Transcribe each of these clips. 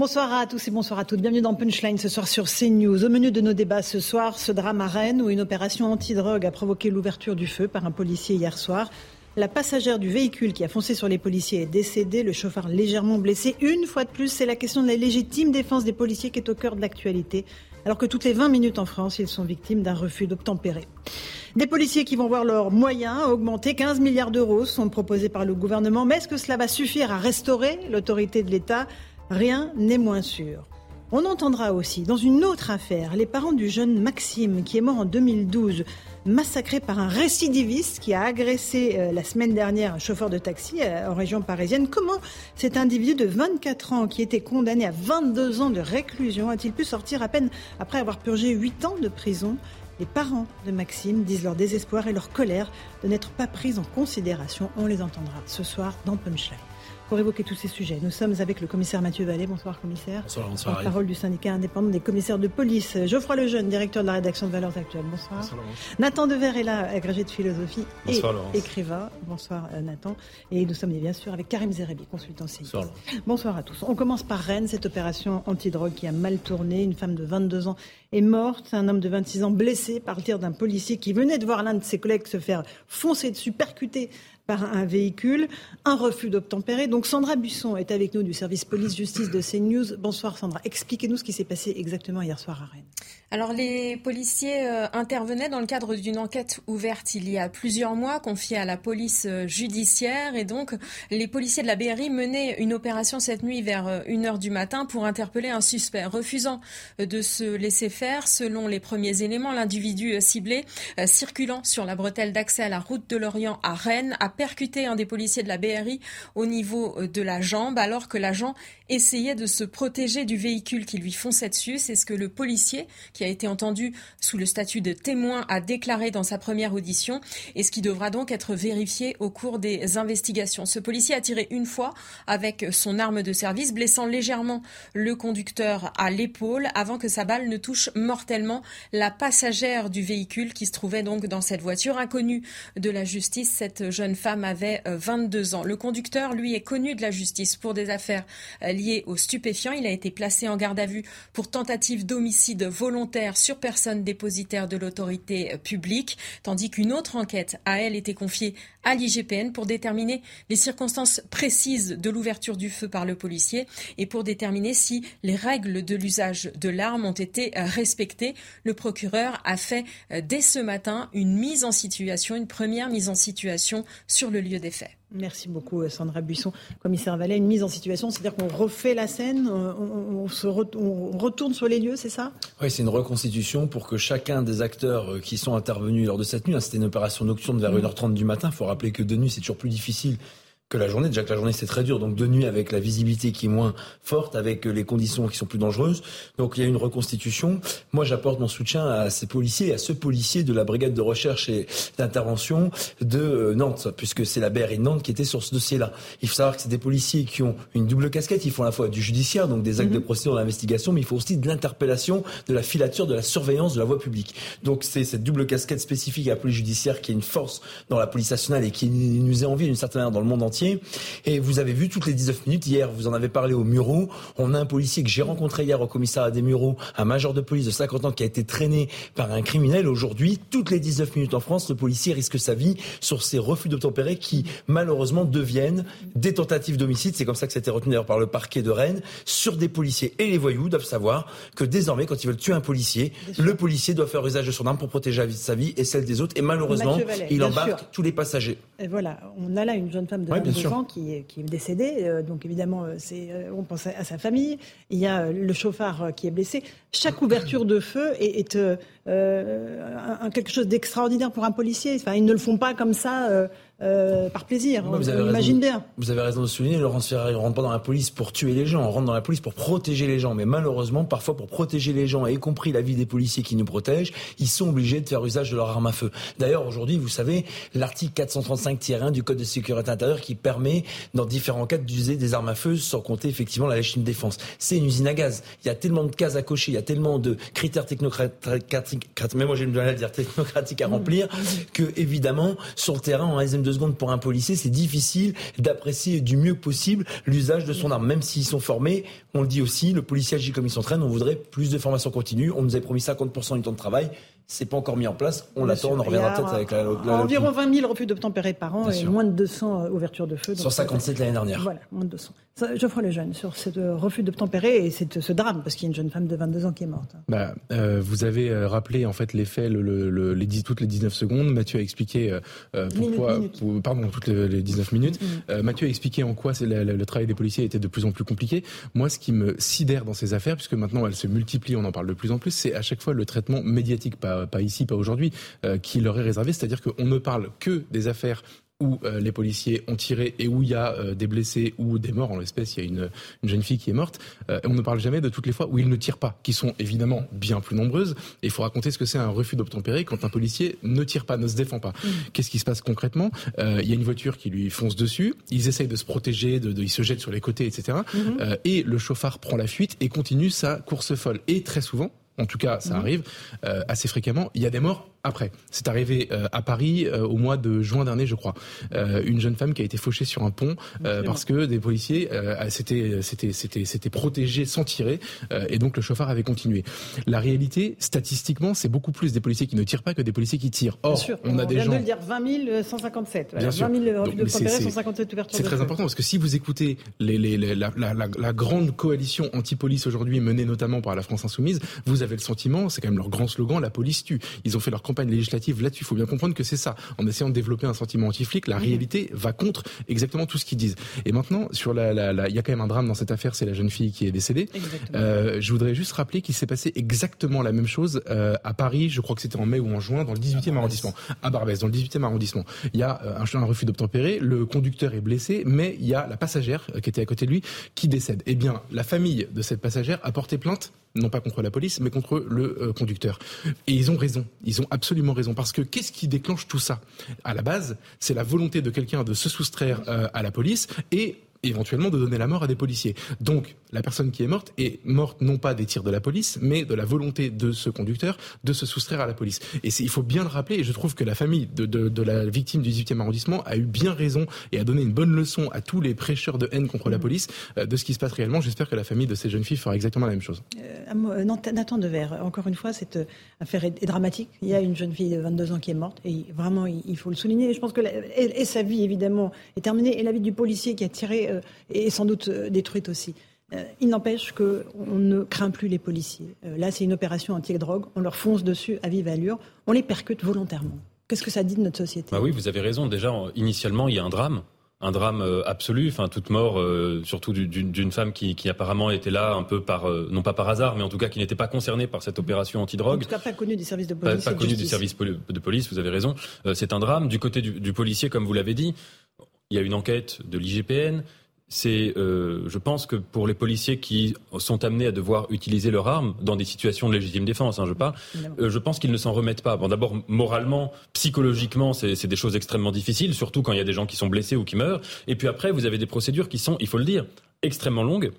Bonsoir à tous et bonsoir à toutes. Bienvenue dans Punchline ce soir sur CNews. Au menu de nos débats ce soir, ce drame à Rennes où une opération anti-drogue a provoqué l'ouverture du feu par un policier hier soir. La passagère du véhicule qui a foncé sur les policiers est décédée, le chauffeur légèrement blessé. Une fois de plus, c'est la question de la légitime défense des policiers qui est au cœur de l'actualité, alors que toutes les 20 minutes en France, ils sont victimes d'un refus d'obtempérer. Des policiers qui vont voir leurs moyens augmenter. 15 milliards d'euros sont proposés par le gouvernement. Mais est-ce que cela va suffire à restaurer l'autorité de l'État? Rien n'est moins sûr. On entendra aussi, dans une autre affaire, les parents du jeune Maxime, qui est mort en 2012, massacré par un récidiviste qui a agressé euh, la semaine dernière un chauffeur de taxi euh, en région parisienne. Comment cet individu de 24 ans, qui était condamné à 22 ans de réclusion, a-t-il pu sortir à peine après avoir purgé 8 ans de prison? Les parents de Maxime disent leur désespoir et leur colère de n'être pas pris en considération. On les entendra ce soir dans Punchline pour évoquer tous ces sujets. Nous sommes avec le commissaire Mathieu Vallée. Bonsoir, commissaire. Bonsoir, bonsoir. parole du syndicat indépendant des commissaires de police. Geoffroy Lejeune, directeur de la rédaction de Valeurs Actuelles. Bonsoir. Bonsoir. Nathan Dever est là, agrégé de philosophie Bonsoir, et Laurence. écrivain. Bonsoir, euh, Nathan. Et nous sommes bien sûr avec Karim Zerebi, consultant CIS. Bonsoir à tous. On commence par Rennes, cette opération antidrogue qui a mal tourné. Une femme de 22 ans est morte, un homme de 26 ans blessé par le tir d'un policier qui venait de voir l'un de ses collègues se faire foncer dessus, percuter par un véhicule, un refus d'obtempérer. Donc Sandra Buisson est avec nous du service police-justice de CNews. Bonsoir Sandra, expliquez-nous ce qui s'est passé exactement hier soir à Rennes. Alors les policiers euh, intervenaient dans le cadre d'une enquête ouverte il y a plusieurs mois confiée à la police euh, judiciaire et donc les policiers de la BRI menaient une opération cette nuit vers euh, 1h du matin pour interpeller un suspect. Refusant euh, de se laisser faire, selon les premiers éléments, l'individu euh, ciblé euh, circulant sur la bretelle d'accès à la route de l'Orient à Rennes a percuté un des policiers de la BRI au niveau euh, de la jambe alors que l'agent essayait de se protéger du véhicule qui lui fonçait dessus. C'est ce que le policier, a été entendu sous le statut de témoin, a déclaré dans sa première audition et ce qui devra donc être vérifié au cours des investigations. Ce policier a tiré une fois avec son arme de service, blessant légèrement le conducteur à l'épaule avant que sa balle ne touche mortellement la passagère du véhicule qui se trouvait donc dans cette voiture inconnue de la justice. Cette jeune femme avait euh, 22 ans. Le conducteur, lui, est connu de la justice pour des affaires euh, liées aux stupéfiants. Il a été placé en garde à vue pour tentative d'homicide volontaire sur personne dépositaire de l'autorité euh, publique, tandis qu'une autre enquête a, elle, été confiée à l'IGPN pour déterminer les circonstances précises de l'ouverture du feu par le policier et pour déterminer si les règles de l'usage de l'arme ont été euh, respectées. Le procureur a fait euh, dès ce matin une mise en situation, une première mise en situation sur le lieu des faits. Merci beaucoup Sandra Buisson, commissaire Vallet. Une mise en situation, c'est-à-dire qu'on refait la scène, on, se re- on retourne sur les lieux, c'est ça? Oui, c'est une reconstitution pour que chacun des acteurs euh, qui sont intervenus lors de cette nuit, hein, c'était une opération nocturne vers 1h30 du matin, il faut rappeler que de nuit c'est toujours plus difficile que la journée. Déjà que la journée c'est très dur, donc de nuit avec la visibilité qui est moins forte, avec euh, les conditions qui sont plus dangereuses. Donc il y a une reconstitution. Moi j'apporte mon soutien à ces policiers, et à ce policier de la brigade de recherche et d'intervention de euh, Nantes, puisque c'est la BRI de Nantes qui était sur ce dossier-là. Il faut savoir que c'est des policiers qui ont une double casquette. Ils font à la fois du judiciaire, donc des actes de procédure d'investigation, mais il faut aussi de l'interpellation, de la filature, de la surveillance de la voie publique. Donc c'est cette double casquette spécifique à la police judiciaire qui est une force dans la police nationale et qui nous est envie d'une certaine manière dans le monde entier. Et vous avez vu toutes les 19 minutes hier, vous en avez parlé au Mureau. On a un policier que j'ai rencontré hier au commissariat des Mureaux, un major de police de 50 ans qui a été traîné par un criminel. Aujourd'hui, toutes les 19 minutes en France, le policier risque sa vie sur ces refus d'obtempérer qui malheureusement deviennent des tentatives d'homicide. C'est comme ça que c'était retenu d'ailleurs par le parquet de Rennes sur des policiers. Et les voyous doivent savoir que désormais, quand ils veulent tuer un policier, le policier doit faire usage de son arme pour protéger sa vie et celle des autres. Et malheureusement, il embarque sûr. tous les passagers. Et voilà, on a là une jeune femme de Ouais, bien 22 sûr. ans qui qui est décédée. euh, donc évidemment, euh, c'est, euh, on pense à, à sa famille. Il y a le chauffard qui est blessé. Chaque ouverture de feu est, est, euh, un- un- quelque chose d'extraordinaire pour un policier. Enfin, ils ne le font pas comme ça. euh, euh, par plaisir. Vous on, avez raison, imagine bien. Vous avez raison de souligner, Laurence Ferrari ne rentre pas dans la police pour tuer les gens, on rentre dans la police pour protéger les gens. Mais malheureusement, parfois pour protéger les gens, y compris la vie des policiers qui nous protègent, ils sont obligés de faire usage de leur arme à feu. D'ailleurs, aujourd'hui, vous savez, l'article 435-1 du Code de sécurité intérieure qui permet, dans différents cas, d'user des armes à feu, sans compter effectivement la légitime défense. C'est une usine à gaz. Il y a tellement de cases à cocher, il y a tellement de critères technocratiques, mais moi j'ai une dire technocratiques à remplir, mm. que évidemment, sur le terrain, en SM2 deux secondes pour un policier, c'est difficile d'apprécier du mieux possible l'usage de son arme. Même s'ils sont formés, on le dit aussi, le policier agit comme il s'entraîne, on voudrait plus de formation continue. On nous avait promis 50% du temps de travail c'est pas encore mis en place. On l'attend, on reviendra peut-être avec la, la, Environ 20 000 refus d'obtempérer par an et moins de 200 euh, ouvertures de feu. Sur 57 l'année dernière. Voilà, moins de 200. Geoffroy Lejeune, sur ce euh, refus d'obtempérer et ce drame, parce qu'il y a une jeune femme de 22 ans qui est morte. Bah, euh, vous avez rappelé en fait les faits le, les toutes les 19 secondes. Mathieu a expliqué pourquoi. pardon, toutes les, 19 minutes. Mathieu a expliqué en quoi le travail des policiers était de plus en plus compliqué. Moi, ce qui me sidère dans ces affaires, puisque maintenant elles se multiplient, on en parle de plus en plus, c'est à chaque fois le traitement médiatique, pas, pas ici, pas aujourd'hui euh, qui leur est réservé, c'est-à-dire qu'on ne parle que des affaires où euh, les policiers ont tiré et où il y a euh, des blessés ou des morts. En l'espèce, il y a une, jeune fille qui est morte. et on ne parle jamais de toutes les fois où ils ne tirent pas, qui sont évidemment bien plus nombreuses. Et il faut raconter ce que c'est un refus d'obtempérer quand un policier ne tire pas, ne se défend pas. Mmh. Qu'est-ce qui se passe concrètement? Il y a une voiture qui lui fonce dessus. Ils essayent de se protéger, de, ils se jettent sur les côtés, etc. Mmh. et le chauffard prend la fuite et continue sa course folle. Et très souvent, en tout cas ça mmh. arrive assez fréquemment, il y a des morts après. C'est arrivé euh, à Paris euh, au mois de juin dernier, je crois. Euh, une jeune femme qui a été fauchée sur un pont parce que des policiers s'étaient s'étaient protégés sans tirer et donc le chauffeur avait continué. La réalité, statistiquement, c'est beaucoup plus des policiers qui ne tirent pas que des policiers qui tirent. Or, on, a des vient gens. de le dire 20 157. 20 000 de 157 ouvertures. C'est très important parce que si vous écoutez les, les, la, la, la, la, grande coalition anti-police aujourd'hui menée notamment par la France insoumise, vous avez le sentiment, c'est quand même leur grand slogan, la police tue. Ils ont fait leur campagne législative là-dessus. Il faut bien comprendre que c'est ça. En essayant de développer un sentiment anti-flic, la réalité va contre exactement tout ce qu'ils disent. Et maintenant, sur la, la, il y a quand même un drame dans cette affaire, c'est la jeune fille qui est décédée. Euh, je voudrais juste rappeler qu'il s'est passé exactement la même chose euh, à Paris. Je crois que c'était en mai ou en juin, dans le 18e arrondissement, à Barbès, dans le 18e arrondissement. Il y a euh, un, un refus d'obtempérer. Le conducteur est blessé, mais il y a la passagère qui était à côté de lui qui décède. Eh bien, la famille de cette passagère a porté plainte non pas contre la police, mais contre le euh, conducteur. Et ils ont raison, ils ont absolument raison, parce que qu'est-ce qui déclenche tout ça? À la base, c'est la volonté de quelqu'un de se soustraire euh, à la police et éventuellement de donner la mort à des policiers. Donc la personne qui est morte est morte non pas des tirs de la police, mais de la volonté de ce conducteur de se soustraire à la police. Et il faut bien le rappeler, et je trouve que la famille de, de, de la victime du 18e arrondissement a eu bien raison et a donné une bonne leçon à tous les prêcheurs de haine contre la mmh. police euh, de ce qui se passe réellement. J'espère que la famille de ces jeunes filles fera exactement la même chose. Euh, euh Nathan Devers, encore une fois, cette euh, affaire est, dramatique. Il y a une jeune fille de 22 ans qui est morte, et vraiment, il, faut le souligner. Je pense que et, sa vie, évidemment, est terminée, et la vie du policier qui a tiré est sans doute détruite aussi. Euh, il n'empêche qu'on ne craint plus les policiers. Euh, là, c'est une opération anti-drogue. On leur fonce dessus à vive allure. On les percute volontairement. Qu'est-ce que ça dit de notre société? Bah Oui, vous avez raison. Déjà, initialement, il y a un drame un drame euh, absolu, enfin toute mort, surtout d'une femme qui, apparemment était là un peu par, non pas par hasard, mais en tout cas qui n'était pas concernée par cette opération anti-drogue. En tout cas, pas connue des services de police. Pas, connue des services de police, vous avez raison. c'est un drame. Du côté du policier, comme vous l'avez dit, il y a une enquête de l'IGPN c'est, euh, je pense que pour les policiers qui sont amenés à devoir utiliser leur arme dans des situations de légitime défense, hein, je parle, euh, je pense qu'ils ne s'en remettent pas. Bon, d'abord, moralement, psychologiquement, c'est des choses extrêmement difficiles, surtout quand il y a des gens qui sont blessés ou qui meurent. Et puis après, vous avez des procédures qui sont, il faut le dire, extrêmement longues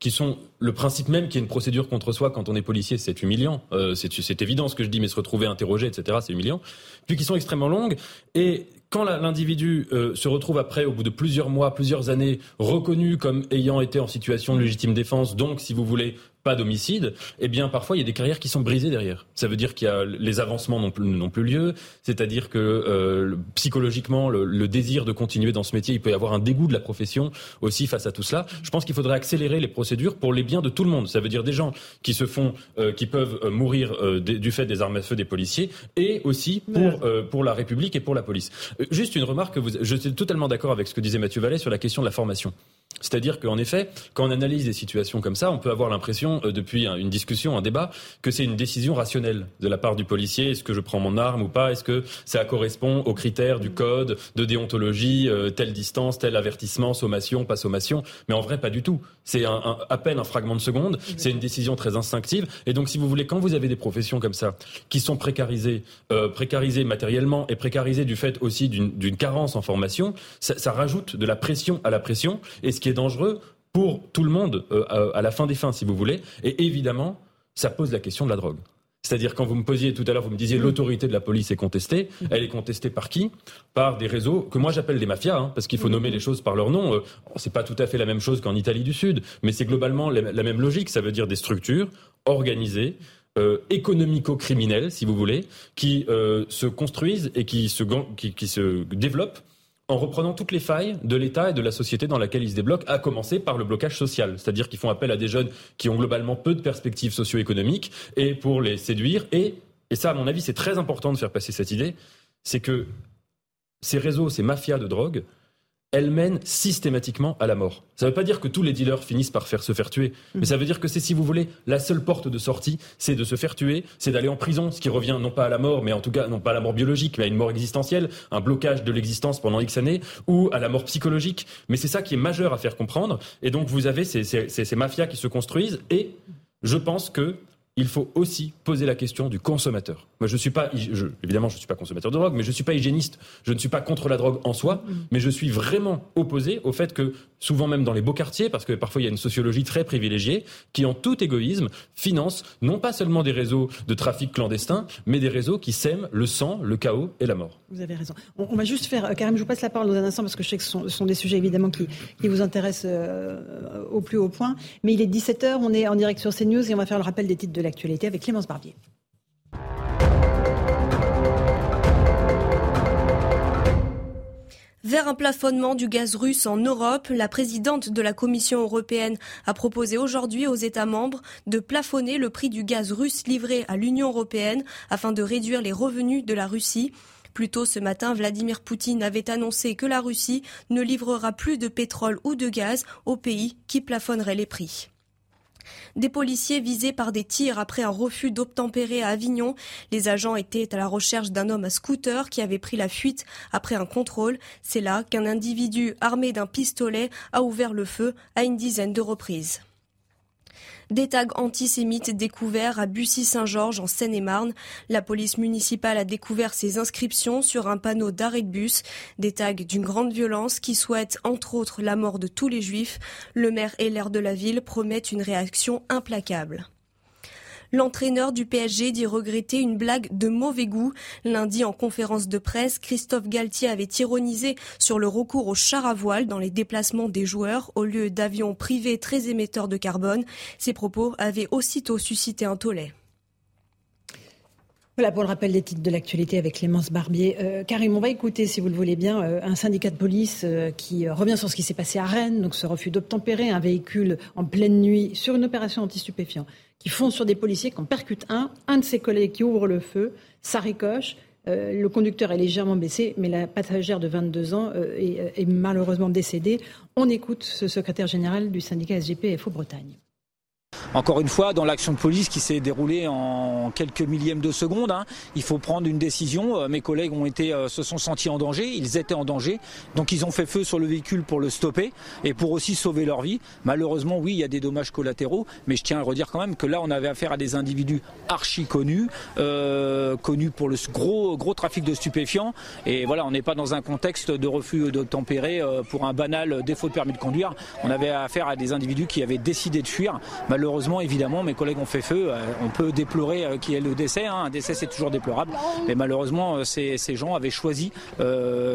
qui sont le principe même qu'il y ait une procédure contre soi quand on est policier, c'est humiliant. Euh, c'est évident ce que je dis, mais se retrouver interrogé, etc., c'est humiliant. Puis qui sont extrêmement longues et quand l'individu euh, se retrouve après, au bout de plusieurs mois, plusieurs années, reconnu comme ayant été en situation de légitime défense, donc, si vous voulez, pas d'homicide, eh bien parfois il y a des carrières qui sont brisées derrière. Ça veut dire qu'il y a les avancements n'ont plus, plus lieu, c'est-à-dire que euh, psychologiquement le, désir de continuer dans ce métier, il peut y avoir un dégoût de la profession aussi face à tout cela. Je pense qu'il faudrait accélérer les procédures pour les biens de tout le monde. Ça veut dire des gens qui se font, euh, qui peuvent euh, mourir du fait des armes à feu des policiers, et aussi pour pour la République et pour la police. juste une remarque que vous, je suis totalement d'accord avec ce que disait Mathieu Vallet sur la question de la formation. C'est-à-dire qu'en effet, quand on analyse des situations comme ça, on peut avoir l'impression, euh, depuis une discussion, un débat, que c'est une décision rationnelle de la part du policier. Est-ce que je prends mon arme ou pas? Est-ce que ça correspond aux critères du code de déontologie, euh, telle distance, tel avertissement, sommation, pas sommation? Mais en vrai, pas du tout. C'est un, à peine un fragment de seconde. C'est une décision très instinctive. Et donc, si vous voulez, quand vous avez des professions comme ça, qui sont précarisées, euh, précarisées matériellement et précarisées du fait aussi d'une carence en formation, ça, ça rajoute de la pression à la pression. Et ce qui est dangereux pour tout le monde euh, à la fin des fins, si vous voulez. Et évidemment, ça pose la question de la drogue. C'est-à-dire quand vous me posiez tout à l'heure, vous me disiez l'autorité de la police est contestée. Elle est contestée par qui? Par des réseaux que moi j'appelle des mafias, hein, parce qu'il faut nommer les choses par leur nom. Euh, c'est pas tout à fait la même chose qu'en Italie du Sud, mais c'est globalement la, même logique. Ça veut dire des structures organisées, euh, économico-criminelles, si vous voulez, qui se construisent et qui se, qui, qui se développent en reprenant toutes les failles de l'État et de la société dans laquelle ils se débloquent, à commencer par le blocage social. C'est-à-dire qu'ils font appel à des jeunes qui ont globalement peu de perspectives socio-économiques et pour les séduire. Et, et ça, à mon avis, c'est très important de faire passer cette idée, c'est que ces réseaux, ces mafias de drogue, elle mène systématiquement à la mort. Ça ne veut pas dire que tous les dealers finissent par faire, se faire tuer, mais ça veut dire que c'est, si vous voulez, la seule porte de sortie, c'est de se faire tuer, c'est d'aller en prison, ce qui revient non pas à la mort, mais en tout cas non pas à la mort biologique, mais à une mort existentielle, un blocage de l'existence pendant X années, ou à la mort psychologique. Mais c'est ça qui est majeur à faire comprendre. Et donc vous avez ces, ces mafias qui se construisent, et je pense que il faut aussi poser la question du consommateur. Moi, je suis pas, évidemment, je ne suis pas consommateur de drogue, mais je ne suis pas hygiéniste. Je ne suis pas contre la drogue en soi, mm. mais je suis vraiment opposé au fait que, souvent même dans les beaux quartiers, parce que parfois il y a une sociologie très privilégiée, qui en tout égoïsme finance non pas seulement des réseaux de trafic clandestin, mais des réseaux qui sèment le sang, le chaos et la mort. Vous avez raison. On, va juste faire, Karim, je vous passe la parole dans un instant, parce que je sais que ce sont, des sujets évidemment qui, vous intéressent euh, au plus haut point. Mais il est 17h, on est en direct sur CNews et on va faire le rappel des titres de avec Clémence Barbier. Vers un plafonnement du gaz russe en Europe, la présidente de la Commission européenne a proposé aujourd'hui aux États membres de plafonner le prix du gaz russe livré à l'Union européenne afin de réduire les revenus de la Russie. Plus tôt ce matin, Vladimir Poutine avait annoncé que la Russie ne livrera plus de pétrole ou de gaz au pays qui plafonnerait les prix. Des policiers visés par des tirs après un refus d'obtempérer à Avignon. Les agents étaient à la recherche d'un homme à scooter qui avait pris la fuite après un contrôle. C'est là qu'un individu armé d'un pistolet a ouvert le feu à une dizaine de reprises. Des tags antisémites découverts à Bussy-Saint-Georges en Seine-et-Marne. La police municipale a découvert ces inscriptions sur un panneau d'arrêt de bus. Des tags d'une grande violence qui souhaitent entre autres la mort de tous les juifs. Le maire et l'air de la ville promettent une réaction implacable. L'entraîneur du PSG dit regretter une blague de mauvais goût. Lundi, en conférence de presse, Christophe Galtier avait ironisé sur le recours au char à voile dans les déplacements des joueurs au lieu d'avions privés très émetteurs de carbone. Ces propos avaient aussitôt suscité un tollé. Voilà pour le rappel des titres de l'actualité avec Clémence Barbier. Euh, Karim, on va écouter, si vous le voulez bien, euh, un syndicat de police euh, qui revient sur ce qui s'est passé à Rennes, donc ce refus d'obtempérer un véhicule en pleine nuit sur une opération anti-stupéfiant qui font sur des policiers, qui en percutent un, un de ses collègues qui ouvre le feu, ça ricoche. le conducteur est légèrement baissé, mais la passagère de 22 ans est, est, malheureusement décédée. On écoute ce secrétaire général du syndicat SGP FO Bretagne. Encore une fois, dans l'action de police qui s'est déroulée en quelques millièmes de seconde, hein, il faut prendre une décision. Euh, mes collègues ont été, euh, se sont sentis en danger, ils étaient en danger, donc ils ont fait feu sur le véhicule pour le stopper et pour aussi sauver leur vie. Malheureusement, oui, il y a des dommages collatéraux, mais je tiens à redire quand même que là, on avait affaire à des individus archi connus, euh, connus pour le gros, gros trafic de stupéfiants. Et voilà, on n'est pas dans un contexte de refus de tempérer pour un banal défaut de permis de conduire. On avait affaire à des individus qui avaient décidé de fuir. Malheureusement, évidemment, mes collègues ont fait feu. Euh, on peut déplorer euh, qu'il y ait le décès. Hein. Un décès, c'est toujours déplorable. Mais malheureusement, euh, ces, gens avaient choisi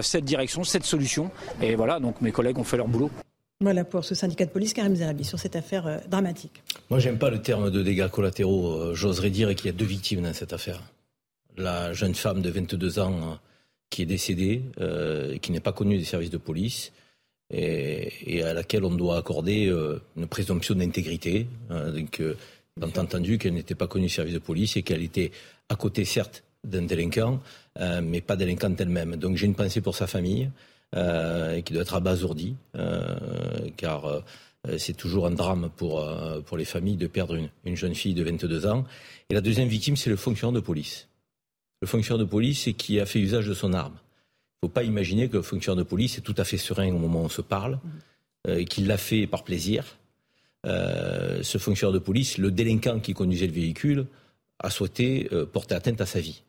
cette direction, cette solution. Et voilà, donc mes collègues ont fait leur boulot. Voilà pour ce syndicat de police, Karim Zerabi, sur cette affaire dramatique. Moi, j'aime pas le terme de dégâts collatéraux. J'oserais dire qu'il y a deux victimes dans cette affaire. La jeune femme de 22 ans qui est décédée, qui n'est pas connue des services de police, et, à laquelle on doit accorder euh, une présomption d'intégrité. Hein, donc, euh, entendu qu'elle n'était pas connue du service de police et qu'elle était à côté, certes, d'un délinquant, euh, mais pas délinquante elle-même. Donc j'ai une pensée pour sa famille. qui doit être abasourdi, car c'est toujours un drame pour, pour les familles de perdre une, une, jeune fille de 22 ans. Et la deuxième victime, c'est le fonctionnaire de police. Le fonctionnaire de police qui a fait usage de son arme. Il ne faut pas imaginer que le fonctionnaire de police est tout à fait serein au moment où on se parle, et qu'il l'a fait par plaisir. ce fonctionnaire de police, le délinquant qui conduisait le véhicule, a souhaité porter atteinte à sa vie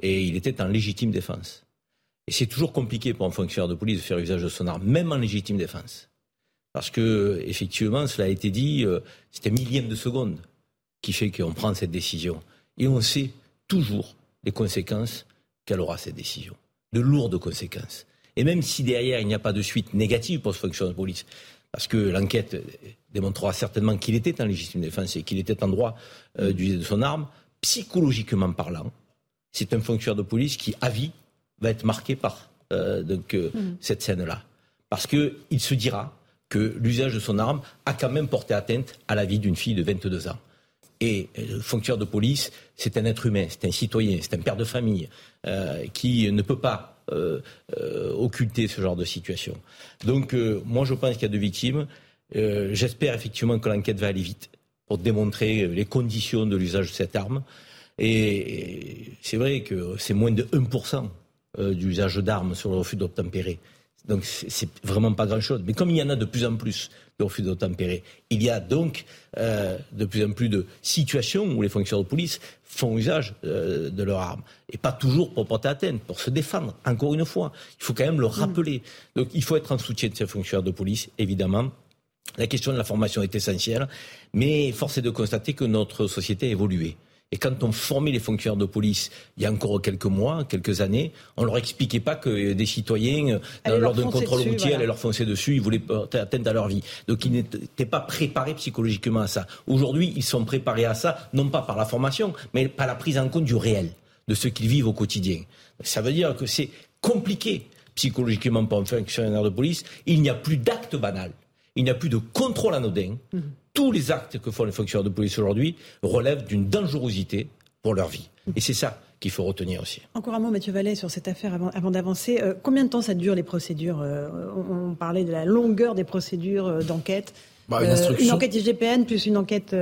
et il était en légitime défense. Et c'est toujours compliqué pour un fonctionnaire de police de faire usage de son arme, même en légitime défense. Parce que, effectivement, cela a été dit, euh, c'est un millième de seconde qui fait qu'on prend cette décision. Et on sait toujours les conséquences qu'elle aura cette décision. De lourdes conséquences. Et même si derrière il n'y a pas de suite négative pour ce fonctionnaire de police, parce que l'enquête démontrera certainement qu'il était en légitime défense et qu'il était en droit euh, d'user de son arme, psychologiquement parlant, c'est un fonctionnaire de police qui, à vie, va être marqué par euh, donc, euh, mm. cette scène-là. Parce qu'il se dira que l'usage de son arme a quand même porté atteinte à la vie d'une fille de 22 ans. Et euh, le fonctionnaire de police, c'est un être humain, c'est un citoyen, c'est un père de famille qui ne peut pas occulter ce genre de situation. Donc, moi, je pense qu'il y a deux victimes. J'espère effectivement que l'enquête va aller vite pour démontrer les conditions de l'usage de cette arme. Et c'est vrai que c'est moins de 1% euh, d'usage d'armes sur le refus d'obtempérer. Donc c'est vraiment pas grand-chose. Mais comme il y en a de plus en plus de refus d'obtempérer, il y a donc euh, de plus en plus de situations où les fonctionnaires de police font usage euh, de leurs armes. Et pas toujours pour porter atteinte, pour se défendre, encore une fois. Il faut quand même le rappeler. Donc il faut être en soutien de ces fonctionnaires de police, évidemment. La question de la formation est essentielle, mais force est de constater que notre société a évolué. Et quand on formait les fonctionnaires de police il y a encore quelques mois, quelques années, on leur expliquait pas que des citoyens, lors d'un contrôle routier, allaient leur foncer dessus, ils voulaient porter atteinte à leur vie. Donc ils n'étaient pas préparés psychologiquement à ça. Aujourd'hui, ils sont préparés à ça, non pas par la formation, mais par la prise en compte du réel, de ce qu'ils vivent au quotidien. Ça veut dire que c'est compliqué psychologiquement pour un fonctionnaire de police. Il n'y a plus d'acte banal. Il n'y a plus de contrôle anodin. Mmh tous les actes que font les fonctionnaires de police aujourd'hui relèvent d'une dangerosité pour leur vie. Et c'est ça qu'il faut retenir aussi. Encore un mot, Mathieu Vallet, sur cette affaire avant, d'avancer. Euh, combien de temps ça dure les procédures euh, on, parlait de la longueur des procédures euh, d'enquête. Bah, une, enquête IGPN plus une enquête.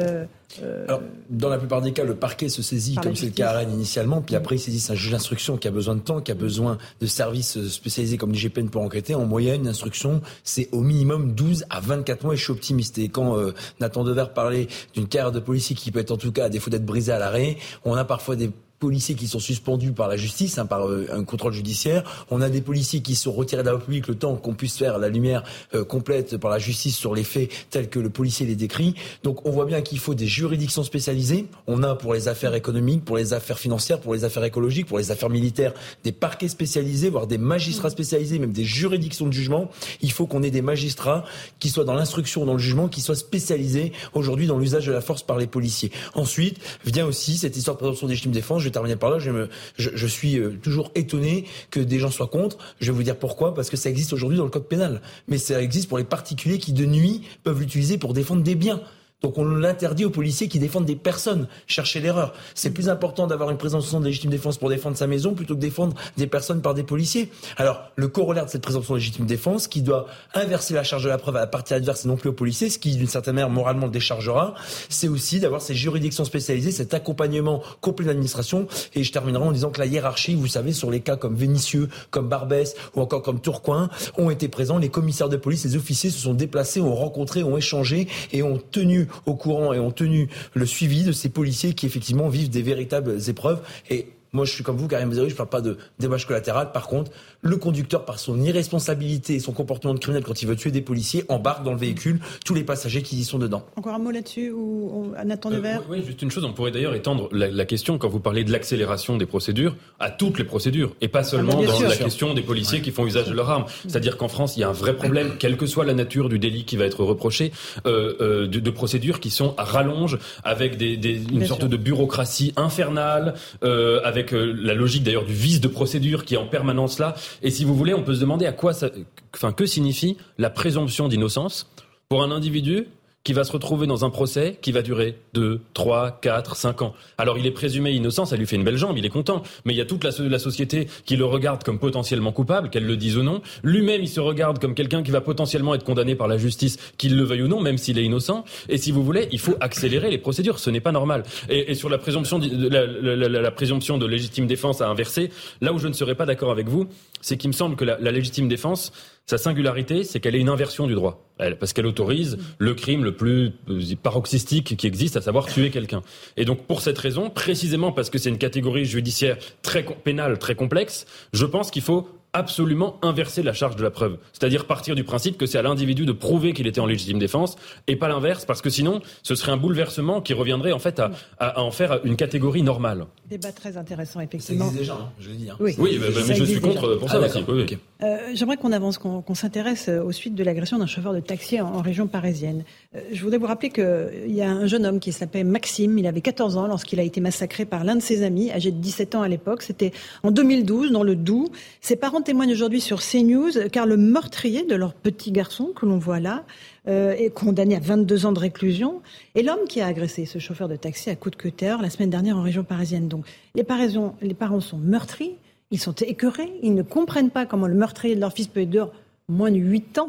Alors, dans la plupart des cas, le parquet se saisit, comme c'est le cas à Rennes initialement, puis après il saisit un juge d'instruction qui a besoin de temps, qui a besoin de services spécialisés comme l'IGPN pour enquêter. En moyenne, une instruction, c'est au minimum 12 à 24 mois et je suis optimiste. Et quand Nathan Dever parlait d'une carrière de policier qui peut être en tout cas, à défaut d'être brisée à l'arrêt, on a parfois des policiers qui sont suspendus par la justice, hein, par euh, un contrôle judiciaire. On a des policiers qui sont retirés de la République le temps qu'on puisse faire la lumière euh, complète par la justice sur les faits tels que le policier les décrit. Donc on voit bien qu'il faut des juridictions spécialisées. On a pour les affaires économiques, pour les affaires financières, pour les affaires écologiques, pour les affaires militaires, des parquets spécialisés, voire des magistrats spécialisés, même des juridictions de jugement. Il faut qu'on ait des magistrats qui soient dans l'instruction, dans le jugement, qui soient spécialisés aujourd'hui dans l'usage de la force par les policiers. Ensuite vient aussi cette histoire de présomption légitime défense vais terminer par là. Je, je, suis euh, toujours étonné que des gens soient contre. Je vais vous dire pourquoi. Parce que ça existe aujourd'hui dans le code pénal. Mais ça existe pour les particuliers qui, de nuit, peuvent l'utiliser pour défendre des biens. Donc on l'interdit aux policiers qui défendent des personnes. Chercher l'erreur. C'est plus important d'avoir une présomption de légitime défense pour défendre sa maison plutôt que défendre des personnes par des policiers. Alors le corollaire de cette présomption de légitime défense, qui doit inverser la charge de la preuve à la partie adverse et non plus aux policiers, ce qui d'une certaine manière moralement le déchargera, c'est aussi d'avoir ces juridictions spécialisées, cet accompagnement complet de l'administration. Et je terminerai en disant que la hiérarchie, vous savez, sur les cas comme Vénitieux, comme Barbès ou encore comme Tourcoing, ont été présents. Les commissaires de police, les officiers se sont déplacés, ont rencontré, ont échangé et ont tenu au courant et ont tenu le suivi de ces policiers qui effectivement vivent des véritables épreuves. Et moi, je suis comme vous, Karim Zeri, je ne parle pas de dommages collatérales. Par contre, le conducteur, par son irresponsabilité et son comportement de criminel quand il veut tuer des policiers, embarque dans le véhicule tous les passagers qui y sont dedans. Encore un mot là-dessus ou Nathan Devers Oui, juste une chose, on pourrait d'ailleurs étendre la, question quand vous parlez de l'accélération des procédures à toutes les procédures et pas seulement ah, dans la question des policiers qui font usage de leur arme. C'est-à-dire qu'en France, il y a un vrai problème, quelle que soit la nature du délit qui va être reproché, euh, euh, de, procédures qui sont à rallonge avec des, une sorte de bureaucratie infernale, euh, avec la logique d'ailleurs du vice de procédure qui est en permanence là. Et si vous voulez, on peut se demander à quoi ça, enfin, que signifie la présomption d'innocence pour un individu qui va se retrouver dans un procès qui va durer 2, 3, 4, 5 ans. Alors il est présumé innocent, ça lui fait une belle jambe, il est content, mais il y a toute la, la société qui le regarde comme potentiellement coupable, qu'elle le dise ou non. Lui-même, il se regarde comme quelqu'un qui va potentiellement être condamné par la justice, qu'il le veuille ou non, même s'il est innocent. Et si vous voulez, il faut accélérer les procédures, ce n'est pas normal. Et, sur la présomption, de, la, la, présomption de légitime défense à inverser, là où je ne serais pas d'accord avec vous, c'est qu'il me semble que la, légitime défense, sa singularité, c'est qu'elle est une inversion du droit. Elle, parce qu'elle autorise le crime le plus euh, paroxystique qui existe, à savoir tuer quelqu'un. Et donc, pour cette raison, précisément parce que c'est une catégorie judiciaire très pénale, très complexe, je pense qu'il faut absolument inverser la charge de la preuve. C'est-à-dire partir du principe que c'est à l'individu de prouver qu'il était en légitime défense et pas l'inverse, parce que sinon, ce serait un bouleversement qui reviendrait en fait à, à, en faire une catégorie normale. Débat très intéressant, effectivement. Ça existe déjà, hein, je l'ai dit. Hein. Oui, oui mais, je suis contre pour ça ah, aussi. Oui, euh, J'aimerais qu'on avance, qu'on s'intéresse aux suites de l'agression d'un chauffeur de taxi en, région parisienne. Euh, je voudrais vous rappeler qu'il y a un jeune homme qui s'appelle Maxime, il avait 14 ans lorsqu'il a été massacré par l'un de ses amis, âgé de 17 ans à l'époque. C'était en 2012, dans le Doubs. Ses parents témoignent aujourd'hui sur CNews, car le meurtrier de leur petit garçon, que l'on voit là, euh, est condamné à 22 ans de réclusion. Et l'homme qui a agressé ce chauffeur de taxi à coup de cutter la semaine dernière en région parisienne. Donc les, parents sont meurtris, ils sont écœurés, ils ne comprennent pas comment le meurtrier de leur fils peut être dehors moins de 8 ans.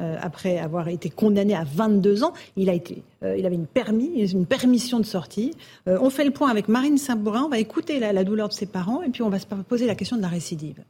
Euh, après avoir été condamné à 22 ans, il, a été, euh, il avait une, permis, une permission de sortie. on fait le point avec Marine Saint-Bourin, on va écouter la douleur de ses parents et puis on va se poser la question de la récidive.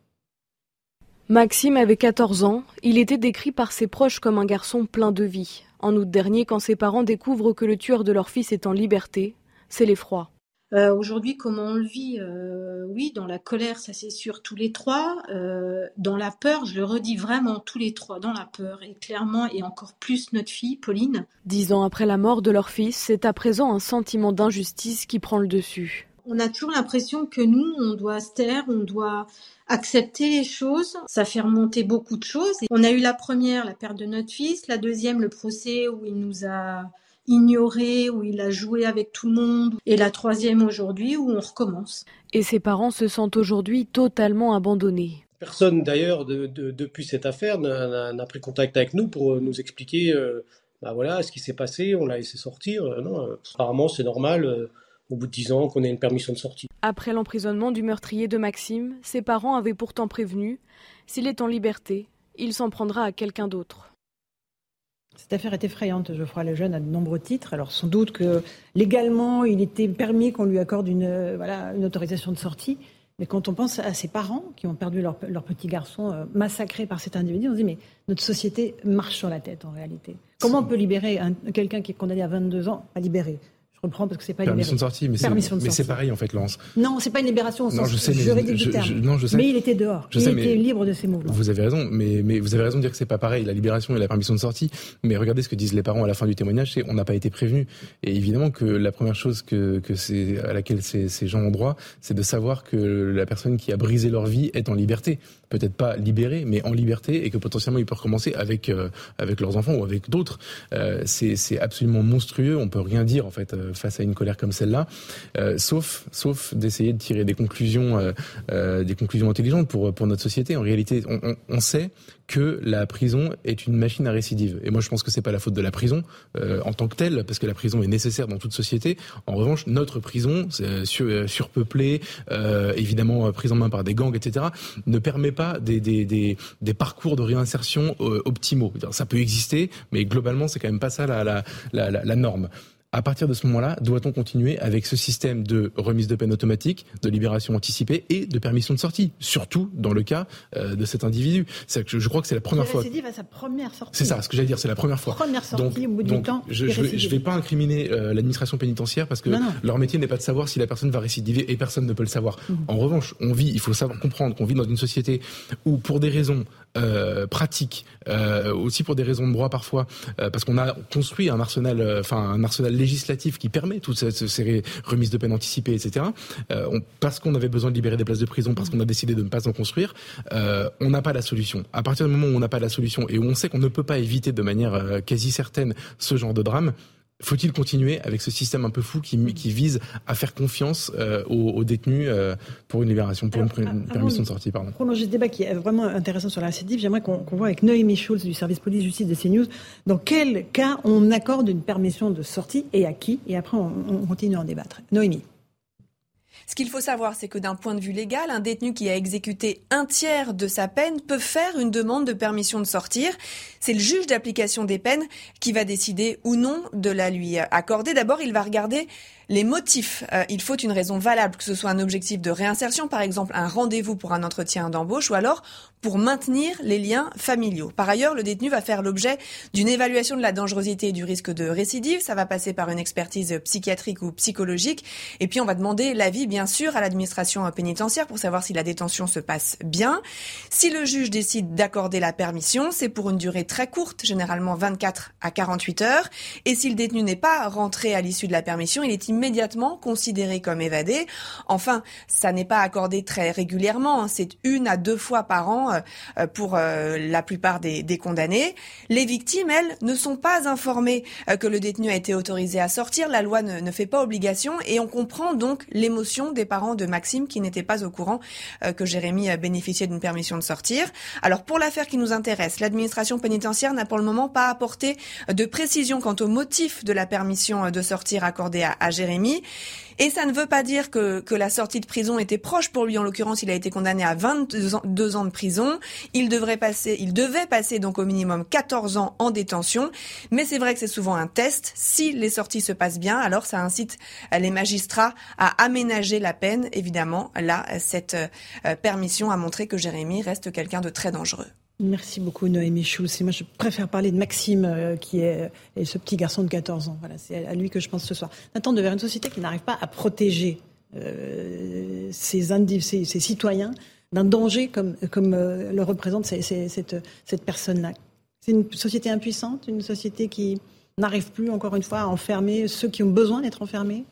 Maxime avait 14 ans. Il était décrit par ses proches comme un garçon plein de vie. En août dernier, quand ses parents découvrent que le tueur de leur fils est en liberté, c'est l'effroi. Euh, Aujourd'hui, comment on le vit euh, Oui, dans la colère, ça c'est sûr, tous les trois. Euh, dans la peur, je le redis vraiment, tous les trois, dans la peur. Et clairement, et encore plus notre fille, Pauline. Dix ans après la mort de leur fils, c'est à présent un sentiment d'injustice qui prend le dessus. On a toujours l'impression que nous, on doit se taire, on doit accepter les choses, ça fait remonter beaucoup de choses. on a eu la première, la perte de notre fils, la deuxième, le procès où il nous a ignoré, où il a joué avec tout le monde, et la troisième aujourd'hui où on recommence. Et ses parents se sentent aujourd'hui totalement abandonnés. Personne d'ailleurs depuis cette affaire n'a pris contact avec nous pour nous expliquer euh, bah voilà ce qui s'est passé, on l'a laissé sortir. Euh, non, euh, apparemment c'est normal au bout de 10 ans qu'on ait une permission de sortie. Après l'emprisonnement du meurtrier de Maxime, ses parents avaient pourtant prévenu s'il est en liberté, il s'en prendra à quelqu'un d'autre. Cette affaire est effrayante, Geoffroy Lejeune, à de nombreux titres. Alors sans doute que légalement, il était permis qu'on lui accorde une, voilà, une autorisation de sortie. Mais quand on pense à ses parents qui ont perdu leur, petit garçon euh, massacré par cet individu, on se dit mais notre société marche sur la tête en réalité. Comment on peut libérer quelqu'un qui est condamné à 22 ans, à libérer? Comprends parce que c'est pas permission de sortie, mais c'est pareil en fait, Lance. Non, c'est pas une libération au sens juridique du terme. non, je sais. Mais il était dehors. il était libre de ses mouvements. Vous avez raison, mais, mais vous avez raison de dire que c'est pas pareil, la libération et la permission de sortie. Mais regardez ce que disent les parents à la fin du témoignage, c'est on n'a pas été prévenu. Et évidemment que la première chose que, que c'est à laquelle ces, ces gens ont droit, c'est de savoir que la personne qui a brisé leur vie est en liberté peut-être pas libérés, mais en liberté, et que potentiellement ils peuvent recommencer avec euh, avec leurs enfants ou avec d'autres. Euh, c'est absolument monstrueux. On peut rien dire en fait euh, face à une colère comme celle-là, sauf sauf d'essayer de tirer des conclusions des conclusions intelligentes pour pour notre société. En réalité, on, on, on sait que la prison est une machine à récidive. Et moi, je pense que c'est pas la faute de la prison euh, en tant que telle, parce que la prison est nécessaire dans toute société. En revanche, notre prison, sur, euh, surpeuplée, euh, évidemment prise en main par des gangs, etc., ne permet pas des, des, des, des parcours de réinsertion optimaux. Ça peut exister, mais globalement, c'est quand même pas ça la, la, la, la norme. À partir de ce moment-là, doit-on continuer avec ce système de remise de peine automatique, de libération anticipée et de permission de sortie, surtout dans le cas euh, de cet individu? Que je, crois que c'est la première fois. à sa première sortie. C'est ça, ce que j'allais dire, c'est la première fois. Première sortie au bout du temps. Je ne vais, pas incriminer euh, l'administration pénitentiaire parce que leur métier n'est pas de savoir si la personne va récidiver et personne ne peut le savoir. Mhm. En revanche, on vit, il faut savoir comprendre qu'on vit dans une société où, pour des raisons euh, pratiques, euh, aussi pour des raisons de droit parfois, euh, parce qu'on a construit un arsenal, euh, enfin un arsenal législatif qui permet toutes ces, remises de peine anticipées, etc. Euh, parce qu'on avait besoin de libérer des places de prison, parce qu'on a décidé de ne pas en construire, euh, on n'a pas la solution. À partir du moment où on n'a pas la solution et où on sait qu'on ne peut pas éviter de manière quasi certaine ce genre de drame, faut-il continuer avec ce système un peu fou qui, qui vise à faire confiance euh, aux, détenus euh, pour une libération, pour une, permission de sortie pardon. Prolonger ce débat qui est vraiment intéressant sur la récidive, j'aimerais qu'on voit avec Noémie Schulz du service police-justice de CNews dans quel cas on accorde une permission de sortie et à qui, et après on, on continue à en débattre. Noémie. Ce qu'il faut savoir, c'est que d'un point de vue légal, un détenu qui a exécuté un tiers de sa peine peut faire une demande de permission de sortir. C'est le juge d'application des peines qui va décider ou non de la lui accorder. D'abord, il va regarder les motifs. Euh, il faut une raison valable, que ce soit un objectif de réinsertion, par exemple un rendez-vous pour un entretien d'embauche, ou alors pour maintenir les liens familiaux. Par ailleurs, le détenu va faire l'objet d'une évaluation de la dangerosité et du risque de récidive. Ça va passer par une expertise psychiatrique ou psychologique. Et puis, on va demander l'avis, bien sûr, à l'administration pénitentiaire pour savoir si la détention se passe bien. Si le juge décide d'accorder la permission, c'est pour une durée très courte, généralement 24 à 48 heures. Et si le détenu n'est pas rentré à l'issue de la permission, il est immédiatement considéré comme évadé. Enfin, ça n'est pas accordé très régulièrement. Hein. C'est une à deux fois par an euh, euh, pour euh, la plupart des, condamnés. Les victimes, elles, ne sont pas informées que le détenu a été autorisé à sortir. La loi ne, fait pas obligation et on comprend donc l'émotion des parents de Maxime qui n'étaient pas au courant que Jérémy bénéficiait d'une permission de sortir. Alors pour l'affaire qui nous intéresse, l'administration pénitentiaire n'a pour le moment pas apporté de précision quant au motif de la permission de sortir accordée à, à Jérémy. Et ça ne veut pas dire que, la sortie de prison était proche pour lui. En l'occurrence, il a été condamné à 22 ans, ans de prison. Il devrait passer, il devait passer donc au minimum 14 ans en détention. Mais c'est vrai que c'est souvent un test. Si les sorties se passent bien, alors ça incite les magistrats à aménager la peine. Évidemment, là, cette euh, permission a montré que Jérémy reste quelqu'un de très dangereux. Merci beaucoup Noémie Schulz. moi je préfère parler de Maxime euh, qui est, ce petit garçon de 14 ans. Voilà, c'est à lui que je pense ce soir. Nathan, de vers une société qui n'arrive pas à protéger euh, ses, citoyens d'un danger comme, euh, le représente cette, personne-là. C'est une société impuissante, une société qui n'arrive plus, encore une fois, à enfermer ceux qui ont besoin d'être enfermés?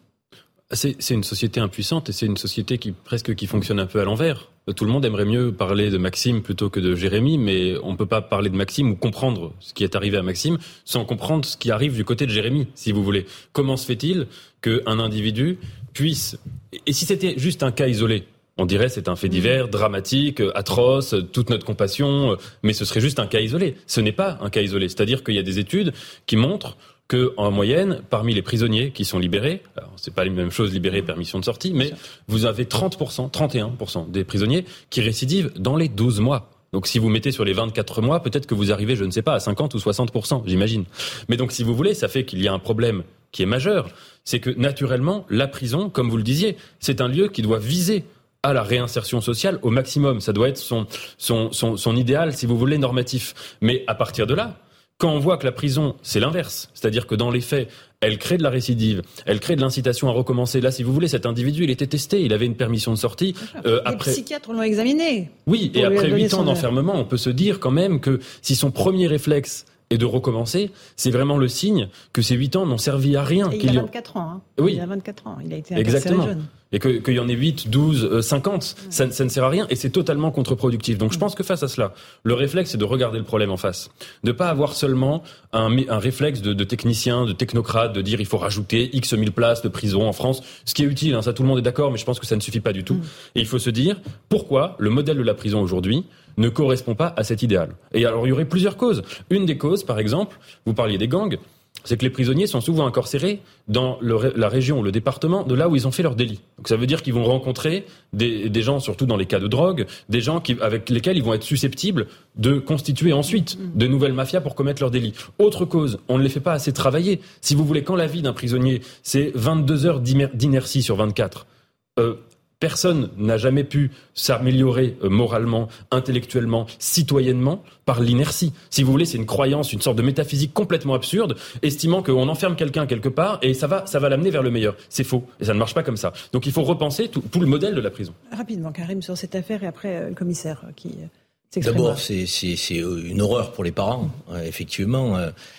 C'est une société impuissante et c'est une société presque qui fonctionne un peu à l'envers. Tout le monde aimerait mieux parler de Maxime plutôt que de Jérémy, mais on ne peut pas parler de Maxime ou comprendre ce qui est arrivé à Maxime sans comprendre ce qui arrive du côté de Jérémy, si vous voulez. Comment se fait-il qu'un individu puisse... Et si c'était juste un cas isolé, on dirait c'est un fait divers, dramatique, atroce, toute notre compassion, mais ce serait juste un cas isolé. Ce n'est pas un cas isolé. C'est-à-dire qu'il y a des études qui montrent que en moyenne, parmi les prisonniers qui sont libérés, alors c'est pas la même chose libérés permission de sortie, mais vous avez 30%, 31% des prisonniers qui récidivent dans les 12 mois. Donc si vous mettez sur les 24 mois, peut-être que vous arrivez, je ne sais pas, à 50 ou 60%, j'imagine. Mais donc si vous voulez, ça fait qu'il y a un problème qui est majeur. C'est que naturellement, la prison, comme vous le disiez, c'est un lieu qui doit viser à la réinsertion sociale au maximum. Ça doit être son, son, son, son idéal, si vous voulez, normatif. Mais à partir de là, quand on voit que la prison, c'est l'inverse, c'est-à-dire que dans les faits, elle crée de la récidive, elle crée de l'incitation à recommencer. Là, si vous voulez, cet individu, il était testé, il avait une permission de sortie. Euh, après... Les psychiatres l'ont examiné. Oui, et après huit ans d'enfermement, on peut se dire quand même que si son premier réflexe est de recommencer, c'est vraiment le signe que ces huit ans n'ont servi à rien. il a 24 ans. Hein. Oui. Il a 24 ans. Il a été Exactement. jeune et qu'il y en ait 8, 12, 50, ça, ça, ne sert à rien et c'est totalement contre-productif. Donc je pense que face à cela, le réflexe c'est de regarder le problème en face, de pas avoir seulement un, un réflexe de, de, technicien, de technocrate, de dire il faut rajouter X mille places de prison en France, ce qui est utile, hein, ça tout le monde est d'accord, mais je pense que ça ne suffit pas du tout. Mm. Et il faut se dire pourquoi le modèle de la prison aujourd'hui ne correspond pas à cet idéal. Et alors il y aurait plusieurs causes. Une des causes, par exemple, vous parliez des gangs, c'est que les prisonniers sont souvent incarcérés dans la région ou le département de là où ils ont fait leur délit. Donc ça veut dire qu'ils vont rencontrer des, gens, surtout dans les cas de drogue, des gens avec lesquels ils vont être susceptibles de constituer ensuite de nouvelles mafias pour commettre leur délit. Autre cause, on ne les fait pas assez travailler. Si vous voulez, quand la vie d'un prisonnier, c'est 22 heures d'inertie sur 24, euh, Personne n'a jamais pu s'améliorer euh, moralement, intellectuellement, citoyennement par l'inertie. Si vous voulez, c'est une croyance, une sorte de métaphysique complètement absurde, estimant qu'on enferme quelqu'un quelque part et ça va, ça va l'amener vers le meilleur. C'est faux et ça ne marche pas comme ça. Donc il faut repenser tout, le modèle de la prison. Rapidement, Karim, sur cette affaire et après euh, le commissaire qui. D'abord, c'est une horreur pour les parents, euh, effectivement.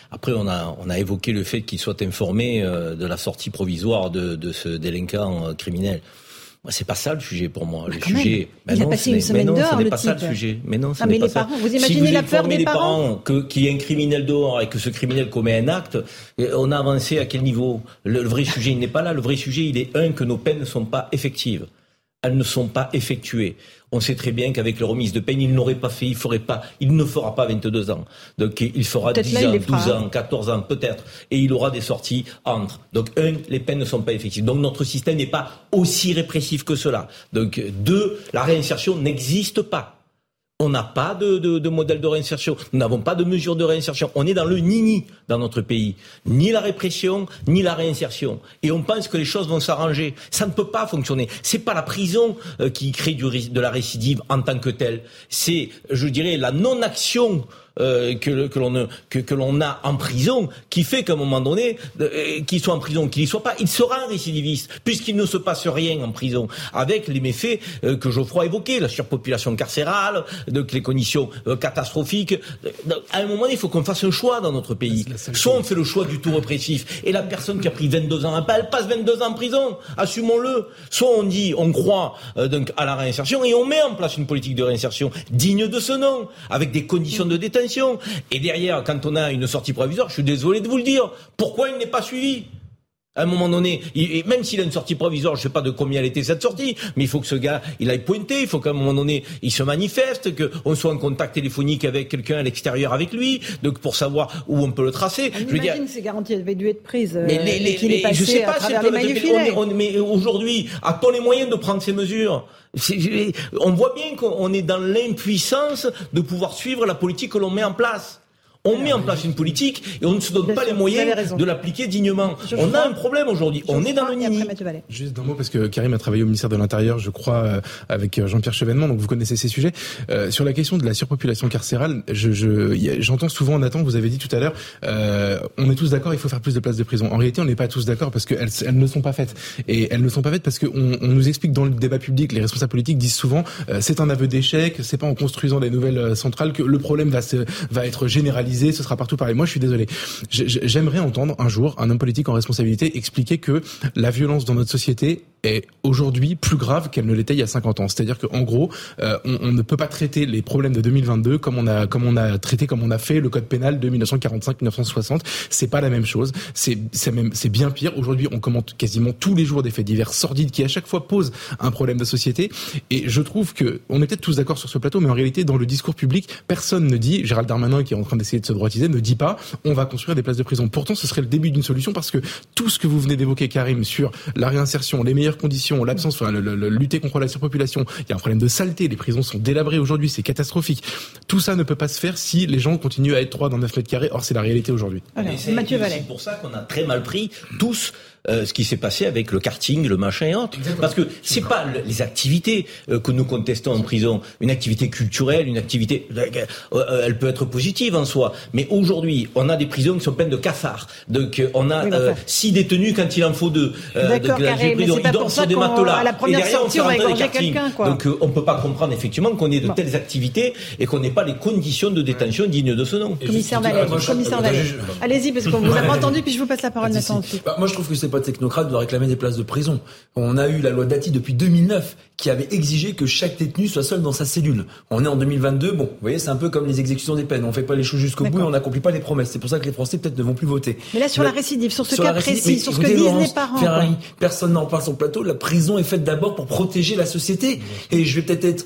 Après, on a, on a évoqué le fait qu'ils soient informés de la sortie provisoire de, de ce délinquant criminel. C'est pas ça le sujet pour moi. Bah, le sujet. il a passé une semaine dehors. Ce n'est pas ça le sujet. Mais non, ah, mais les parents, vous imaginez la peur des parents, qu'il y ait un criminel dehors et que ce criminel commet un acte. On a avancé à quel niveau? Le, le vrai sujet, il n'est pas là. Le vrai sujet, il est un que nos peines ne sont pas effectives elles ne sont pas effectuées. On sait très bien qu'avec la remise de peine, il n'aurait pas fait, il ferait pas, il ne fera pas 22 ans. Donc il fera 10 ans, 12 ans, 14 ans peut-être, et il aura des sorties entre. Donc un, les peines ne sont pas effectives. Donc notre système n'est pas aussi répressif que cela. Donc deux, la réinsertion n'existe pas. On n'a pas de, de, modèle de réinsertion. Nous n'avons pas de mesures de réinsertion. On est dans le nini dans notre pays. Ni la répression, ni la réinsertion. Et on pense que les choses vont s'arranger. Ça ne peut pas fonctionner. C'est pas la prison euh, qui crée de la récidive en tant que telle. C'est, je dirais, la non-action euh, que, que l'on que, que l'on a en prison qui fait qu'à un moment donné, euh, qu'il soit en prison, qu'il y soit pas, il sera un récidiviste puisqu'il ne se passe rien en prison avec les méfaits euh, que Geoffroy a évoqués, la surpopulation carcérale, donc les conditions catastrophiques. À un moment donné, il faut qu'on fasse un choix dans notre pays. Soit on fait le choix du tout répressif et la personne qui a pris 22 ans, elle passe 22 ans en prison, assumons-le. Soit on dit, on croit donc à la réinsertion et on met en place une politique de réinsertion digne de ce nom, avec des conditions de détention et derrière, quand on a une sortie provisoire, je suis désolé de vous le dire, pourquoi il n'est pas suivi? À un moment donné, et même s'il a une sortie provisoire, je ne sais pas de combien elle était cette sortie, mais il faut que ce gars, il aille pointer, il faut qu'à un moment donné, il se manifeste, qu'on soit en contact téléphonique avec quelqu'un à l'extérieur avec lui, donc pour savoir où on peut le tracer. je veux dire, ces garanties avaient dû être prises. Mais, les, les, je sais pas si mais aujourd'hui, a-t-on les moyens de prendre ces mesures? On voit bien qu'on est dans l'impuissance de pouvoir suivre la politique que l'on met en place. On met en place une politique et on ne se donne pas les moyens de l'appliquer dignement. on a un problème aujourd'hui. On est dans le nini. Juste d'un mot parce que Karim a travaillé au ministère de l'Intérieur, je crois, euh, avec euh, Jean-Pierre Chevènement, donc vous connaissez ces sujets. Euh, sur la question de la surpopulation carcérale, j'entends je, souvent Nathan, vous avez dit tout à l'heure, on est tous d'accord, il faut faire plus de places de prison. En réalité, on n'est pas tous d'accord parce qu'elles elles ne sont pas faites. Et elles ne sont pas faites parce qu'on on nous explique dans le débat public, les responsables politiques disent souvent, c'est un aveu d'échec, c'est pas en construisant des nouvelles centrales que le problème va, se, va être généralisé ce sera partout pareil. Moi, je suis désolé. J'aimerais entendre un jour un homme politique en responsabilité expliquer que la violence dans notre société est aujourd'hui plus grave qu'elle ne l'était il y a 50 ans. C'est-à-dire qu'en gros, euh, on, ne peut pas traiter les problèmes de 2022 comme on a comme on a traité comme on a fait le code pénal de 1945-1960. C'est pas la même chose. C'est c'est même c'est bien pire. Aujourd'hui, on commente quasiment tous les jours des faits divers sordides qui à chaque fois posent un problème de société. Et je trouve que on est peut-être tous d'accord sur ce plateau, mais en réalité, dans le discours public, personne ne dit. Gérald Darmanin, qui est en train d'essayer de se droitiser, ne dit pas on va construire des places de prison. Pourtant, ce serait le début d'une solution parce que tout ce que vous venez d'évoquer, Karim, sur la réinsertion, les meilleurs conditions, l'absence, enfin, le, lutter contre la surpopulation, il y a un problème de saleté, les prisons sont délabrées aujourd'hui, c'est catastrophique. Tout ça ne peut pas se faire si les gens continuent à être trois dans 9 mètres carrés. Or, c'est la réalité aujourd'hui. C'est pour ça qu'on a très mal pris tous euh, ce qui s'est passé avec le karting, le machin et autres. Parce que c'est pas les activités euh, que nous contestons en prison. Une activité culturelle, une activité, euh, elle peut être positive en soi. Mais aujourd'hui, on a des prisons qui sont pleines de cafards. Donc on a six détenus quand il en faut deux. D'accord, ils dorment sur des matelas. À la première et derrière, sortie, on, on va quelqu'un. Donc on peut pas comprendre effectivement qu'on ait de telles activités et qu'on n'ait pas les conditions de détention dignes de ce nom. Commissaire Vallet, commissaire Allez-y, parce qu'on vous a pas entendu, puis je vous passe la parole maintenant. Moi, je trouve que c'est pas technocrate de réclamer des places de prison. On a eu la loi Dati depuis 2009 qui avait exigé que chaque détenu soit seul dans sa cellule. On est en 2022, bon, vous voyez, c'est un peu comme les exécutions des peines. On fait pas les choses jusqu'au bout et on n'accomplit pas les promesses. C'est pour ça que les Français peut-être ne vont plus voter. Mais là, sur la récidive, sur ce cas précis, sur ce que disent les parents. personne n'en parle sur le plateau. La prison est faite d'abord pour protéger la société. Et je vais peut-être être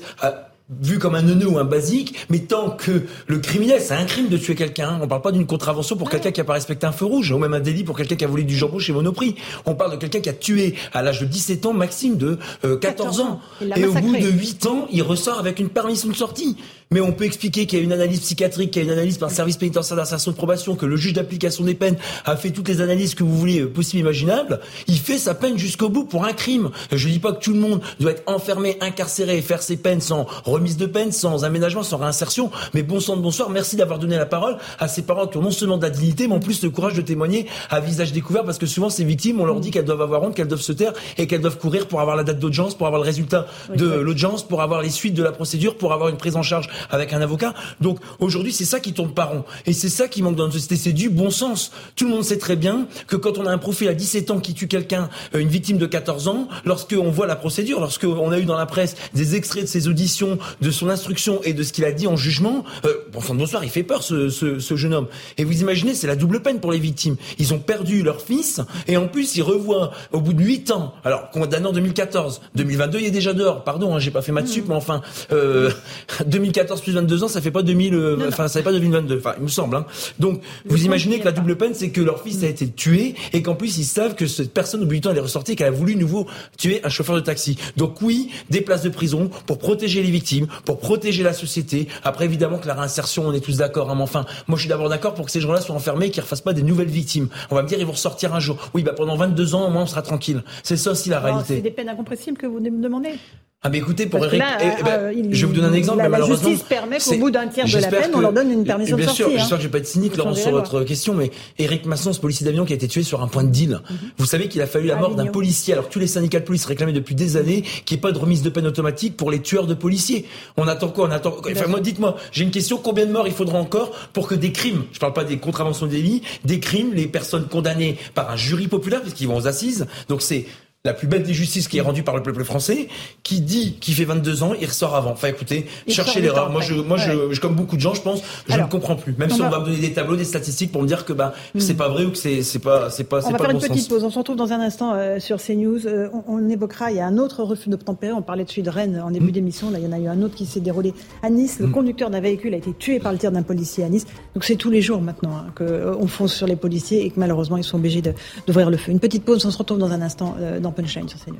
vu comme un neuneu ou un basique, mais tant que le criminel, c'est un crime de tuer quelqu'un. On parle pas d'une contravention pour quelqu'un qui a pas respecté un feu rouge, ou même un délit pour quelqu'un qui a volé du jambon chez Monoprix. On parle de quelqu'un qui a tué à l'âge de 17 ans, Maxime de 14 euh, ans. Et au bout de 8 ans, il ressort avec une permission de sortie mais on peut expliquer qu'il y a une analyse psychiatrique, qu'il y a une analyse par le service pénitentiaire d'insertion de probation, que le juge d'application des peines a fait toutes les analyses que vous voulez euh, possibles imaginables. Il fait sa peine jusqu'au bout pour un crime. Je dis pas que tout le monde doit être enfermé, incarcéré et faire ses peines sans remise de peine, sans aménagement, sans réinsertion. Mais bon sang de bonsoir, merci d'avoir donné la parole à ces parents qui ont non seulement de la dignité, mais en plus le courage de témoigner à visage découvert parce que souvent ces victimes, on leur dit qu'elles doivent avoir honte, qu'elles doivent se taire et qu'elles doivent courir pour avoir la date d'audience, pour avoir le résultat de l'audience, pour avoir les suites de la procédure, pour avoir une prise en charge avec un avocat. Donc aujourd'hui, c'est ça qui tourne pas rond. Et c'est ça qui manque dans notre société, c'est du bon sens. Tout le monde sait très bien que quand on a un profil à 17 ans qui tue quelqu'un, euh, une victime de 14 ans, lorsqu'on voit la procédure, lorsqu'on a eu dans la presse des extraits de ses auditions, de son instruction et de ce qu'il a dit en jugement, euh, bon, bonsoir, il fait peur ce, ce, ce jeune homme. Et vous imaginez, c'est la double peine pour les victimes. Ils ont perdu leur fils et en plus ils revoient au bout de 8 ans, alors condamné en 2014, 2022 il est déjà dehors, pardon, hein, j'ai pas fait maths sup, mais enfin, euh, 2014 plus 22 ans, ça fait pas 2000, euh, enfin ça fait pas 2022, enfin il me semble. Hein. Donc vous imaginez que la double peine, c'est que leur fils a été tué et qu'en plus ils savent que cette personne au bout du temps elle est ressortie et qu'elle a voulu nouveau tuer un chauffeur de taxi. Donc oui, des places de prison pour protéger les victimes, pour protéger la société. Après évidemment que la réinsertion, on est tous d'accord, hein, mais enfin, moi je suis d'abord d'accord pour que ces gens-là soient enfermés et qu'ils ne refassent pas des nouvelles victimes. On va me dire ils vont ressortir un jour. Oui, bah pendant 22 ans au moins on sera tranquille. C'est ça aussi la réalité. C'est des peines incompressibles que vous me demandez. Ah mais écoutez, pour Eric, là, eh, ben, euh, il- je vais vous donner un exemple. la- mais la malheureusement, justice permet qu'au bout d'un tiers de la peine, que- on leur donne une permission bien de sûr, sortie, hein. J'espère que je vais pas être cynique, Faut Laurent, sur votre question, mais Eric Masson, ce policier d'avion qui a été tué sur un point de deal. Vous savez qu'il a fallu la mort d'un policier, alors que tous les syndicats de police réclamaient depuis des années qu'il n'y ait pas de remise de peine automatique pour les tueurs de policiers. On attend quoi? On attend. Enfin, moi, dites-moi, j'ai une question combien de morts il faudra encore pour que des crimes, je parle pas des contraventions de délit, des crimes, les personnes condamnées par un jury populaire, puisqu'ils vont aux assises. Donc c'est la plus belle des justices qui est rendue par le peuple français, qui dit qu'il fait 22 ans, il ressort avant. Enfin, écoutez, Il cherchez l'erreur. Moi, je, moi, Ouais. je, comme beaucoup de gens, je pense, je Alors, ne comprends plus. Même si on va- me donner des tableaux, des statistiques pour me dire que bah c'est pas vrai ou que c'est c'est pas c'est pas On va pas faire une petite sens. pause. On se retrouve dans un instant euh, sur CNews. Euh, on, on évoquera, il y a un autre refus d'obtempérer. On parlait de celui de Rennes en Mm. début d'émission. Là, il y en a eu un autre qui s'est déroulé à Nice. Le conducteur d'un véhicule a été tué par le tir d'un policier à Nice. Donc c'est tous les jours maintenant hein, qu'on fonce sur les policiers et que malheureusement ils sont obligés d'ouvrir le feu. Une petite pause. On se retrouve dans un instant euh, dans Punchline sur CNews.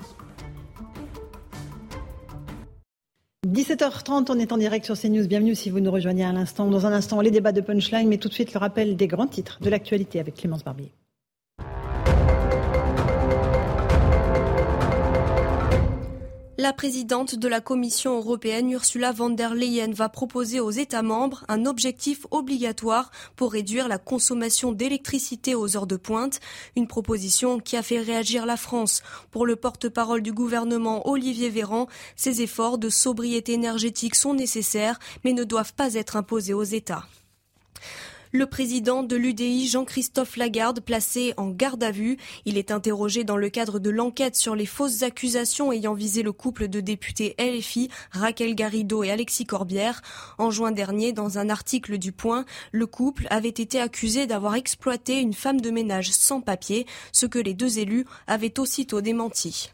17h30, on est en direct sur CNews. Bienvenue si vous nous rejoignez à l'instant. Dans un instant, les débats de Punchline, mais tout de suite le rappel des grands titres de l'actualité avec Clémence Barbier. La présidente de la Commission européenne, Ursula von der Leyen, va proposer aux États membres un objectif obligatoire pour réduire la consommation d'électricité aux heures de pointe, une proposition qui a fait réagir la France. Pour le porte-parole du gouvernement, Olivier Véran, ces efforts de sobriété énergétique sont nécessaires, mais ne doivent pas être imposés aux États. Le président de l'UDI, Jean-Christophe Lagarde, placé en garde à vue. Il est interrogé dans le cadre de l'enquête sur les fausses accusations ayant visé le couple de députés LFI, Raquel Garrido et Alexis Corbière. En juin dernier, dans un article du Point, le couple avait été accusé d'avoir exploité une femme de ménage sans papier, ce que les deux élus avaient aussitôt démenti.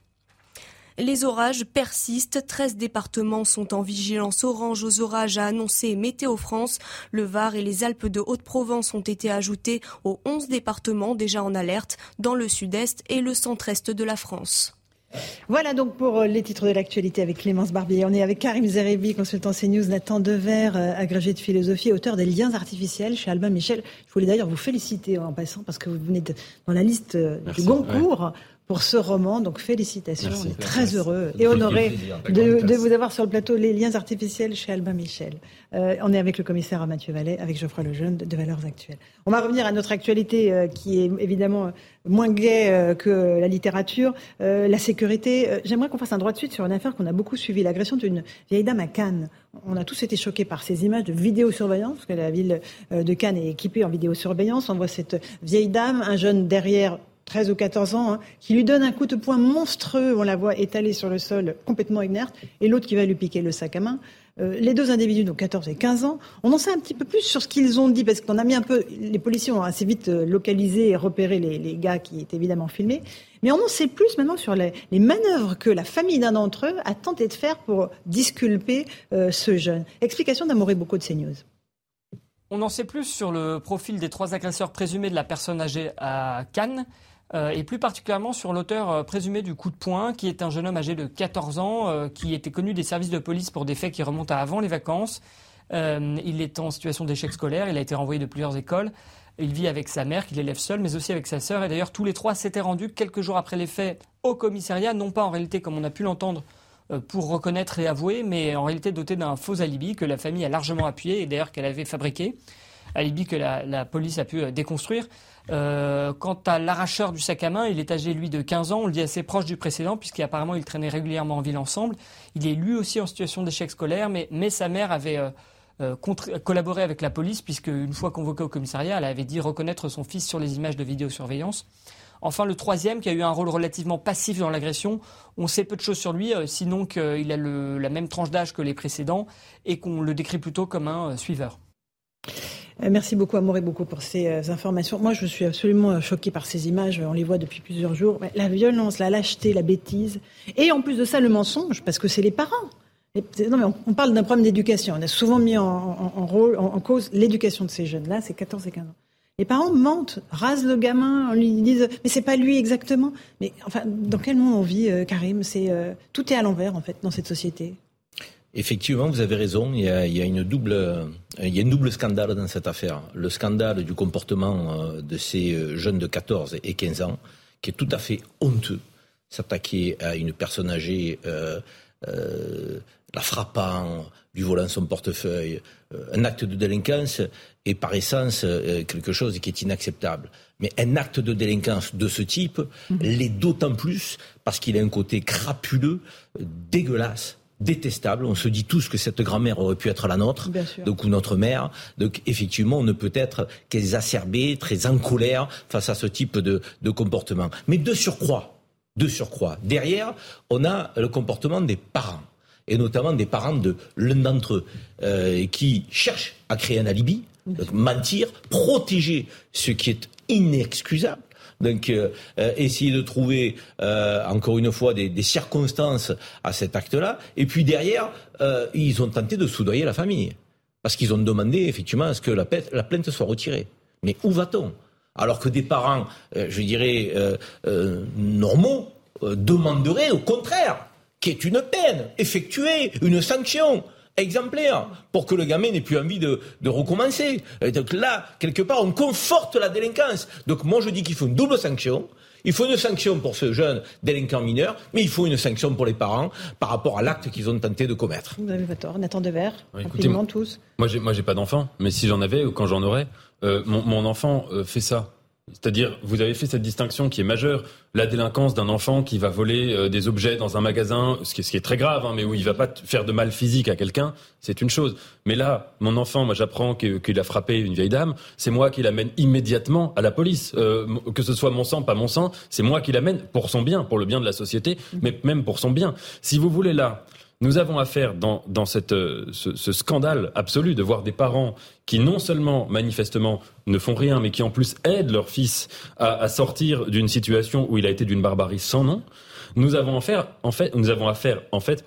Les orages persistent. 13 départements sont en vigilance orange aux orages, a annoncé Météo France. Le Var et les Alpes de Haute-Provence ont été ajoutés aux 11 départements déjà en alerte dans le sud-est et le centre-est de la France. Voilà donc pour euh, les titres de l'actualité avec Clémence Barbier. On est avec Karim Zerebi, consultant CNews, Nathan Dever, euh, agrégé de philosophie, auteur des liens artificiels chez Albin Michel. Je voulais d'ailleurs vous féliciter en passant parce que vous venez de- dans la liste euh, Merci, du Goncourt. Pour ce roman, donc félicitations, Merci. on est très heureux et honoré de, de vous avoir sur le plateau Les liens artificiels chez Albin Michel. Euh, on est avec le commissaire Mathieu Vallet, avec Geoffroy Lejeune de, de Valeurs Actuelles. On va revenir à notre actualité euh, qui est évidemment moins gaie euh, que la littérature, euh, la sécurité. Euh, J'aimerais qu'on fasse un droit de suite sur une affaire qu'on a beaucoup suivie, l'agression d'une vieille dame à Cannes. On a tous été choqués par ces images de vidéosurveillance, parce que la ville euh, de Cannes est équipée en vidéosurveillance. On voit cette vieille dame, un jeune derrière 13 ou 14 ans, hein, qui lui donne un coup de poing monstrueux, on la voit étalée sur le sol, complètement inerte, et l'autre qui va lui piquer le sac à main. Euh, les deux individus, donc 14 et 15 ans, on en sait un petit peu plus sur ce qu'ils ont dit, parce qu'on a mis un peu, les policiers ont assez vite euh, localisé et repéré les, gars qui étaient évidemment filmés, mais on en sait plus maintenant sur les, manœuvres que la famille d'un d'entre eux a tenté de faire pour disculper euh, ce jeune. Explication d'Amoré beaucoup de CNews. On en sait plus sur le profil des trois agresseurs présumés de la personne âgée à Cannes. Euh, et plus particulièrement sur l'auteur euh, présumé du coup de poing, qui est un jeune homme âgé de 14 ans, euh, qui était connu des services de police pour des faits qui remontent à avant les vacances. Il est en situation d'échec scolaire, il a été renvoyé de plusieurs écoles. Il vit avec sa mère, qu'il élève seul, mais aussi avec sa sœur. Et d'ailleurs, tous les trois s'étaient rendus quelques jours après les faits au commissariat, non pas en réalité, comme on a pu l'entendre, pour reconnaître et avouer, mais en réalité doté d'un faux alibi que la famille a largement appuyé et d'ailleurs qu'elle avait fabriqué. Alibi que la, police a pu déconstruire. Euh, quant à l'arracheur du sac à main, il est âgé, lui, de 15 ans. On le dit assez proche du précédent, puisqu'apparemment, il traînait régulièrement en ville ensemble. Il est lui aussi en situation d'échec scolaire, mais, sa mère avait euh, collaborer avec la police, puisque une fois convoquée au commissariat, elle avait dit reconnaître son fils sur les images de vidéosurveillance. Enfin, le troisième, qui a eu un rôle relativement passif dans l'agression, on sait peu de choses sur lui, sinon qu'il a la même tranche d'âge que les précédents et qu'on le décrit plutôt comme un suiveur. Euh, merci beaucoup, Amoré, beaucoup pour ces euh, informations. Moi, je suis absolument euh, choquée par ces images. On les voit depuis plusieurs jours. La violence, la lâcheté, la bêtise. Et en plus de ça, le mensonge, parce que c'est les parents. Non, mais on, parle d'un problème d'éducation. On a souvent mis en, cause l'éducation de ces jeunes-là, c'est 14 et 15 ans. Les parents mentent, rasent le gamin, lui disent mais c'est pas lui exactement. Mais enfin, dans quel monde on vit, Karim? C'est tout est à l'envers en fait dans cette société. Effectivement, vous avez raison. Il y a, une double, il y a une double scandale dans cette affaire. Le scandale du comportement euh, de ces euh, jeunes de 14 et 15 ans, qui est tout à fait honteux. S'attaquer à une personne âgée, euh, la frappant, lui volant son portefeuille, un acte de délinquance est par essence quelque chose qui est inacceptable. Mais un acte de délinquance de ce type mmh. l'est d'autant plus parce qu'il a un côté crapuleux, dégueulasse détestable. On se dit tous que cette grand-mère aurait pu être la nôtre, donc ou notre mère. Donc effectivement, on ne peut être qu'exacerbé, très en colère face à ce type de, comportement. Mais de surcroît, de surcroît, derrière, on a le comportement des parents et notamment des parents de l'un d'entre eux euh, qui cherchent à créer un alibi, mentir, protéger ce qui est inexcusable donc, euh, euh, essayer de trouver, euh, encore une fois, des, circonstances à cet acte-là. Et puis derrière, ils ont tenté de soudoyer la famille. Parce qu'ils ont demandé, effectivement, à ce que la, plainte soit retirée. Mais où va-t-on? Alors que des parents, je dirais, normaux, demanderaient au contraire qu'il y ait une peine effectuée, une sanction exemplaire pour que le gamin n'ait plus envie de, recommencer. donc là, quelque part, on conforte la délinquance. Donc moi, je dis qu'il faut une double sanction. Il faut une sanction pour ce jeune délinquant mineur, mais il faut une sanction pour les parents par rapport à l'acte qu'ils ont tenté de commettre. Vous avez tort. Nathan Devers, rapidement tous. Moi, j'ai, moi, j'ai pas d'enfant, mais si j'en avais ou quand j'en aurais, euh, mon, enfant euh, fait ça. C'est-à-dire, vous avez fait cette distinction qui est majeure. La délinquance d'un enfant qui va voler euh, des objets dans un magasin, ce qui est, très grave, hein, mais où il va pas faire de mal physique à quelqu'un, c'est une chose. Mais là, mon enfant, moi j'apprends qu'il a frappé une vieille dame, c'est moi qui l'amène immédiatement à la police. Euh, que ce soit mon sang, pas mon sang, c'est moi qui l'amène pour son bien, pour le bien de la société, mais même pour son bien. Si vous voulez là nous avons affaire dans, euh, ce, scandale absolu de voir des parents qui non seulement manifestement ne font rien, mais qui en plus aident leur fils à, sortir d'une situation où il a été d'une barbarie sans nom. Nous avons affaire, en fait,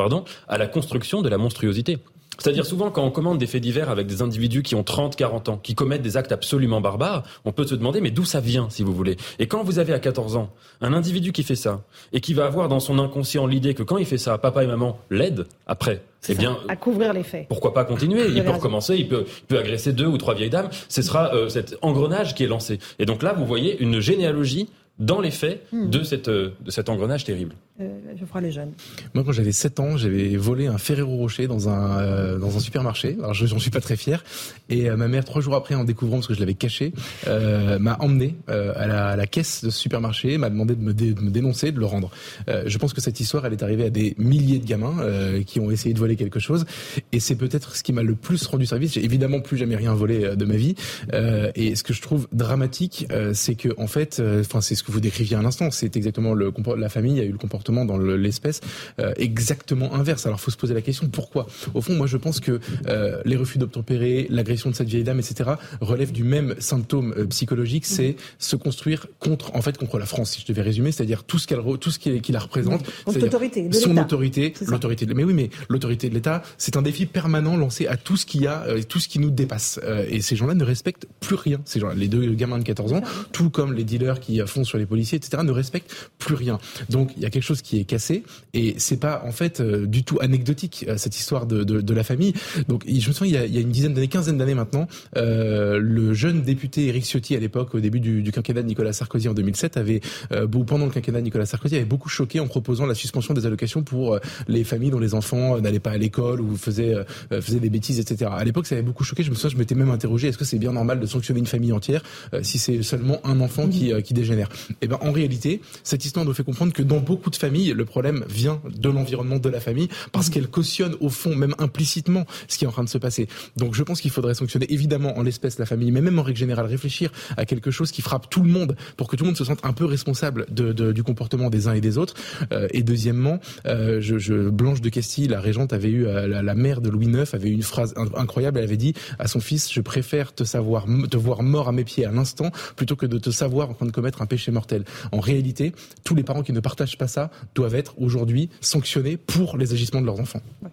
à la construction de la monstruosité. C'est-à-dire souvent quand on commande des faits divers avec des individus qui ont 30, 40 ans, qui commettent des actes absolument barbares, on peut se demander mais d'où ça vient si vous voulez? Et quand vous avez à 14 ans un individu qui fait ça et qui va avoir dans son inconscient l'idée que quand il fait ça, papa et maman l'aident après, eh bien, à couvrir les faits. Pourquoi pas continuer? Il peut recommencer, il peut, peut agresser deux ou trois vieilles dames. Ce sera euh, cet engrenage qui est lancé. Et donc là, vous voyez une généalogie dans les faits hmm. de, cette, euh, de cet engrenage terrible. Euh, je ferai les jeunes. Moi, quand j'avais 7 ans, j'avais volé un Ferrero Rocher dans un, euh, dans un supermarché. Alors, je j'en suis pas très fier. Et ma mère, trois jours après, en découvrant, parce que je l'avais caché, m'a emmené à la, à, la, caisse de ce supermarché, m'a demandé de me, de me, dénoncer, de le rendre. je pense que cette histoire, elle est arrivée à des milliers de gamins qui ont essayé de voler quelque chose. Et c'est peut-être ce qui m'a le plus rendu service. J'ai évidemment plus jamais rien volé de ma vie. et ce que je trouve dramatique, c'est que, en fait, enfin, c'est ce que vous décriviez à l'instant. C'est exactement le la famille a eu le comportement dans l'espèce euh, exactement inverse. Alors, faut se poser la question pourquoi? Au fond, moi, je pense que euh, les refus d'obtempérer, l'agression de cette vieille dame, etc., relèvent du même symptôme euh, psychologique, c'est se construire contre, en fait, contre la France. Si je devais résumer, c'est-à-dire tout ce qu'elle, tout ce qui, la représente, mmh. autorité, son autorité, l'autorité. Mais oui, mais l'autorité de l'État, c'est un défi permanent lancé à tout ce qui a, tout ce qui nous dépasse. et ces gens-là ne respectent plus rien. Ces gens, les deux gamins de 14 ans, tout comme les dealers qui font sur les policiers, etc., ne respectent plus rien. Donc il y a quelque chose qui est cassé et c'est pas en fait euh, du tout anecdotique euh, cette histoire de, de, la famille. Donc je me souviens il y a, une dizaine d'années, quinzaine d'années maintenant, euh, le jeune député Éric Ciotti à l'époque, au début du, quinquennat de Nicolas Sarkozy en 2007, avait euh, pendant le quinquennat de Nicolas Sarkozy avait beaucoup choqué en proposant la suspension des allocations pour les familles dont les enfants n'allaient pas à l'école ou faisaient faisaient des bêtises, etc. À l'époque ça avait beaucoup choqué. Je me souviens je m'étais même interrogé est-ce que c'est bien normal de sanctionner une famille entière si c'est seulement un enfant qui, qui dégénère? Eh ben, en réalité, cette histoire nous fait comprendre que dans beaucoup de familles, le problème vient de l'environnement de la famille parce qu'elle cautionne au fond, même implicitement, ce qui est en train de se passer. Donc, je pense qu'il faudrait sanctionner évidemment en l'espèce la famille, mais même en règle générale, réfléchir à quelque chose qui frappe tout le monde pour que tout le monde se sente un peu responsable de, de, du comportement des uns et des autres. Euh, et deuxièmement, euh, je, je, Blanche de Castille, la régente, avait eu euh, la, la, mère de Louis IX avait eu une phrase incroyable. Elle avait dit à son fils "Je préfère te savoir te voir mort à mes pieds à l'instant plutôt que de te savoir en train de commettre un péché mortel." En réalité, tous les parents qui ne partagent pas ça doivent être aujourd'hui sanctionnés pour les agissements de leurs enfants. Ouais.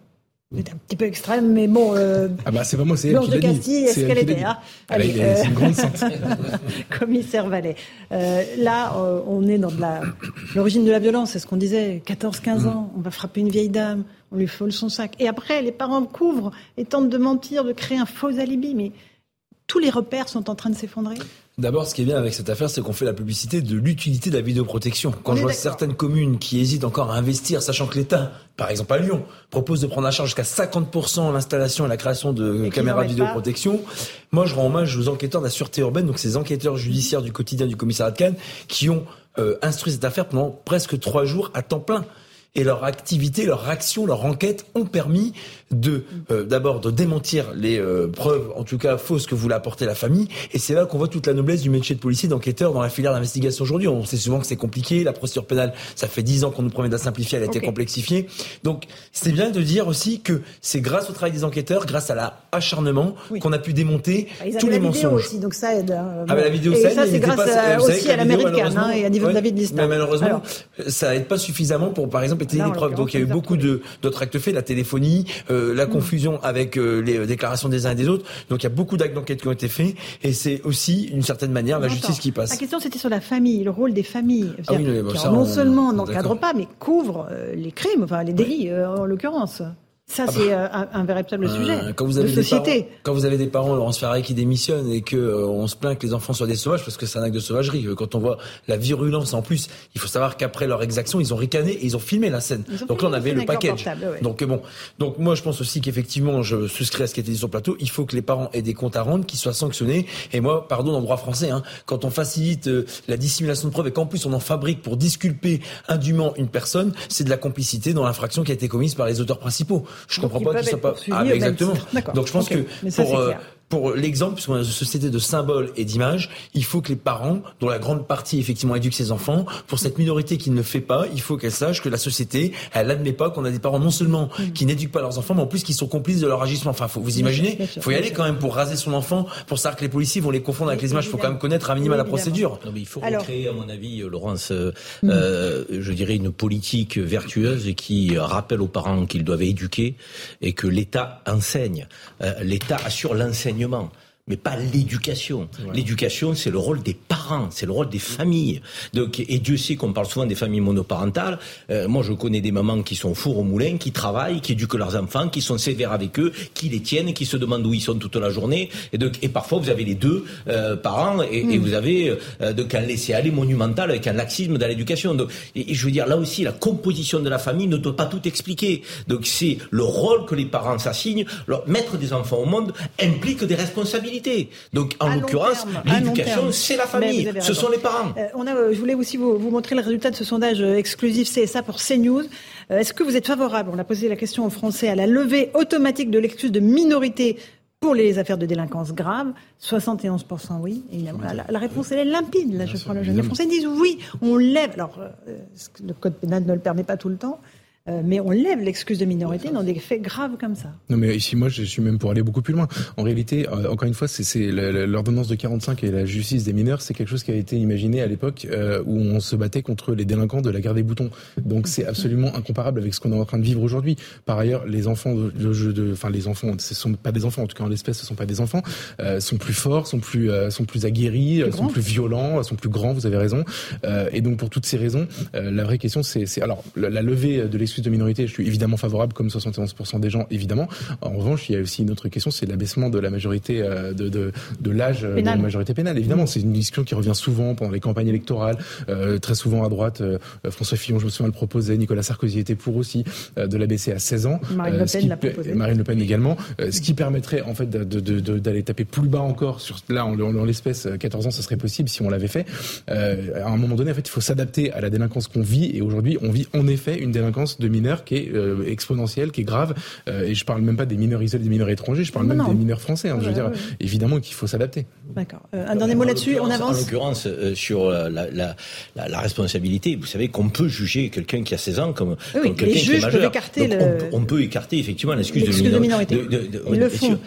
C'est un petit peu extrême, mais bon. Euh, ah bah c'est pas moi, c'est elle qui l'a dit. Est-ce qu'elle était hein Allez, euh, C'est une grande sainte. Commissaire Vallet. Euh, là, euh, on est dans l'origine de la violence, c'est ce qu'on disait. 14-15 mm. ans, on va frapper une vieille dame, on lui vole son sac. Et après, les parents couvrent et tentent de mentir, de créer un faux alibi. Mais tous les repères sont en train de s'effondrer. D'abord, ce qui est bien avec cette affaire, c'est qu'on fait la publicité de l'utilité de la vidéoprotection. Quand je vois certaines communes qui hésitent encore à investir, sachant que l'État, par exemple à Lyon, propose de prendre en charge jusqu'à 50% l'installation et la création de caméras de vidéoprotection, moi je rends hommage aux enquêteurs de la sûreté urbaine, donc ces enquêteurs judiciaires du quotidien du commissariat de Cannes, qui ont euh, instruit cette affaire pendant presque trois jours à temps plein et leur activité, leur action, leur enquête ont permis de euh, d'abord de démentir les euh, preuves, en tout cas fausses, que voulait apporter la famille. Et c'est là qu'on voit toute la noblesse du métier de policier, d'enquêteur dans la filière d'investigation aujourd'hui. On sait souvent que c'est compliqué. La procédure pénale, ça fait dix ans qu'on nous promet de la simplifier, elle a okay. été complexifiée. Donc c'est bien de dire aussi que c'est grâce au travail des enquêteurs, grâce à l'acharnement, oui. qu'on a pu démonter ah, tous les mensonges. Aussi, donc ça aide. Euh, ah, bah, la vidéo, et ça, ça c'est grâce pas, à, aussi à l'américaine hein, et à niveau ouais, de David Liston. Mais malheureusement, Alors, ça aide pas suffisamment pour, par exemple, Donc il y a eu beaucoup d'autres actes faits, la téléphonie, euh, la mmh. confusion avec euh, les déclarations des uns et des autres. Donc il y a beaucoup d'actes d'enquête qui ont été faits et c'est aussi, d'une certaine manière, la justice qui passe. La question c'était sur la famille, le rôle des familles. Ah oui, bon, qui ça, non on, seulement n'encadre pas, mais couvre euh, les crimes, enfin les délits euh, en l'occurrence. Ça, ah c'est bah, un, un, véritable sujet euh, quand vous avez de des société. Parents, quand vous avez des parents, Laurence Ferrari, qui démissionnent et que euh, on se plaint que les enfants soient des sauvages, parce que c'est un acte de sauvagerie. Quand on voit la virulence en plus, il faut savoir qu'après leur exaction, ils ont ricané et ils ont filmé la scène. Donc là, on avait le package. Ouais. Donc bon, donc moi, je pense aussi qu'effectivement, je souscris à ce qui a été dit sur le plateau. Il faut que les parents aient des comptes à rendre, qu'ils soient sanctionnés. Et moi, pardon, dans le droit français, hein, quand on facilite euh, la dissimulation de preuves et qu'en plus on en fabrique pour disculper indûment une personne, c'est de la complicité dans l'infraction qui a été commise par les auteurs principaux. Je comprends pas qu'ils soient pas. Ah, exactement. Donc je pense okay. que pour euh, pour l'exemple, puisqu'on a une société de symboles et d'images, il faut que les parents, dont la grande partie effectivement éduquent ses enfants, pour cette minorité qui ne le fait pas, il faut qu'elle sache que la société, elle n'admet pas qu'on a des parents non seulement mmh. qui n'éduquent pas leurs enfants, mais en plus qui sont complices de leur agissement. Enfin, faut vous imaginez, il faut y aller quand même pour raser son enfant, pour savoir que les policiers vont les confondre avec les images. Il faut quand même connaître à minima la procédure. Non, mais il faut recréer, à mon avis, Laurence, euh, mmh. euh, je dirais une politique vertueuse qui rappelle aux parents qu'ils doivent éduquer et que l'État enseigne. Euh, L'État assure l'enseignement renseignements mais pas l'éducation. Ouais. L'éducation, c'est le rôle des parents, c'est le rôle des familles. Donc, et Dieu sait qu'on parle souvent des familles monoparentales. Euh, moi, je connais des mamans qui sont four au moulin, qui travaillent, qui éduquent leurs enfants, qui sont sévères avec eux, qui les tiennent, qui se demandent où ils sont toute la journée. Et, donc, et parfois, vous avez les deux euh, parents et, mmh. et, vous avez euh, donc un laisser-aller monumental avec un laxisme dans l'éducation. Donc, et, et, je veux dire, là aussi, la composition de la famille ne doit pas tout expliquer. Donc, c'est le rôle que les parents s'assignent. Mettre des enfants au monde implique des responsabilités. Donc, en l'occurrence, l'éducation, c'est la famille, ce sont les parents. Euh, on a, je voulais aussi vous, vous, montrer le résultat de ce sondage exclusif CSA pour CNews. Euh, Est-ce que vous êtes favorable, on a posé la question aux Français, à la levée automatique de l'excuse de minorité pour les affaires de délinquance grave? 71% oui. Évidemment. La, la, réponse, elle est limpide. Là, je prends le jeune. Les Français disent oui, on lève. Alors, euh, le code pénal ne le permet pas tout le temps. Euh, mais on lève l'excuse de minorité dans des faits graves comme ça. Non, mais ici, moi, je suis même pour aller beaucoup plus loin. En réalité, euh, encore une fois, c'est l'ordonnance de 45 et la justice des mineurs, c'est quelque chose qui a été imaginé à l'époque euh, où on se battait contre les délinquants de la guerre des boutons. Donc, c'est absolument incomparable avec ce qu'on est en train de vivre aujourd'hui. Par ailleurs, les enfants de, de, enfin, les enfants, ce sont pas des enfants, en tout cas en l'espèce, ce sont pas des enfants, sont plus forts, sont plus, sont plus aguerris, plus sont plus violents, sont plus grands. Vous avez raison. et donc, pour toutes ces raisons, la vraie question, c'est, alors, la, la levée de l'excuse de minorité, je suis évidemment favorable, comme 71% des gens, évidemment. En revanche, il y a aussi une autre question, c'est l'abaissement de la majorité de, de, de l'âge de la majorité pénale. Évidemment, c'est une discussion qui revient souvent pendant les campagnes électorales, très souvent à droite. François Fillon, je me souviens, le proposait. Nicolas Sarkozy était pour aussi de l'abaisser à 16 ans. Marine Le Pen l'a proposé. Marine Le Pen également. ce qui permettrait en fait d'aller taper plus bas encore sur là en, en l'espèce 14 ans, ce serait possible si on l'avait fait. Euh, à un moment donné, en fait, il faut s'adapter à la délinquance qu'on vit. Et aujourd'hui, on vit en effet une délinquance de mineurs qui est euh, exponentielle, qui est grave. Euh, et je parle même pas des mineurs isolés, des mineurs étrangers. Je parle même des mineurs français. Hein, je veux dire, évidemment qu'il faut s'adapter. D'accord. un dernier mot là-dessus. On avance. En l'occurrence, sur la, la, la, responsabilité, vous savez qu'on peut juger quelqu'un qui a 16 ans comme, comme quelqu'un qui est majeur. On, peut écarter effectivement l'excuse de, minorité. ils le font.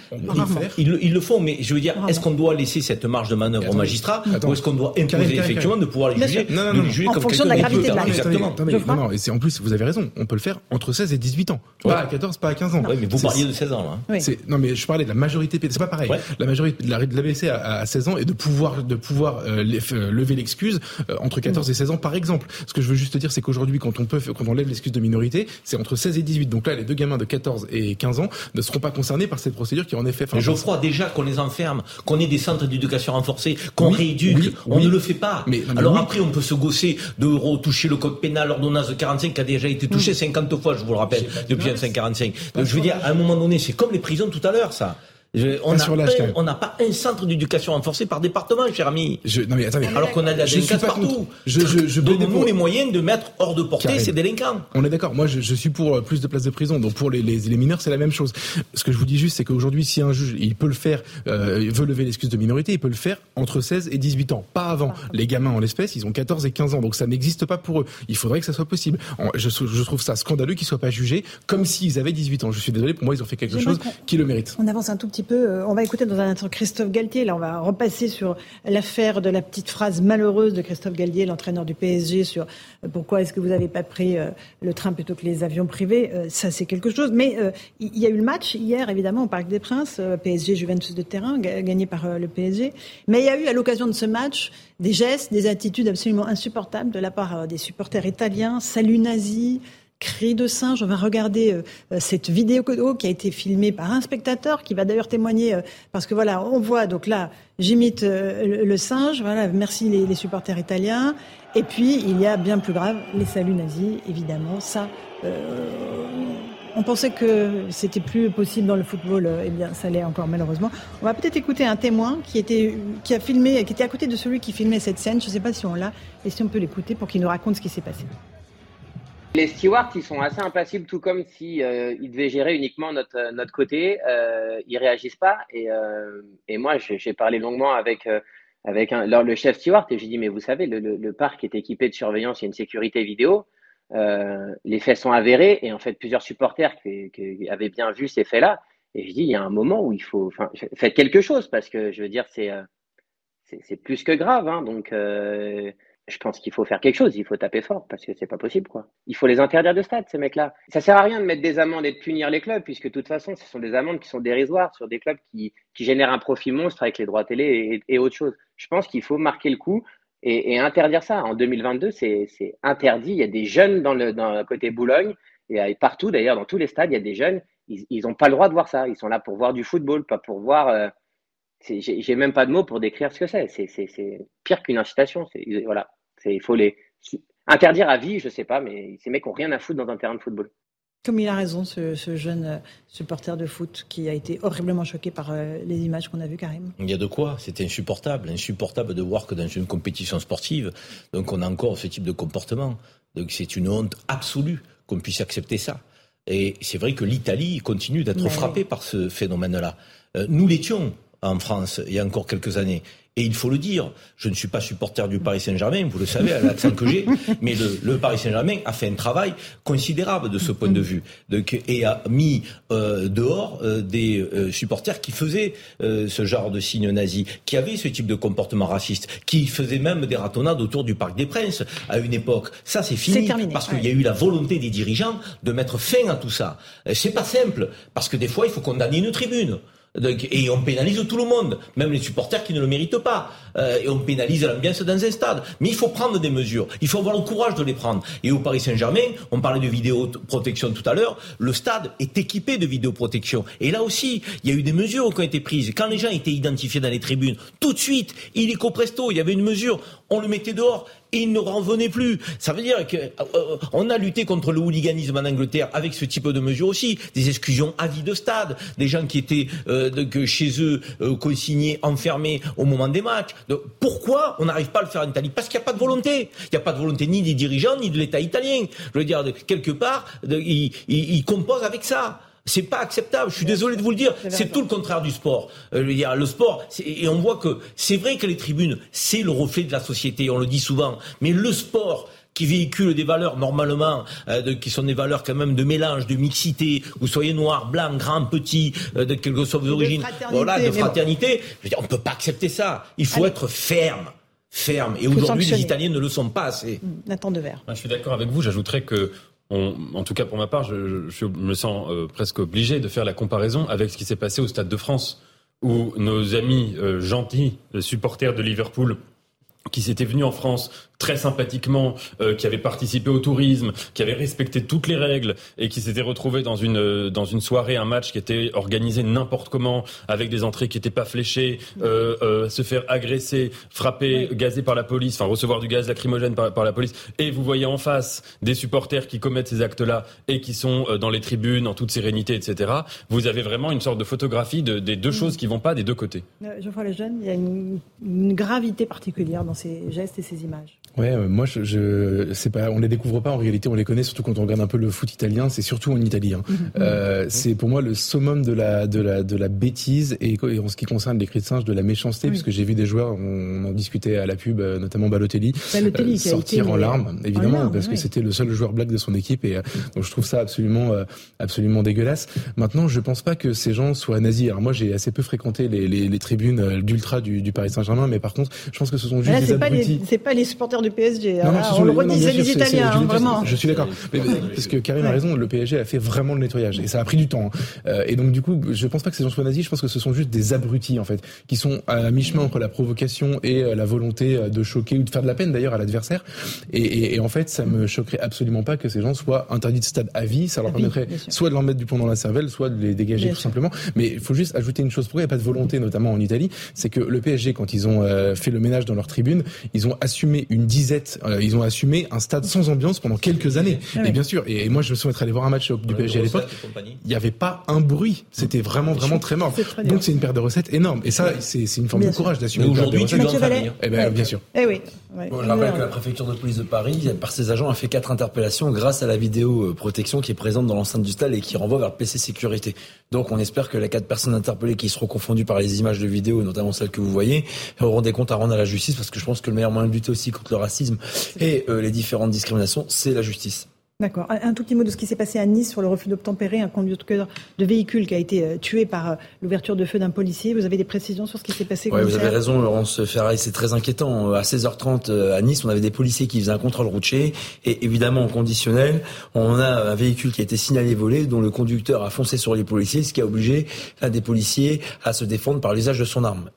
Ils, le font, mais je veux dire, est-ce qu'on doit laisser cette marge de manœuvre au magistrat ou est-ce qu'on doit imposer effectivement de pouvoir les juger, en comme fonction de la gravité de l'acte. Exactement. Non, non, et c'est en plus, vous avez raison, on peut le faire entre 16 et 18 ans. Pas à 14, pas à 15 ans. Oui, mais vous parliez de 16 ans, là. Hein. Non, mais je parlais de la majorité, c'est pas pareil. La majorité, de la, de baisser à, 16 ans et de pouvoir, de pouvoir euh, euh, lever l'excuse euh, entre 14 et 16 ans, par exemple. Ce que je veux juste dire, c'est qu'aujourd'hui, quand on peut, quand on lève l'excuse de minorité, c'est entre 16 et 18. Donc là, les deux gamins de 14 et 15 ans ne seront pas concernés par cette procédure qui en effet. Mais Geoffroy, déjà qu'on les enferme, qu'on ait des centres d'éducation renforcés, qu'on rééduque, on ne le fait pas. Mais, Alors après, on peut se gosser de retoucher le code pénal, l'ordonnance de 45 qui a déjà été touchée 50 mm. fois, je vous le rappelle, depuis 1945. Je veux dire, à un moment donné, c'est comme les prisons tout à l'heure, ça on n'a pas, un centre d'éducation renforcé par département, cher ami. non mais attendez, alors qu'on a de la délinquance partout. Je, je, je Donnez-nous les moyens de mettre hors de portée ces délinquants. On est d'accord. Moi, je, suis pour euh, plus de places de prison. Donc pour les, les, mineurs, c'est la même chose. Ce que je vous dis juste, c'est qu'aujourd'hui, si un juge, il peut le faire, euh, il veut lever l'excuse de minorité, il peut le faire entre 16 et 18 ans, pas avant. Les gamins en l'espèce, ils ont 14 et 15 ans, donc ça n'existe pas pour eux. Il faudrait que ça soit possible. Je, je trouve ça scandaleux qu'ils soient pas jugés comme s'ils avaient 18 ans. Je suis désolé, pour moi, ils ont fait quelque chose qui le mérite. On avance un tout petit Euh, on va écouter dans un instant Christophe Galtier. Là, on va repasser sur l'affaire de la petite phrase malheureuse de Christophe Galtier, l'entraîneur du PSG, sur euh, pourquoi est-ce que vous n'avez pas pris euh, le train plutôt que les avions privés? Ça, c'est quelque chose. Mais il y a eu le match hier, évidemment, au Parc des Princes, PSG Juventus de terrain, gagné par le PSG. Mais il y a eu, à l'occasion de ce match, des gestes, des attitudes absolument insupportables de la part des supporters italiens, salut nazi, cri de singe. On va regarder euh, euh, cette vidéo qui a été filmée par un spectateur qui va d'ailleurs témoigner euh, parce que voilà, on voit donc là, j'imite le, singe. Voilà, merci les, supporters italiens. Et puis il y a bien plus grave les saluts nazis, évidemment. Ça, on pensait que c'était plus possible dans le football. eh bien, ça l'est encore malheureusement. On va peut-être écouter un témoin qui qui a filmé, qui était à côté de celui qui filmait cette scène. Je ne sais pas si on l'a et si on peut l'écouter pour qu'il nous raconte ce qui s'est passé. Les stewards, ils sont assez impassibles, tout comme si euh, devaient gérer uniquement notre, euh, notre côté. Euh, ils réagissent pas. Et, euh, moi, j'ai parlé longuement avec, avec le chef steward et j'ai dit, mais vous savez, le, parc est équipé de surveillance, il y a une sécurité vidéo. les faits sont avérés et en fait, plusieurs supporters qui, avaient bien vu ces faits-là. Et je dis, il y a un moment où il faut, faites quelque chose parce que je veux dire, c'est c'est plus que grave. Hein, donc je pense qu'il faut faire quelque chose, il faut taper fort parce que c'est pas possible quoi. Il faut les interdire de stade ces mecs-là. Ça sert à rien de mettre des amendes et de punir les clubs puisque de toute façon ce sont des amendes qui sont dérisoires sur des clubs qui, qui génèrent un profit monstre avec les droits télé et, et autre chose. Je pense qu'il faut marquer le coup et, interdire ça. En 2022 c'est interdit. Il y a des jeunes dans le côté Boulogne et partout d'ailleurs dans tous les stades il y a des jeunes. Ils n'ont pas le droit de voir ça. Ils sont là pour voir du football, pas pour voir. Euh, j'ai même pas de mots pour décrire ce que c'est. C'est pire qu'une incitation. Voilà. Il faut les interdire à vie, je sais pas, mais ces mecs ont rien à foutre dans un terrain de football. Comme il a raison, ce, jeune euh, supporter de foot qui a été horriblement choqué par euh, les images qu'on a vues, Karim. Il y a de quoi C'est insupportable. Insupportable de voir que dans une compétition sportive, donc on a encore ce type de comportement. Donc c'est une honte absolue qu'on puisse accepter ça. Et c'est vrai que l'Italie continue d'être frappée par ce phénomène-là. Euh, nous l'étions en France il y a encore quelques années. Et il faut le dire, je ne suis pas supporter du Paris Saint-Germain, vous le savez, à l'accent que j'ai, mais le, Paris Saint-Germain a fait un travail considérable de ce point de vue et a mis euh, dehors euh, des euh, supporters qui faisaient ce genre de signes nazis, qui avaient ce type de comportement raciste, qui faisaient même des ratonnades autour du Parc des Princes à une époque. Ça, c'est fini parce qu'il y a eu la volonté des dirigeants de mettre fin à tout ça. C'est pas simple parce que des fois, il faut condamner une tribune. Et on pénalise tout le monde, même les supporters qui ne le méritent pas. Euh, et on pénalise l'ambiance dans un stade. Mais il faut prendre des mesures. Il faut avoir le courage de les prendre. Et au Paris Saint-Germain, on parlait de vidéoprotection tout à l'heure, le stade est équipé de vidéoprotection. Et là aussi, il y a eu des mesures qui ont été prises. Quand les gens étaient identifiés dans les tribunes, tout de suite, illico presto, il y avait une mesure, on le mettait dehors et il ne revenait plus. Ça veut dire qu'on euh, a lutté contre le hooliganisme en Angleterre avec ce type de mesures aussi, des exclusions à vie de stade, des gens qui étaient euh, chez eux euh, consignés, enfermés au moment des matchs. pourquoi on n'arrive pas à le faire en Italie? Parce qu'il n'y a pas de volonté. Il n'y a pas de volonté ni des dirigeants ni de l'État italien. Je veux dire, quelque part, ils composent avec ça. C'est pas acceptable. Je suis désolé de vous le dire. C'est tout le contraire du sport. Euh, le sport, et on voit que c'est vrai que les tribunes, c'est le reflet de la société. On le dit souvent. Mais le sport, qui véhicule des valeurs normalement euh, qui sont des valeurs quand même de mélange, de mixité, vous soyez noir, blanc, grand, petit, euh, de quelles que soient vos origines, voilà, de fraternité. on ne peut pas accepter ça. Il faut être ferme ferme. Et aujourd'hui, les Italiens ne le sont pas assez. Nathan Devers. Je suis d'accord avec vous. J'ajouterais que en tout cas pour ma part, je, me sens euh, presque obligé de faire la comparaison avec ce qui s'est passé au Stade de France, où nos amis euh, gentils, supporters de Liverpool, qui s'étaient venus en France très sympathiquement, euh, qui avait participé au tourisme, qui avait respecté toutes les règles et qui s'était retrouvé dans une euh, dans une soirée, un match qui était organisé n'importe comment, avec des entrées qui n'étaient pas fléchées, euh, se faire agresser, frapper, gazer par la police, enfin recevoir du gaz lacrymogène par, par, la police. Et vous voyez en face des supporters qui commettent ces actes-là et qui sont dans les tribunes en toute sérénité, etc. Vous avez vraiment une sorte de photographie de, des deux mm. choses qui vont pas des deux côtés. Jeunes, il y a une, une gravité particulière dans ces gestes et ces images. Ouais, euh, moi je, je c'est pas, on les découvre pas en réalité, on les connaît surtout quand on regarde un peu le foot italien, c'est surtout en Italie. Hein. Mhm. euh, c'est pour moi le summum de la de la de la bêtise et, en ce qui concerne les cris de singe de la méchanceté, puisque j'ai vu des joueurs, on, en discutait à la pub, euh, notamment Balotelli, Balotelli euh, sortir en larmes, évidemment, parce que c'était le seul joueur black de son équipe et donc je trouve ça absolument absolument dégueulasse. Maintenant, je pense pas que ces gens soient nazis. Alors moi, j'ai assez peu fréquenté les, les, les tribunes d'ultra du, du Paris Saint-Germain, mais par contre, je pense que ce sont juste des abrutis. C'est pas les supporters du PSG. Non, non, on le redit, c'est les Italiens, je, vraiment. Je suis d'accord. Parce que Karim a raison, le PSG a fait vraiment le nettoyage. Et ça a pris du temps. Hein. Euh, et donc, du coup, je pense pas que ces gens soient nazis, je pense que ce sont juste des abrutis, en fait, qui sont à mi-chemin entre la provocation et euh, la volonté euh, de choquer ou de faire de la peine, d'ailleurs, à l'adversaire. Et, et, et, en fait, ça me choquerait absolument pas que ces gens soient interdits de stade à vie. Ça leur permettrait soit de leur mettre du plomb dans la cervelle, soit de les dégager tout simplement. Mais il faut juste ajouter une chose. Pourquoi il n'y a pas de volonté, notamment en Italie C'est que le PSG, quand ils ont fait le ménage dans leur tribune, ils ont assumé une disette, ils ont assumé un stade sans ambiance pendant quelques années. Ah et bien sûr, et, moi je me souviens être allé voir un match du PSG à l'époque, il n'y avait pas un bruit. C'était vraiment vraiment très mort. Donc c'est une perte de recettes énorme. Et ça, c'est une forme de courage d'assumer une perte de recettes. Eh ben, bien sûr. Eh oui. je rappelle que la préfecture de police de Paris, par ses agents, a fait quatre interpellations grâce à la vidéo protection qui est présente dans l'enceinte du stade et qui renvoie vers le PC sécurité. Donc on espère que les quatre personnes interpellées qui seront confondues par les images de vidéo, notamment celles que vous voyez, auront des comptes à rendre à la justice parce que je pense que le meilleur moyen de lutter aussi contre le racisme et euh, les différentes discriminations, c'est la justice. D'accord. Un tout petit mot de ce qui s'est passé à Nice sur le refus d'obtempérer, un conducteur de véhicule qui a été euh, tué par euh, l'ouverture de feu d'un policier. Vous avez des précisions sur ce qui s'est passé Oui, vous avez raison, Laurence Ferraille, c'est très inquiétant. À 16h30 à Nice, on avait des policiers qui faisaient un contrôle routier et évidemment en conditionnel, on a un véhicule qui a été signalé volé dont le conducteur a foncé sur les policiers, ce qui a obligé des policiers à se défendre par l'usage de son arme.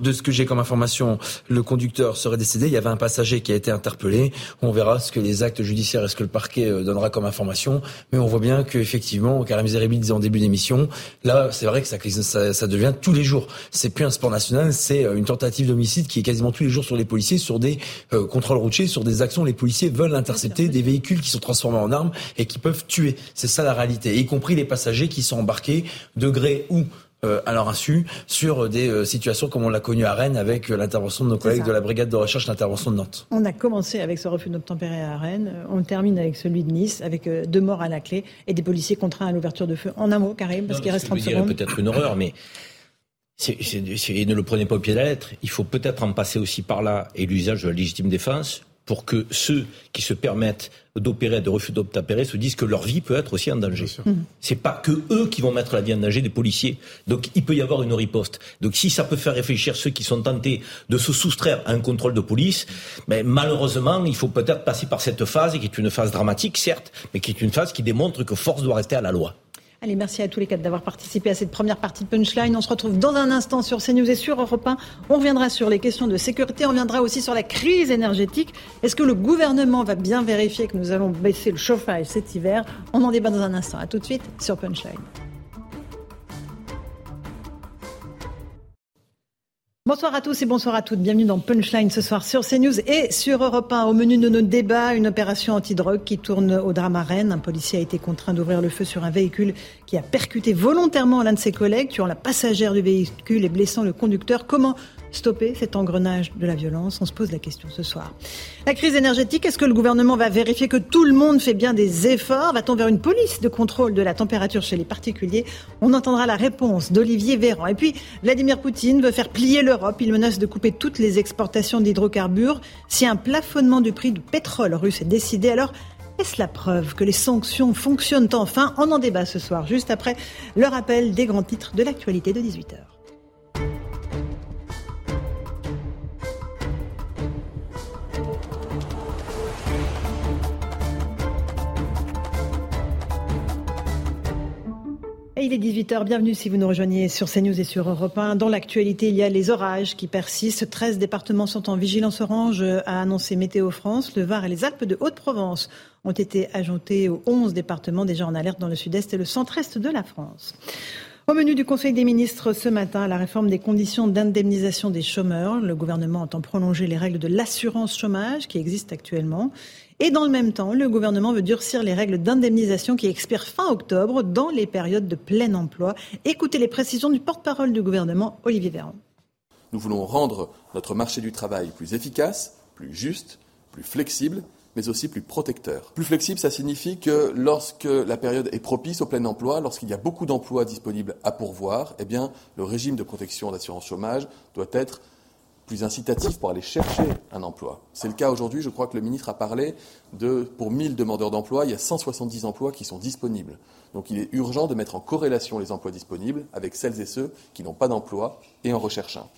De ce que j'ai comme information, le conducteur serait décédé. Il y avait un passager qui a été interpellé. On verra ce que les actes judiciaires et ce que le parquet euh, donnera comme information. Mais on voit bien qu'effectivement, Karim Zeribi disait en début d'émission, là, c'est vrai que ça, ça, ça, devient tous les jours. C'est plus un sport national, c'est euh, une tentative d'homicide qui est quasiment tous les jours sur les policiers, sur des euh, contrôles routiers, sur des actions. Les policiers veulent intercepter des véhicules qui sont transformés en armes et qui peuvent tuer. C'est ça la réalité, y compris les passagers qui sont embarqués de gré ou à leur insu sur des euh, situations comme on l'a connu à Rennes avec euh, l'intervention de nos collègues de la brigade de recherche d'intervention de Nantes. On a commencé avec ce refus d'obtempérer à Rennes, on termine avec celui de Nice, avec deux morts à la clé et des policiers contraints à l'ouverture de feu. En un mot, Karim, parce qu'il reste 30 secondes. peut-être une horreur, mais ne le prenez pas au pied de la lettre. Il faut peut-être en passer aussi par là et l'usage de la légitime défense pour que ceux qui se permettent d'opérer, de refus d'obtempérer, se disent que leur vie peut être aussi en danger. Mmh. C'est pas que eux qui vont mettre la vie en danger des policiers. Donc il peut y avoir une riposte. Donc si ça peut faire réfléchir ceux qui sont tentés de se soustraire à un contrôle de police, mais malheureusement, il faut peut-être passer par cette phase qui est une phase dramatique, certes, mais qui est une phase qui démontre que force doit rester à la loi. Allez, merci à tous les quatre d'avoir participé à cette première partie de Punchline. On se retrouve dans un instant sur CNews et sur Europe 1. On reviendra sur les questions de sécurité, on reviendra aussi sur la crise énergétique. Est-ce que le gouvernement va bien vérifier que nous allons baisser le chauffage cet hiver? On en débat dans un instant. À tout de suite sur Punchline. Bonsoir à tous et bonsoir à toutes. Bienvenue dans Punchline ce soir sur CNews et sur Europe 1. Au menu de nos débats, une opération antidrogue qui tourne au drame à Rennes. Un policier a été contraint d'ouvrir le feu sur un véhicule qui a percuté volontairement l'un de ses collègues, tuant la passagère du véhicule et blessant le conducteur. Comment stopper cet engrenage de la violence On se pose la question ce soir. La crise énergétique, est-ce que le gouvernement va vérifier que tout le monde fait bien des efforts? Va-t-on vers une police de contrôle de la température chez les particuliers? On entendra la réponse d'Olivier Véran. Et puis, Vladimir Poutine veut faire plier l'Europe. Il menace de couper toutes les exportations d'hydrocarbures. Si un plafonnement du prix du pétrole russe est décidé, alors est-ce la preuve que les sanctions fonctionnent enfin? On en débat ce soir, juste après le rappel des grands titres de l'actualité de 18h. Il est 18h, bienvenue si vous nous rejoignez sur CNews et sur Europe 1. Dans l'actualité, il y a les orages qui persistent. 13 départements sont en vigilance orange, a annoncé Météo France. Le Var et les Alpes de Haute-Provence ont été ajoutés aux 11 départements déjà en alerte dans le sud-est et le centre-est de la France. Au menu du Conseil des ministres ce matin, la réforme des conditions d'indemnisation des chômeurs. Le gouvernement entend prolonger les règles de l'assurance chômage qui existent actuellement. Et dans le même temps, le gouvernement veut durcir les règles d'indemnisation qui expirent fin octobre dans les périodes de plein emploi. Écoutez les précisions du porte-parole du gouvernement, Olivier Véran. Nous voulons rendre notre marché du travail plus efficace, plus juste, plus flexible mais aussi plus protecteur. Plus flexible, ça signifie que lorsque la période est propice au plein emploi, lorsqu'il y a beaucoup d'emplois disponibles à pourvoir, eh bien, le régime de protection d'assurance chômage doit être plus incitatif pour aller chercher un emploi. C'est le cas aujourd'hui, je crois que le ministre a parlé de, pour 1000 demandeurs d'emploi, il y a 170 emplois qui sont disponibles. Donc il est urgent de mettre en corrélation les emplois disponibles avec celles et ceux qui n'ont pas d'emploi et en recherche un.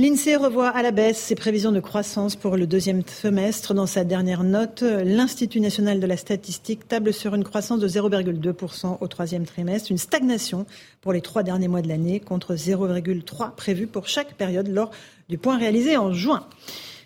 L'INSEE revoit à la baisse ses prévisions de croissance pour le deuxième semestre. Dans sa dernière note, l'Institut national de la statistique table sur une croissance de 0,2% au troisième trimestre, une stagnation pour les trois derniers mois de l'année contre 0,3 prévu pour chaque période lors du point réalisé en juin.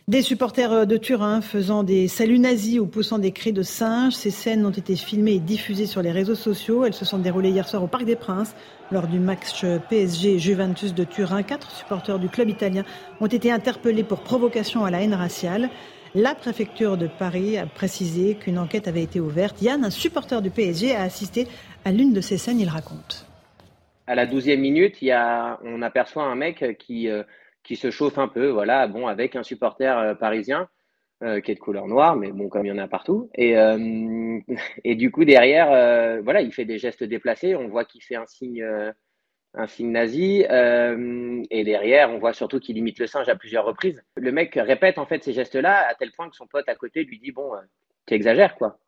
Des supporters de Turin faisant des saluts nazis ou poussant des cris de singes. Ces scènes ont été filmées et diffusées sur les réseaux sociaux. Elles se sont déroulées hier soir au Parc des Princes lors du match PSG Juventus de Turin. Quatre supporters du club italien ont été interpellés pour provocation à la haine raciale. La préfecture de Paris a précisé qu'une enquête avait été ouverte. Yann, un supporter du PSG, a assisté à l'une de ces scènes. Il raconte. À la douzième minute, on aperçoit un mec qui, euh, qui se chauffe un peu, voilà, bon, avec un supporter euh, parisien euh, qui est de couleur noire, mais bon, comme il y en a partout. Et, euh, et du coup, derrière, voilà, il fait des gestes déplacés. On voit qu'il fait un signe, un signe nazi. et derrière, on voit surtout qu'il imite le singe à plusieurs reprises. Le mec répète en fait ces gestes-là à tel point que son pote à côté lui dit Bon, tu exagères, quoi.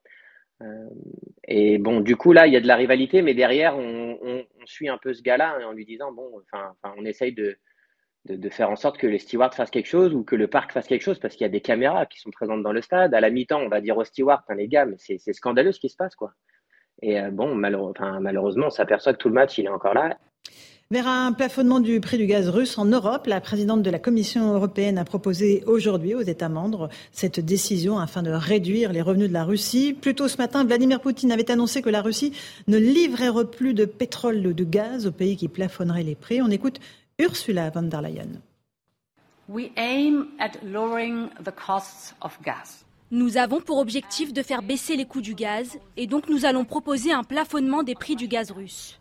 et bon, du coup, là, il y a de la rivalité, mais derrière, on, on, on suit un peu ce gars-là en lui disant Bon, enfin, on essaye de de, faire en sorte que les stewards fassent quelque chose ou que le parc fasse quelque chose parce qu'il y a des caméras qui sont présentes dans le stade. À la mi-temps, on va dire aux stewards, les gars, mais c'est scandaleux ce qui se passe, quoi. Et euh, bon, malheureusement, on s'aperçoit que tout le match, il est encore là. Vers un plafonnement du prix du gaz russe en Europe, la présidente de la Commission européenne a proposé aujourd'hui aux États membres cette décision afin de réduire les revenus de la Russie. Plus tôt ce matin, Vladimir Poutine avait annoncé que la Russie ne livrerait plus de pétrole ou de gaz au pays qui plafonnerait les prix. On écoute Ursula von der Leyen. Nous avons pour objectif de faire baisser les coûts du gaz et donc nous allons proposer un plafonnement des prix du gaz russe.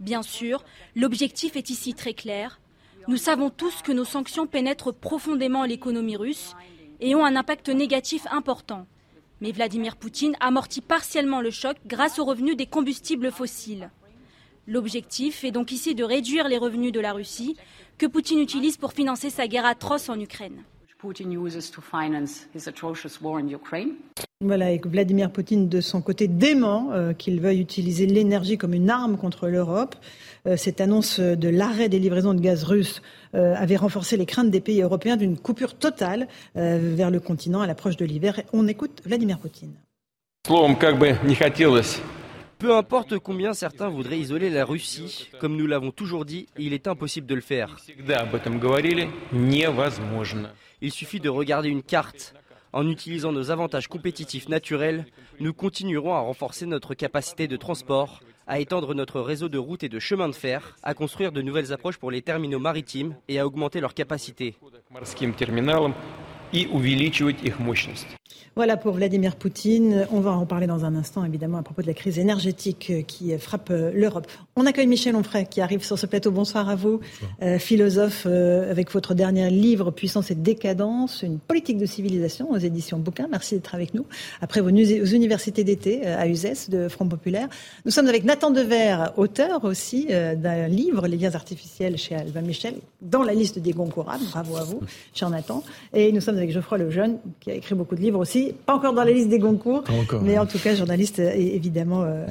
Bien sûr, l'objectif est ici très clair. Nous savons tous que nos sanctions pénètrent profondément l'économie russe et ont un impact négatif important. Mais Vladimir Poutine amortit partiellement le choc grâce aux revenus des combustibles fossiles. L'objectif est donc ici de réduire les revenus de la Russie que Poutine utilise pour financer sa guerre atroce en Ukraine. Voilà, et Vladimir Poutine, de son côté, dément euh, qu'il veuille utiliser l'énergie comme une arme contre l'Europe. Euh, cette annonce de l'arrêt des livraisons de gaz russe euh, avait renforcé les craintes des pays européens d'une coupure totale vers le continent à l'approche de l'hiver. On écoute Vladimir Poutine. Peu importe combien certains voudraient isoler la Russie, comme nous l'avons toujours dit, il est impossible de le faire. Il suffit de regarder une carte. En utilisant nos avantages compétitifs naturels, nous continuerons à renforcer notre capacité de transport, à étendre notre réseau de routes et de chemins de fer, à construire de nouvelles approches pour les terminaux maritimes et à augmenter leur capacité. Voilà pour Vladimir Poutine. On va en parler dans un instant, évidemment, à propos de la crise énergétique euh, qui frappe euh, l'Europe. On accueille Michel Onfray qui arrive sur ce plateau. Bonsoir à vous, euh, philosophe, avec votre dernier livre Puissance et décadence, une politique de civilisation aux éditions Bouquin. Merci d'être avec nous. Après vos, universités d'été à Uzès de Front Populaire. Nous sommes avec Nathan Dever, auteur aussi d'un livre, Les liens artificiels chez Albin Michel, dans la liste des Goncourt. Bravo à vous, cher Nathan. Et nous sommes avec Geoffroy Lejeune, qui a écrit beaucoup de livres aussi pas encore dans la liste des Goncourt, mais en tout cas journaliste et évidemment euh,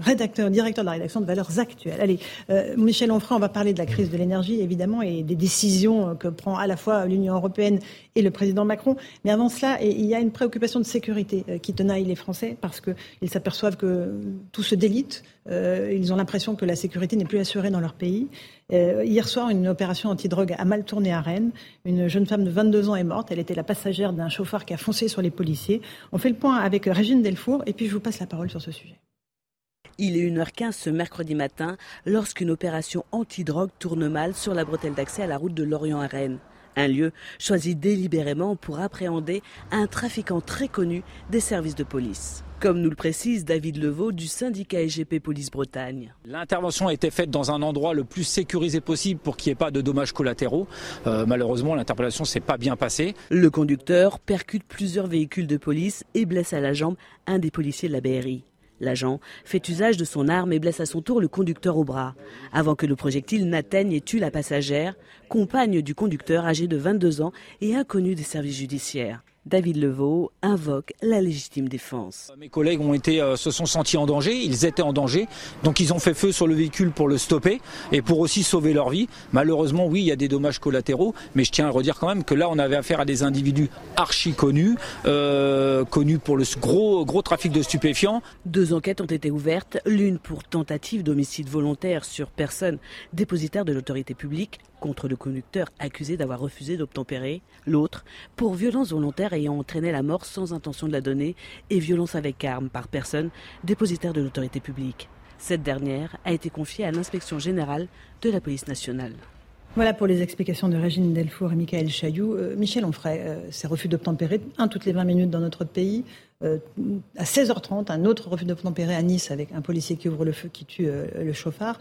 rédacteur, directeur de la rédaction de Valeurs Actuelles. Allez, euh, Michel Onfray, on va parler de la crise de l'énergie évidemment et des décisions que prend à la fois l'Union européenne et le président Macron. Mais avant cela, il y a une préoccupation de sécurité euh, qui tenaille les Français parce qu'ils s'aperçoivent que tout se délite. ils ont l'impression que la sécurité n'est plus assurée dans leur pays. Euh, hier soir, une opération anti-drogue a mal tourné à Rennes. Une jeune femme de 22 ans est morte. Elle était la passagère d'un chauffeur qui a foncé sur les policiers. On fait le point avec Régine Delfour et puis je vous passe la parole sur ce sujet. Il est 1h15 ce mercredi matin lorsqu'une opération anti-drogue tourne mal sur la bretelle d'accès à la route de Lorient à Rennes. Un lieu choisi délibérément pour appréhender un trafiquant très connu des services de police. Comme nous le précise David Levaux du syndicat EGP Police Bretagne. L'intervention a été faite dans un endroit le plus sécurisé possible pour qu'il n'y ait pas de dommages collatéraux. Euh, malheureusement, l'interpellation s'est pas bien passée. Le conducteur percute plusieurs véhicules de police et blesse à la jambe un des policiers de la BRI. L'agent fait usage de son arme et blesse à son tour le conducteur au bras, avant que le projectile n'atteigne et tue la passagère, compagne du conducteur âgé de 22 ans et inconnu des services judiciaires. David Levaux invoque la légitime défense. Mes collègues ont été, euh, se sont sentis en danger, ils étaient en danger, donc ils ont fait feu sur le véhicule pour le stopper et pour aussi sauver leur vie. Malheureusement, oui, il y a des dommages collatéraux, mais je tiens à redire quand même que là, on avait affaire à des individus archi connus, euh, connus pour le gros, gros trafic de stupéfiants. Deux enquêtes ont été ouvertes, l'une pour tentative d'homicide volontaire sur personne dépositaire de l'autorité publique, contre le conducteur accusé d'avoir refusé d'obtempérer, l'autre pour violence volontaire ayant entraîné la mort sans intention de la donner et violence avec arme par personne dépositaire de l'autorité publique. Cette dernière a été confiée à l'inspection générale de la police nationale. Voilà pour les explications de Régine Delfour et Michael Chailloux. Euh, Michel Onfray, euh, ces refus d'obtempérer, un toutes les 20 minutes dans notre pays. Euh, à 16h30, un autre refus d'obtempérer à Nice avec un policier qui ouvre le feu, qui tue le chauffard.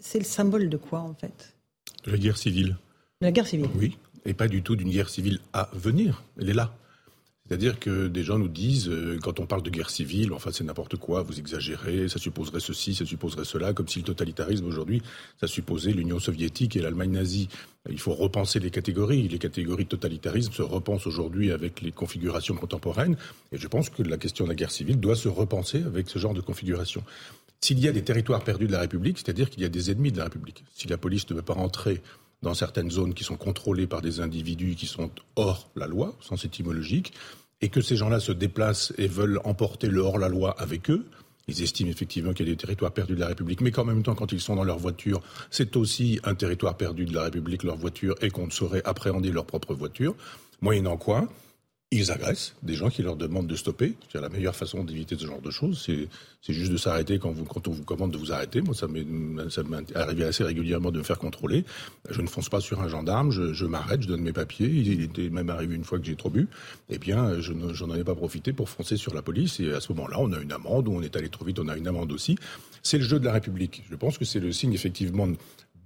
c'est le symbole de quoi en fait? La guerre civile. La guerre civile Oui, et pas du tout d'une guerre civile à venir. Elle est là. C'est-à-dire que des gens nous disent, euh, quand on parle de guerre civile, enfin c'est n'importe quoi, vous exagérez, ça supposerait ceci, ça supposerait cela, comme si le totalitarisme aujourd'hui, ça supposait l'Union soviétique et l'Allemagne nazie. Il faut repenser les catégories. Les catégories de totalitarisme se repensent aujourd'hui avec les configurations contemporaines. Et je pense que la question de la guerre civile doit se repenser avec ce genre de configuration. S'il y a des territoires perdus de la République, c'est-à-dire qu'il y a des ennemis de la République. Si la police ne veut pas rentrer dans certaines zones qui sont contrôlées par des individus qui sont hors la loi, sens étymologique, et que ces gens-là se déplacent et veulent emporter le hors-la-loi avec eux, ils estiment effectivement qu'il y a des territoires perdus de la République, mais qu'en même temps, quand ils sont dans leur voiture, c'est aussi un territoire perdu de la République, leur voiture, et qu'on ne saurait appréhender leur propre voiture. Moyennant quoi, ils agressent des gens qui leur demandent de stopper. C'est la meilleure façon d'éviter ce genre de choses. C'est juste de s'arrêter quand, on vous commande de vous arrêter. Moi, ça m'est arrivé assez régulièrement de me faire contrôler. Je ne fonce pas sur un gendarme, je, m'arrête, je donne mes papiers. Il était même arrivé une fois que j'ai trop bu. Eh bien, je n'en ai pas profité pour foncer sur la police. Et à ce moment-là, on a une amende, ou on est allé trop vite, on a une amende aussi. C'est le jeu de la République. Je pense que c'est le signe, effectivement,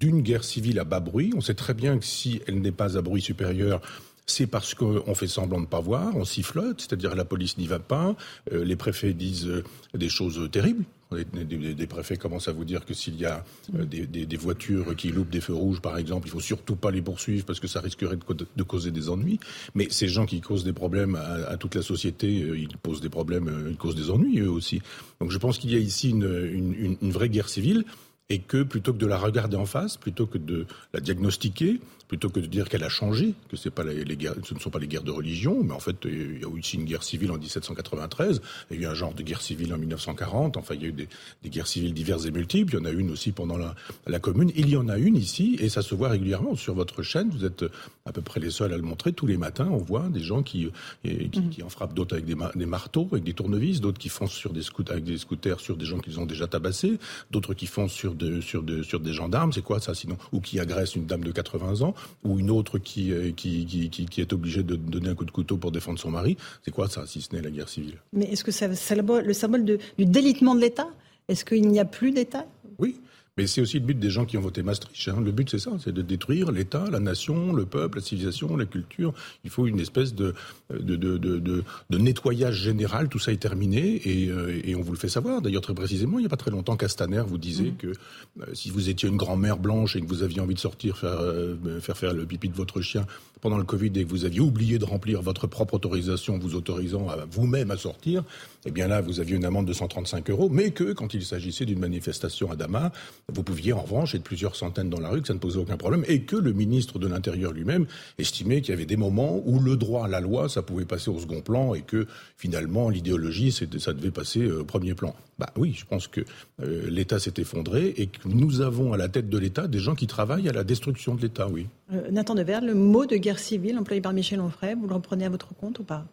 d'une guerre civile à bas bruit. On sait très bien que si elle n'est pas à bruit supérieur, c'est parce qu'on fait semblant de ne pas voir, on sifflote, c'est-à-dire la police n'y va pas, euh, les préfets disent euh, des choses terribles. Des, préfets commencent à vous dire que s'il y a euh, des, voitures qui loupent des feux rouges, par exemple, il faut surtout pas les poursuivre parce que ça risquerait de, causer des ennuis. Mais ces gens qui causent des problèmes à, toute la société, ils posent des problèmes, ils causent des ennuis eux aussi. Donc je pense qu'il y a ici une vraie guerre civile et que plutôt que de la regarder en face, plutôt que de la diagnostiquer, plutôt que de dire qu'elle a changé, que c'est pas les, guerres, ce ne sont pas les guerres de religion, mais en fait, il y a eu aussi une guerre civile en 1793, il y a eu un genre de guerre civile en 1940, enfin, il y a eu des, guerres civiles diverses et multiples, il y en a une aussi pendant la, la, Commune, il y en a une ici, et ça se voit régulièrement sur votre chaîne, vous êtes à peu près les seuls à le montrer, tous les matins, on voit des gens qui, qui, qui en frappent d'autres avec des, des, marteaux, avec des tournevis, d'autres qui foncent sur des scooters, avec des scooters sur des gens qu'ils ont déjà tabassés, d'autres qui foncent sur, de, sur, de, sur des gendarmes, c'est quoi ça sinon Ou qui agressent une dame de 80 ans, ou une autre euh, qui, qui, qui, qui, est obligée de donner un coup de couteau pour défendre son mari. C'est quoi ça, si ce n'est la guerre civile? Mais est-ce que c'est le symbole du délitement de l'État? Est-ce qu'il n'y a plus d'État? Oui, mais c'est aussi le but des gens qui ont voté Maastricht. Hein. Le but, c'est ça, c'est de détruire l'État, la nation, le peuple, la civilisation, la culture. Il faut une espèce de, de, de, de, nettoyage général. Tout ça est terminé et, euh, et, on vous le fait savoir. D'ailleurs, très précisément, il n'y a pas très longtemps, Castaner vous disait mmh. que euh, si vous étiez une grand-mère blanche et que vous aviez envie de sortir faire, euh, faire faire le pipi de votre chien pendant le Covid et que vous aviez oublié de remplir votre propre autorisation vous autorisant à vous-même à sortir, eh bien là, vous aviez une amende de 135 euros, mais que quand il s'agissait d'une manifestation à Damas, vous pouviez en revanche être plusieurs centaines dans la rue, que ça ne posait aucun problème, et que le ministre de l'Intérieur lui-même estimait qu'il y avait des moments où le droit, la loi, ça pouvait passer au second plan, et que finalement l'idéologie, ça devait passer au premier plan. Bah oui, je pense que euh, l'État s'est effondré et que nous avons à la tête de l'État des gens qui travaillent à la destruction de l'État, oui. Euh, Nathan Devers, le mot de guerre civile employé par Michel Onfray, vous le reprenez à votre compte ou pas?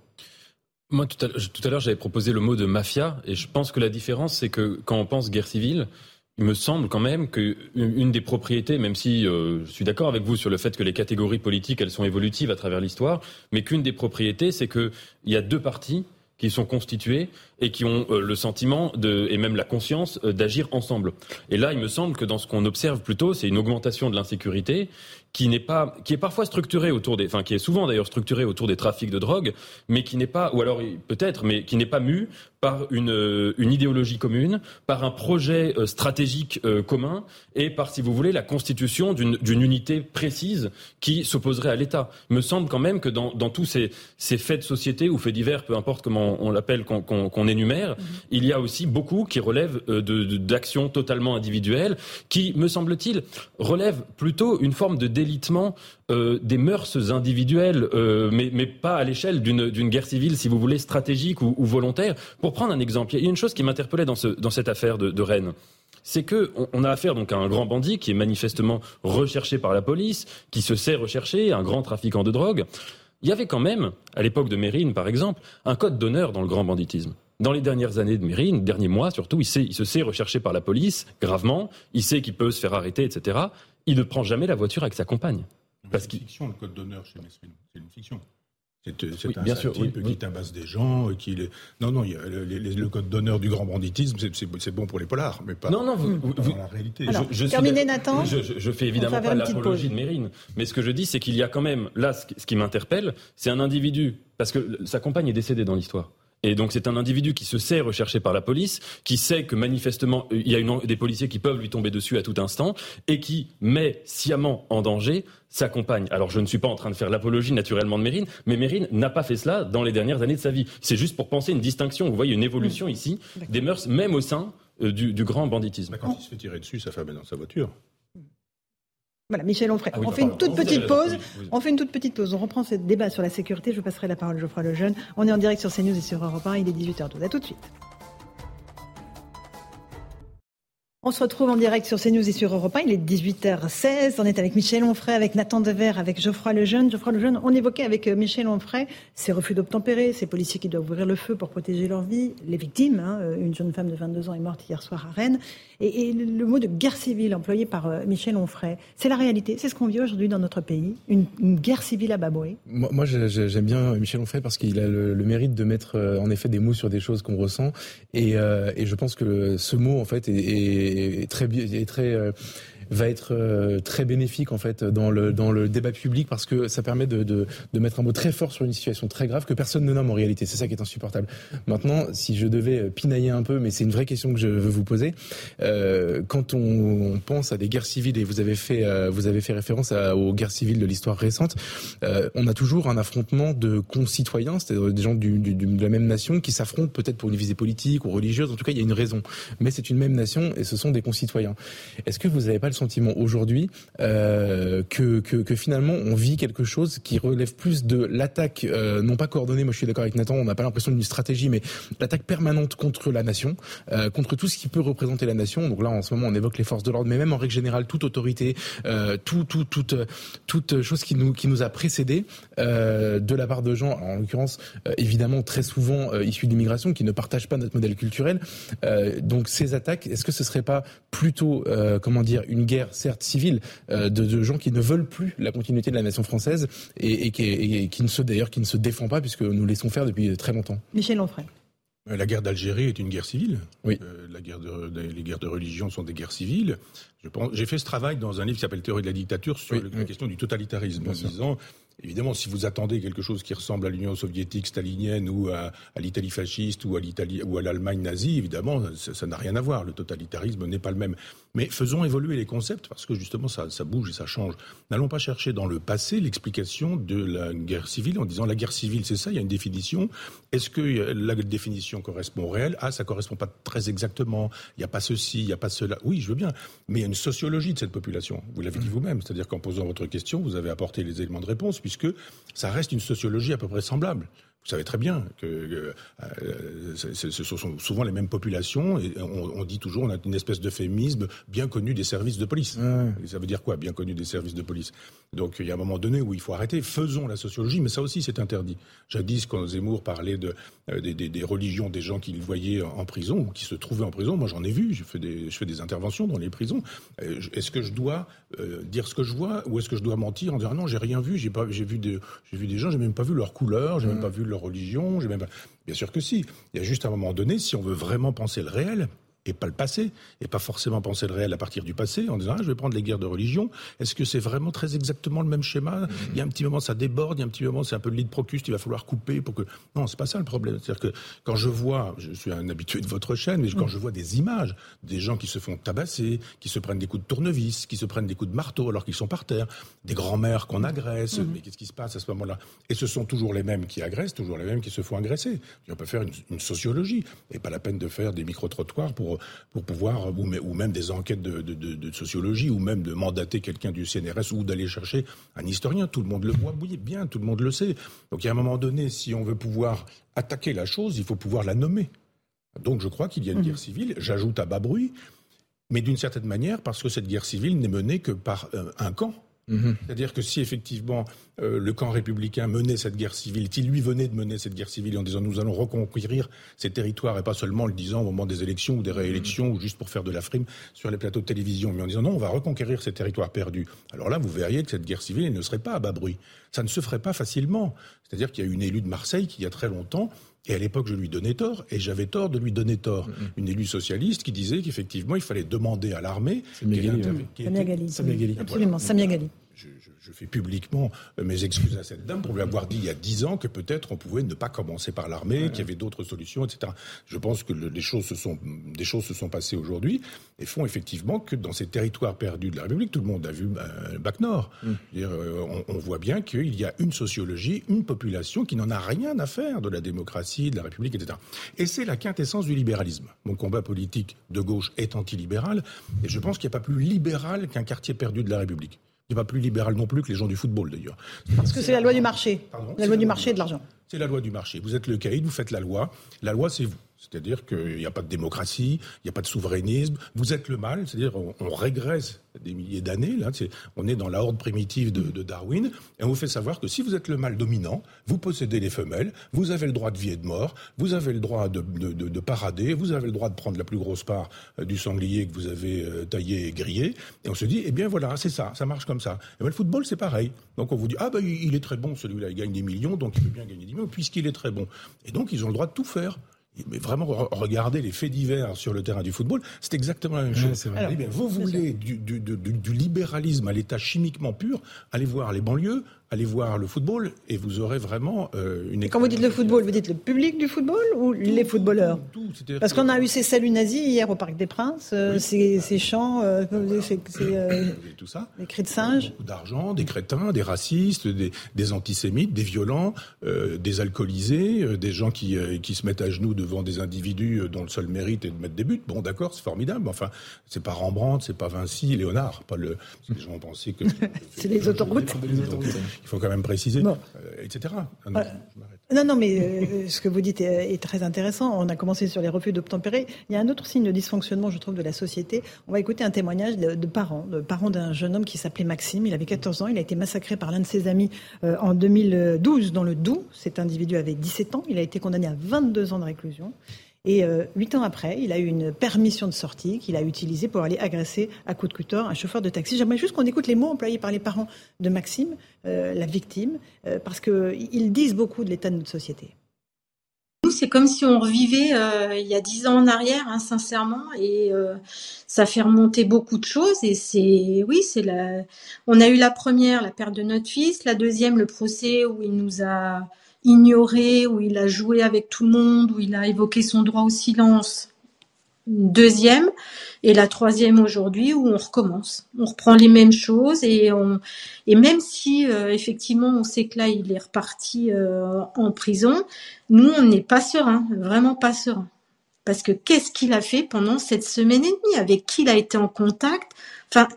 Moi, tout à, l'heure, j'avais proposé le mot de mafia, et je pense que la différence, c'est que quand on pense guerre civile, il me semble quand même qu'une des propriétés, même si euh, je suis d'accord avec vous sur le fait que les catégories politiques, elles sont évolutives à travers l'histoire, mais qu'une des propriétés, c'est qu'il y a deux parties qui sont constituées et qui ont euh, le sentiment de, et même la conscience euh, d'agir ensemble. Et là, il me semble que dans ce qu'on observe plutôt, c'est une augmentation de l'insécurité qui n'est pas, qui est parfois structurée autour des, enfin qui est souvent d'ailleurs structurée autour des trafics de drogue, mais qui n'est pas, ou alors peut-être, mais qui n'est pas mu par une, euh, une idéologie commune, par un projet stratégique commun et par, si vous voulez, la constitution d'une unité précise qui s'opposerait à l'État. Il me semble quand même que dans, dans tous ces, ces faits de société ou faits divers, peu importe comment on l'appelle, qu'on énumère, mhm. il y a aussi beaucoup qui relèvent euh, d'actions totalement individuelles, qui, me semble-t-il, relèvent plutôt une forme de délitement euh, des mœurs individuelles, euh, mais, mais, pas à l'échelle d'une guerre civile, si vous voulez, stratégique ou, volontaire. Pour prendre un exemple, il y a une chose qui m'interpellait dans, ce, dans cette affaire de, de Rennes c'est que on, a affaire donc à un grand bandit qui est manifestement recherché par la police, qui se sait recherché, un grand trafiquant de drogue. Il y avait quand même, à l'époque de Mérine par exemple, un code d'honneur dans le grand banditisme. Dans les dernières années de Mérine, derniers mois surtout, il, se sait recherché par la police, gravement, il sait qu'il peut se faire arrêter, etc. Il ne prend jamais la voiture avec sa compagne. C'est une fiction, le code d'honneur chez Mérine. C'est une fiction. C'est un bien sûr, type qui tabasse des gens. Qui les... Non, non, le code d'honneur du grand banditisme, c'est bon pour les polars, mais pas, non, non, vous, dans la réalité. je, terminez, Nathan. Je, fais évidemment pas l'apologie de Mérine, mais ce que je dis, c'est qu'il y a quand même, là, ce qui m'interpelle, c'est un individu, parce que sa compagne est décédée dans l'histoire. Et donc c'est un individu qui se sait recherché par la police, qui sait que manifestement il y a une, des policiers qui peuvent lui tomber dessus à tout instant, et qui met sciemment en danger sa compagne. Alors je ne suis pas en train de faire l'apologie naturellement de Mérine, mais Mérine n'a pas fait cela dans les dernières années de sa vie. C'est juste pour penser une distinction. Vous voyez une évolution mmh. ici des mœurs, même au sein euh, du, grand banditisme. quand il se fait tirer dessus, ça fait dans sa voiture. Voilà, Michel Onfray. Ah on fait une toute petite pause. On fait une toute petite pause. On reprend ce débat sur la sécurité. Je passerai la parole à Geoffroy Lejeune. On est en direct sur CNews et sur Europe 1. Il est 18h12. À tout de suite. On se retrouve en direct sur CNews et sur Europe 1. Il est 18h16. On est avec Michel Onfray, avec Nathan Dever, avec Geoffroy Lejeune. Geoffroy Lejeune, on évoquait avec euh, Michel Onfray ces refus d'obtempérer, ces policiers qui doivent ouvrir le feu pour protéger leur vie, les victimes. Hein. Euh, une jeune femme de 22 ans est morte hier soir à Rennes. Et, le mot de guerre civile employé par euh, Michel Onfray, c'est la réalité. C'est ce qu'on vit aujourd'hui dans notre pays. Une, guerre civile à Baboué. Moi, j'aime bien Michel Onfray parce qu'il a le, mérite de mettre en effet des mots sur des choses qu'on ressent. Et, je pense que ce mot, en fait, est est, très, est très euh, va être euh, très bénéfique en fait dans le dans le débat public parce que ça permet de, de, de mettre un mot très fort sur une situation très grave que personne ne nomme en réalité. C'est ça qui est insupportable. Maintenant, si je devais euh, pinailler un peu, mais c'est une vraie question que je veux vous poser. Euh, quand on, on, pense à des guerres civiles et vous avez fait euh, vous avez fait référence à, aux guerres civiles de l'histoire récente, euh, on a toujours un affrontement de concitoyens, c'est-à-dire des gens du, du, de la même nation qui s'affrontent peut-être pour une visée politique ou religieuse. En tout cas, il y a une raison. Mais c'est une même nation et ce sont des concitoyens. Est-ce que vous n'avez pas le sentiment aujourd'hui euh, que, finalement on vit quelque chose qui relève plus de l'attaque, euh, non pas coordonnée, moi je suis d'accord avec Nathan, on n'a pas l'impression d'une stratégie, mais l'attaque permanente contre la nation, euh, contre tout ce qui peut représenter la nation. Donc là en ce moment on évoque les forces de l'ordre, mais même en règle générale, toute autorité, tout, tout, toute, toute chose qui nous, qui nous a précédé de la part de gens, en l'occurrence évidemment très souvent issus d'immigration, qui ne partagent pas notre modèle culturel. donc ces attaques, est-ce que ce serait pas plutôt, comment dire, une guerre certes civile de, de, gens qui ne veulent plus la continuité de la nation française et, et qui, et qui ne se d'ailleurs qui ne se défend pas puisque nous laissons faire depuis très longtemps. Michel Onfray. La guerre d'Algérie est une guerre civile. Oui. Euh, la guerre de, les guerres de religion sont des guerres civiles. J'ai fait ce travail dans un livre qui s'appelle Théorie de la dictature sur la question du totalitarisme, en disant Évidemment, si vous attendez quelque chose qui ressemble à l'Union soviétique stalinienne ou à, l'Italie fasciste ou à l'Italie ou à l'Allemagne nazie, évidemment, ça n'a rien à voir. Le totalitarisme n'est pas le même. Mais faisons évoluer les concepts parce que justement, ça, ça bouge et ça change. N'allons pas chercher dans le passé l'explication de la guerre civile en disant la guerre civile, c'est ça, il y a une définition. Est-ce que la définition correspond au réel? Ah, ça correspond pas très exactement. Il n'y a pas ceci, il n'y a pas cela. Oui, je veux bien. Mais il y a une sociologie de cette population. Vous l'avez dit vous-même. C'est-à-dire qu'en posant votre question, vous avez apporté les éléments de réponse puisque ça reste une sociologie à peu près semblable. Vous savez très bien que euh, ce sont souvent les mêmes populations et on, dit toujours on a une espèce d'euphémisme bien connu des services de police. Ça veut dire quoi bien connu des services de police? Donc il y a un moment donné où il faut arrêter. Faisons la sociologie, mais ça aussi c'est interdit. Jadis quand Zemmour parlait de, euh, des, religions des gens qu'il voyait en prison ou qui se trouvaient en prison, moi j'en ai vu. Je fais des, je fais des interventions dans les prisons. Euh, est-ce que je dois dire ce que je vois ou est-ce que je dois mentir en disant ah non j'ai rien vu, j'ai vu des j'ai vu des gens, j'ai même pas vu leur couleur, j'ai même pas vu leur religion. Bien sûr que si. Il y a juste un moment donné, si on veut vraiment penser le réel, et pas le passé, et pas forcément penser le réel à partir du passé, en disant ah, je vais prendre les guerres de religion. Est-ce que c'est vraiment très exactement le même schéma? Mm-hmm. Il y a un petit moment ça déborde, il y a un petit moment c'est un peu le lit de Procuste, il va falloir couper pour que non c'est pas ça le problème. C'est-à-dire que quand je vois, je suis un habitué de votre chaîne, mais quand mm. je vois des images des gens qui se font tabasser, qui se prennent des coups de tournevis, qui se prennent des coups de marteau alors qu'ils sont par terre, des grands-mères qu'on agresse, mm-hmm. mais qu'est-ce qui se passe à ce moment-là? Et ce sont toujours les mêmes qui agressent, toujours les mêmes qui se font agresser. On peut faire une, une sociologie et pas la peine de faire des micro trottoirs pour pour pouvoir ou, même des enquêtes de, sociologie, ou même de mandater quelqu'un du CNRS, ou d'aller chercher un historien. Tout le monde le voit bien, tout le monde le sait. Donc, à un moment donné, si on veut pouvoir attaquer la chose, il faut pouvoir la nommer. Donc, je crois qu'il y a une mmh. guerre civile. J'ajoute à bas bruit, mais d'une certaine manière, parce que cette guerre civile n'est menée que par euh, un camp. Mhm. C'est-à-dire que si effectivement euh, le camp républicain menait cette guerre civile, s'il lui venait de mener cette guerre civile en disant nous allons reconquérir ces territoires et pas seulement le disant au moment des élections ou des réélections ou juste pour faire de la frime sur les plateaux de télévision, mais en disant non on va reconquérir ces territoires perdus. Alors là vous verriez que cette guerre civile ne serait pas à bas bruit. Ça ne se ferait pas facilement. C'est-à-dire qu'il y a une élue de Marseille qui il y a très longtemps et à l'époque, je lui donnais tort, et j'avais tort de lui donner tort. Mm-hmm. Une élue socialiste qui disait qu'effectivement, il fallait demander à l'armée. Samia Gali. Absolument, Samia Gali je fais publiquement euh, mes excuses à cette dame pour lui avoir dit il y a dix ans que peut-être on pouvait ne pas commencer par l'armée, qu'il y avait d'autres solutions, etc. Je pense que les choses se sont, des choses se sont passées aujourd'hui et font effectivement que dans ces territoires perdus de la République, tout le monde a vu le Bac Nord. Mm. Euh, on, on, voit bien qu'il y a une sociologie, une population qui n'en a rien à faire de la démocratie, de la République, etc. Et c'est la quintessence du libéralisme. Mon combat politique de gauche est antilibéral et je pense qu'il n'y a pas plus libéral qu'un quartier perdu de la République. Il n'est pas plus libéral non plus que les gens du football, d'ailleurs. Parce que c'est la loi du marché. la loi du marché et de l'argent. C'est la loi du marché. Vous êtes le caïd, vous faites la loi. La loi, c'est vous. C'est-à-dire qu'il n'y a pas de démocratie, il n'y a pas de souverainisme. Vous êtes le mal, c'est-à-dire on, régresse des milliers d'années. Là, on est dans la horde primitive de, Darwin, et on vous fait savoir que si vous êtes le mâle dominant, vous possédez les femelles, vous avez le droit de vie et de mort, vous avez le droit de, de parader, vous avez le droit de prendre la plus grosse part euh, du sanglier que vous avez euh, taillé et grillé. Et on se dit, eh bien voilà, c'est ça, ça marche comme ça. Et bien, le football, c'est pareil. Donc on vous dit, ah ben il est très bon celui-là, il gagne des millions, donc il peut bien gagner des millions, puisqu'il est très bon. Et donc ils ont le droit de tout faire mais vraiment regardez les faits divers sur le terrain du football, c'est exactement la même chose. Eh vous voulez du, libéralisme à l'état chimiquement pur, allez voir les banlieues, allez voir le football et vous aurez vraiment euh, une. Quand vous dites le football, vous dites le public du football ou les footballeurs Parce qu'on a eu ces saluts nazis hier au Parc des Princes, euh, ces, chants, euh, ces, tout ça. des cris de singes. Beaucoup d'argent, des crétins, des racistes, des, antisémites, des violents, des alcoolisés, des gens qui, qui se mettent à genoux devant des individus dont le seul mérite est de mettre des buts. Bon, d'accord, c'est formidable. Enfin, c'est pas Rembrandt, c'est pas Vinci, Léonard, pas le. Les gens ont pensé que. c'est les autoroutes il faut quand même préciser, euh, etc. Ah non, non, mais euh, ce que vous dites est, très intéressant. On a commencé sur les refus d'obtempérer. Il y a un autre signe de dysfonctionnement, je trouve, de la société. On va écouter un témoignage de, parents, de parents d'un jeune homme qui s'appelait Maxime. Il avait 14 ans. Il a été massacré par l'un de ses amis euh, en 2012 dans le Doubs. Cet individu avait 17 ans. Il a été condamné à 22 ans de réclusion. Et euh, huit ans après, il a eu une permission de sortie qu'il a utilisée pour aller agresser à coup de couteau un chauffeur de taxi. J'aimerais juste qu'on écoute les mots employés par les parents de Maxime, euh, la victime, euh, parce qu'ils disent beaucoup de l'état de notre société. Nous, c'est comme si on revivait il y a dix ans en arrière, hein, sincèrement, et ça fait remonter beaucoup de choses. Et c'est, oui, c'est la. On a eu la première, la perte de notre fils, la deuxième, le procès où il nous a ignoré, où il a joué avec tout le monde, où il a évoqué son droit au silence. deuxième, et la troisième aujourd'hui où on recommence. On reprend les mêmes choses et on et même si euh, effectivement on sait que là il est reparti euh, en prison, nous on n'est pas serein, vraiment pas serein. Parce que qu'est-ce qu'il a fait pendant cette semaine et demie? Avec qui il a été en contact? Enfin,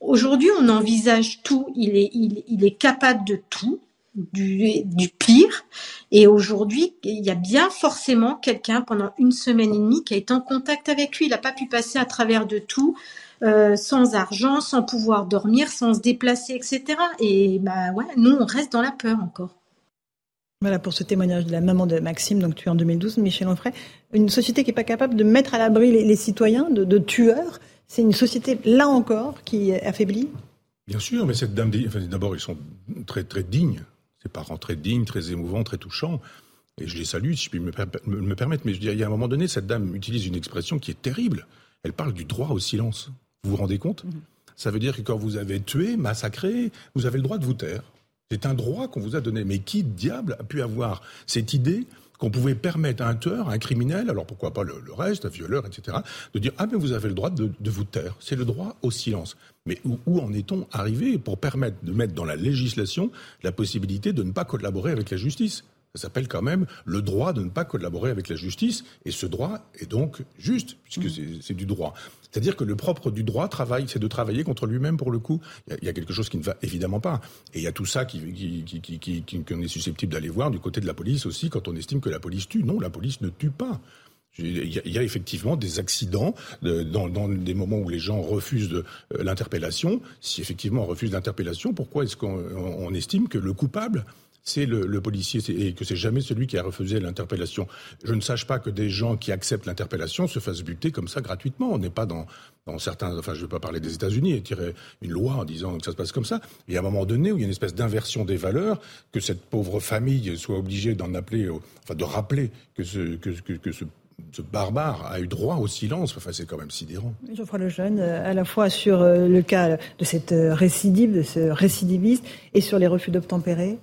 aujourd'hui on envisage tout. Il est il, il est capable de tout du, du pire. Et aujourd'hui, il y a bien forcément quelqu'un pendant une semaine et demie qui a été en contact avec lui. Il n'a pas pu passer à travers de tout, euh, sans argent, sans pouvoir dormir, sans se déplacer, etc. Et bah ouais, nous, on reste dans la peur encore. Voilà pour ce témoignage de la maman de Maxime, donc tué en 2012, Michel Onfray. Une société qui n'est pas capable de mettre à l'abri les, citoyens de, de tueurs. C'est une société, là encore, qui affaiblit Bien sûr, mais cette dame, d'abord, ils sont très, très dignes des parents très dignes, très émouvants, très touchants. Et je les salue, si je puis me, permettre. Mais je dis, il y a un moment donné, cette dame utilise une expression qui est terrible. Elle parle du droit au silence. Vous vous rendez compte? Mhm. Ça veut dire que quand vous avez tué, massacré, vous avez le droit de vous taire. C'est un droit qu'on vous a donné. Mais qui diable a pu avoir cette idée qu'on pouvait permettre à un tueur, à un criminel, alors pourquoi pas le, reste, un violeur, etc., de dire ah mais vous avez le droit de, vous taire. C'est le droit au silence. Mais où, où en est-on arrivé pour permettre de mettre dans la législation la possibilité de ne pas collaborer avec la justice? Ça s'appelle quand même le droit de ne pas collaborer avec la justice, et ce droit est donc juste, puisque mmh. c'est du droit. C'est-à-dire que le propre du droit travaille, c'est de travailler contre lui-même pour le coup. Il y, a quelque chose qui ne va évidemment pas. Et il y a tout ça qui, qui, qu'on est susceptible d'aller voir du côté de la police aussi quand on estime que la police tue. Non, la police ne tue pas. Il y, a, effectivement des accidents dans, des moments où les gens refusent euh, l'interpellation. Si effectivement on refuse l'interpellation, pourquoi est-ce qu'on estime que le coupable c'est le, policier et que c'est jamais celui qui a refusé l'interpellation. Je ne sache pas que des gens qui acceptent l'interpellation se fassent buter comme ça gratuitement. On n'est pas dans, dans certains, enfin je ne veux pas parler des États-Unis et tirer une loi en disant que ça se passe comme ça. Il y a un moment donné où il y a une espèce d'inversion des valeurs, que cette pauvre famille soit obligée d'en appeler, enfin de rappeler que ce barbare a eu droit au silence. Enfin, c'est quand même sidérant. Geoffroy Lejeune, euh, à la fois sur euh, le cas de cette euh, récidive, de ce récidiviste, et sur les refus d'obtempérer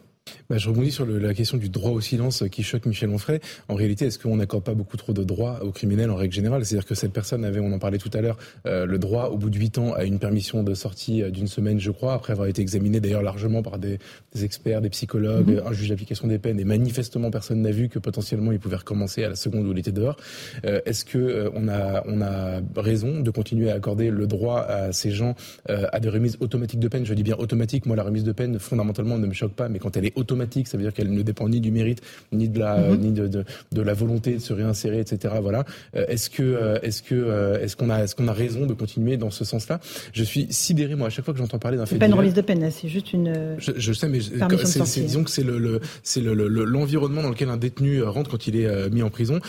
bah, je rebondis sur la question du droit au silence qui choque Michel Onfray. En réalité, est-ce qu'on n'accorde pas beaucoup trop de droits aux criminels en règle générale? C'est-à-dire que cette personne avait, on en parlait tout à l'heure, euh, le droit au bout de huit ans à une permission de sortie euh, d'une semaine, je crois, après avoir été examiné d'ailleurs largement par des, experts, des psychologues, mhm. un juge d'application des peines, et manifestement personne n'a vu que potentiellement il pouvait recommencer à la seconde où il était dehors. Euh, est-ce que on a on a raison de continuer à accorder le droit à ces gens à des remises automatiques de peine? Je dis bien automatique. Moi, la remise de peine fondamentalement ne me choque pas, mais quand elle est automatique ça veut dire qu'elle ne dépend ni du mérite, ni de la, mhm. ni de, de, la volonté de se réinsérer, etc. Voilà. Euh, est-ce que, euh, est-ce que, euh, est-ce qu'on a, est-ce qu'on a raison de continuer dans ce sens-là? Je suis sidéré moi à chaque fois que j'entends parler d'un fait. C'est pas une remise de peine, c'est juste une. Je, sais, mais c'est, disons que c'est le, c'est le, l'environnement dans lequel un détenu rentre quand il est mis en prison.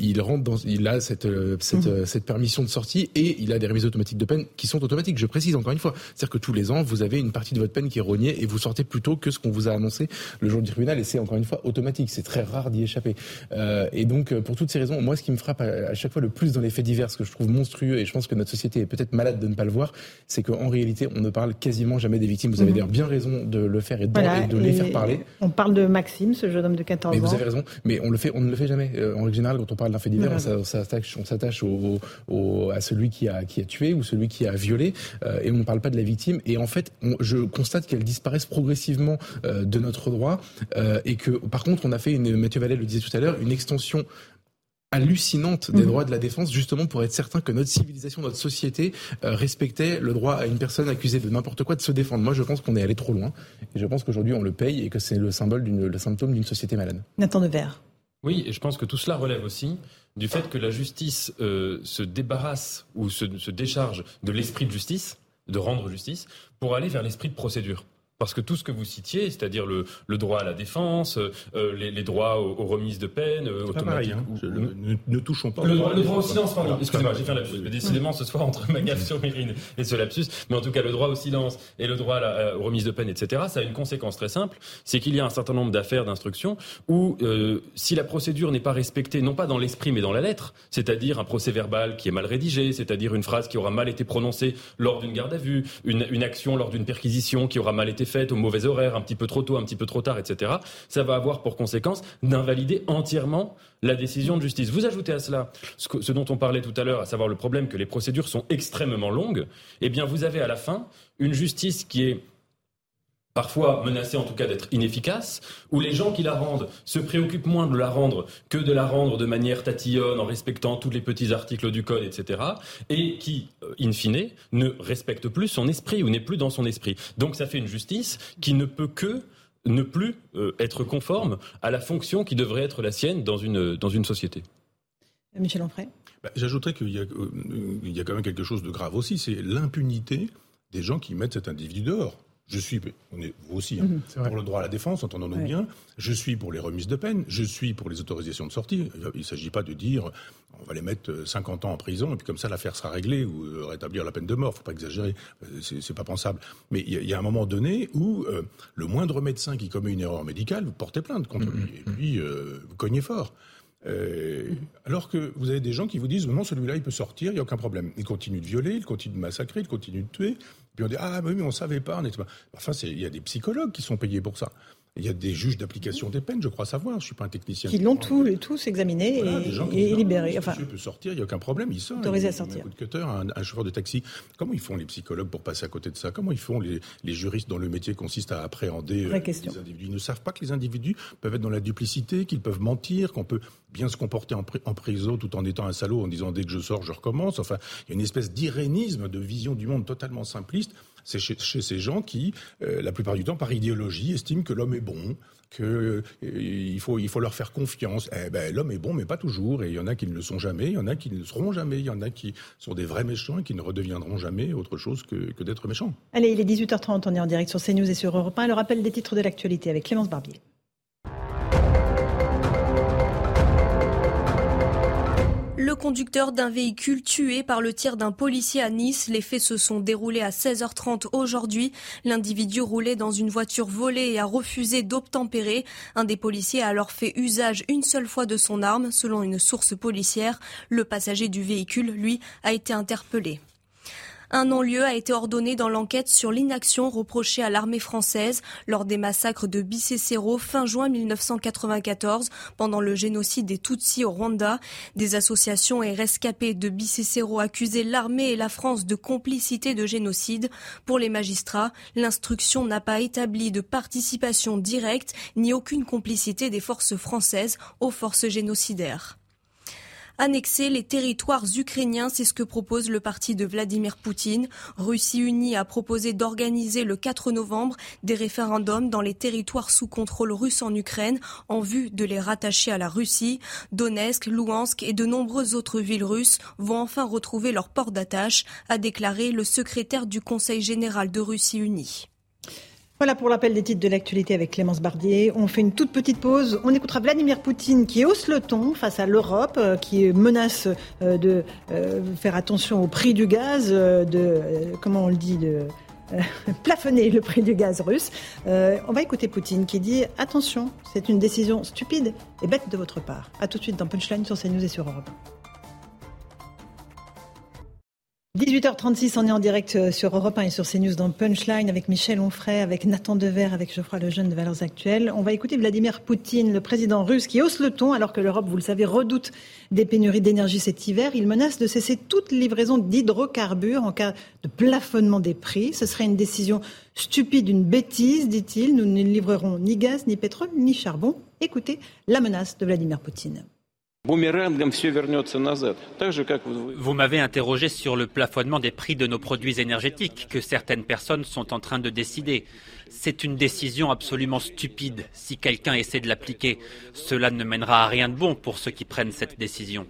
il rentre dans, il a cette, cette, mhm. cette permission de sortie et il a des remises automatiques de peine qui sont automatiques. Je précise encore une fois, c'est-à-dire que tous les ans vous avez une partie de votre peine qui est rognée et vous sortez plus tôt que ce qu'on vous a annoncé le jour du tribunal et c'est encore une fois automatique. C'est très rare d'y échapper. Euh, et donc, pour toutes ces raisons, moi, ce qui me frappe à, chaque fois le plus dans les faits divers, ce que je trouve monstrueux, et je pense que notre société est peut-être malade de ne pas le voir, c'est qu'en réalité, on ne parle quasiment jamais des victimes. Vous avez mhm. d'ailleurs bien raison de le faire et de, les faire parler. On parle de Maxime, ce jeune homme de 14 ans. Mais vous avez raison, mais on le fait, on ne le fait jamais. Euh, en règle générale, quand on parle d'un fait divers, on s'attache, on s'attache au, à celui qui a, qui a tué ou celui qui a violé, euh, et on ne parle pas de la victime. Et en fait, je constate qu'elles disparaissent progressivement euh, de notre droit, et que par contre, on a fait une, Mathieu Vallet le disait tout à l'heure, une extension hallucinante des mhm. droits de la défense, justement pour être certain que notre civilisation, notre société euh, respectait le droit à une personne accusée de n'importe quoi de se défendre. Moi, je pense qu'on est allé trop loin, et je pense qu'aujourd'hui on le paye et que c'est le symbole, le symptôme d'une société malade. Nathan Devers. Oui, et je pense que tout cela relève aussi du fait que la justice euh, se débarrasse ou se, se décharge de l'esprit de justice, de rendre justice, pour aller vers l'esprit de procédure. Parce que tout ce que vous citiez, c'est-à-dire le, le, droit à la défense, euh, les, les, droits aux, remises de peine euh, automatiques. Hein. ne, ne, touchons pas. Le, droit, le droit au silence, pardon. Excusez-moi, j'ai fait un lapsus. Décidément, ce soir, entre ma gaffe sur Mérine et ce lapsus, mais en tout cas, le droit au silence et le droit à la, euh, aux remises de peine, etc., ça a une conséquence très simple, c'est qu'il y a un certain nombre d'affaires d'instruction où, euh, si la procédure n'est pas respectée, non pas dans l'esprit, mais dans la lettre, c'est-à-dire un procès verbal qui est mal rédigé, c'est-à-dire une phrase qui aura mal été prononcée lors d'une garde à vue, une, une action lors d'une perquisition qui aura mal été faite au mauvais horaire, un petit peu trop tôt, un petit peu trop tard, etc., ça va avoir pour conséquence d'invalider entièrement la décision de justice. Vous ajoutez à cela ce, dont on parlait tout à l'heure, à savoir le problème que les procédures sont extrêmement longues, eh bien vous avez à la fin une justice qui est parfois menacée en tout cas d'être inefficace, où les gens qui la rendent se préoccupent moins de la rendre que de la rendre de manière tatillonne, en respectant tous les petits articles du code, etc., et qui, euh, in fine, ne respectent plus son esprit ou n'est plus dans son esprit. Donc ça fait une justice qui ne peut que ne plus euh, être conforme à la fonction qui devrait être la sienne dans une, dans une société. Michel Onfray bah, J'ajouterais qu'il y, euh, y, a quand même quelque chose de grave aussi, c'est l'impunité des gens qui mettent cet individu dehors. Je suis, on est, vous aussi, hein, mhm, pour le droit à la défense, entendons-nous bien. Je suis pour les remises de peine. Je suis pour les autorisations de sortie. Il ne s'agit pas de dire on va les mettre 50 ans en prison et puis comme ça l'affaire sera réglée ou euh, rétablir la peine de mort. Faut pas exagérer, euh, c'est pas pensable. Mais il y, a un moment donné où euh, le moindre médecin qui commet une erreur médicale, vous portez plainte contre mhm, lui et mhm. puis vous cognez fort. alors que vous avez des gens qui vous disent non, celui-là, il peut sortir, il n'y a aucun problème. Il continue de violer, il continue de massacrer, il continue de tuer. Puis on dit ah mais oui, on savait pas, on pas. Enfin, il y a des psychologues qui sont payés pour ça. Il y a des juges d'application des peines, je crois savoir. Je suis pas un technicien. Qui l'ont tous, tous examinés et, libérés. Enfin, monsieur peut sortir, il n'y a aucun problème, il sort. Autorisé à sortir. Un coup de cutter, un, chauffeur de taxi. Comment ils font les psychologues pour passer à côté de ça? Comment ils font les, les, juristes dont le métier consiste à appréhender euh, les individus? Ils ne savent pas que les individus peuvent être dans la duplicité, qu'ils peuvent mentir, qu'on peut bien se comporter en, en, prison tout en étant un salaud, en disant dès que je sors, je recommence. Enfin, il y a une espèce d'irénisme, de vision du monde totalement simpliste c'est chez, ces gens qui, euh, la plupart du temps, par idéologie, estiment que l'homme est bon, qu'il euh, faut, il faut leur faire confiance. Eh ben, l'homme est bon, mais pas toujours. Et il y en a qui ne le sont jamais, il y en a qui ne le seront jamais, il y en a qui sont des vrais méchants et qui ne redeviendront jamais autre chose que, que d'être méchants. Allez, il est 18h30, on est en direct sur CNews et sur Europe 1. Le rappel des titres de l'actualité avec Clémence Barbier. Le conducteur d'un véhicule tué par le tir d'un policier à Nice. Les faits se sont déroulés à 16h30 aujourd'hui. L'individu roulait dans une voiture volée et a refusé d'obtempérer. Un des policiers a alors fait usage une seule fois de son arme, selon une source policière. Le passager du véhicule, lui, a été interpellé. Un non-lieu a été ordonné dans l'enquête sur l'inaction reprochée à l'armée française lors des massacres de Bicécero fin juin 1994 pendant le génocide des Tutsis au Rwanda. Des associations et rescapés de Bicécero accusaient l'armée et la France de complicité de génocide. Pour les magistrats, l'instruction n'a pas établi de participation directe ni aucune complicité des forces françaises aux forces génocidaires annexer les territoires ukrainiens. C'est ce que propose le parti de Vladimir Poutine. Russie unie a proposé d'organiser le 4 novembre des référendums dans les territoires sous contrôle russe en Ukraine en vue de les rattacher à la Russie. Donetsk, Louhansk et de nombreuses autres villes russes vont enfin retrouver leur port d'attache, a déclaré le secrétaire du Conseil général de Russie unie. Voilà pour l'appel des titres de l'actualité avec Clémence Bardier. On fait une toute petite pause. On écoutera Vladimir Poutine qui hausse le ton face à l'Europe, euh, qui menace euh, de euh, faire attention au prix du gaz, de comment on le dit, de plafonner le prix du gaz russe. on va écouter Poutine qui dit attention, c'est une décision stupide et bête de votre part. A tout de suite dans Punchline sur CNews et sur Europe. 18h36, on est en direct euh, sur Europe 1 et sur CNews dans Punchline avec Michel Onfray, avec Nathan Dever, avec Geoffroy Lejeune de Valeurs Actuelles. On va écouter Vladimir Poutine, le président russe, qui hausse le ton alors que l'Europe, vous le savez, redoute des pénuries d'énergie cet hiver. Il menace de cesser toute livraison d'hydrocarbures en cas de plafonnement des prix. Ce serait une décision stupide, une bêtise, dit-il. Nous ne livrerons ni gaz, ni pétrole, ni charbon. Écoutez la menace de Vladimir Poutine. Vous m'avez interrogé sur le plafonnement des prix de nos produits énergétiques que certaines personnes sont en train de décider. C'est une décision absolument stupide. Si quelqu'un essaie de l'appliquer, cela ne mènera à rien de bon pour ceux qui prennent cette décision.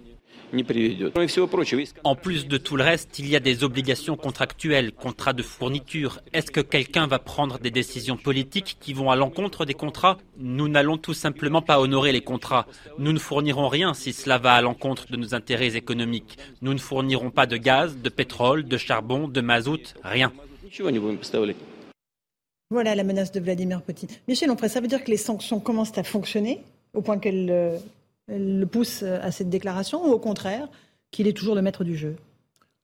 En plus de tout le reste, il y a des obligations contractuelles, contrats de fourniture. Est-ce que quelqu'un va prendre des décisions politiques qui vont à l'encontre des contrats? Nous n'allons tout simplement pas honorer les contrats. Nous ne fournirons rien si cela va à l'encontre de nos intérêts économiques. Nous ne fournirons pas de gaz, de pétrole, de charbon, de mazout, rien. Voilà la menace de Vladimir Poutine. Michel Onfray, ça veut dire que les sanctions commencent à fonctionner au point qu'elles euh, le pousse à cette déclaration ou au contraire qu'il est toujours le maître du jeu.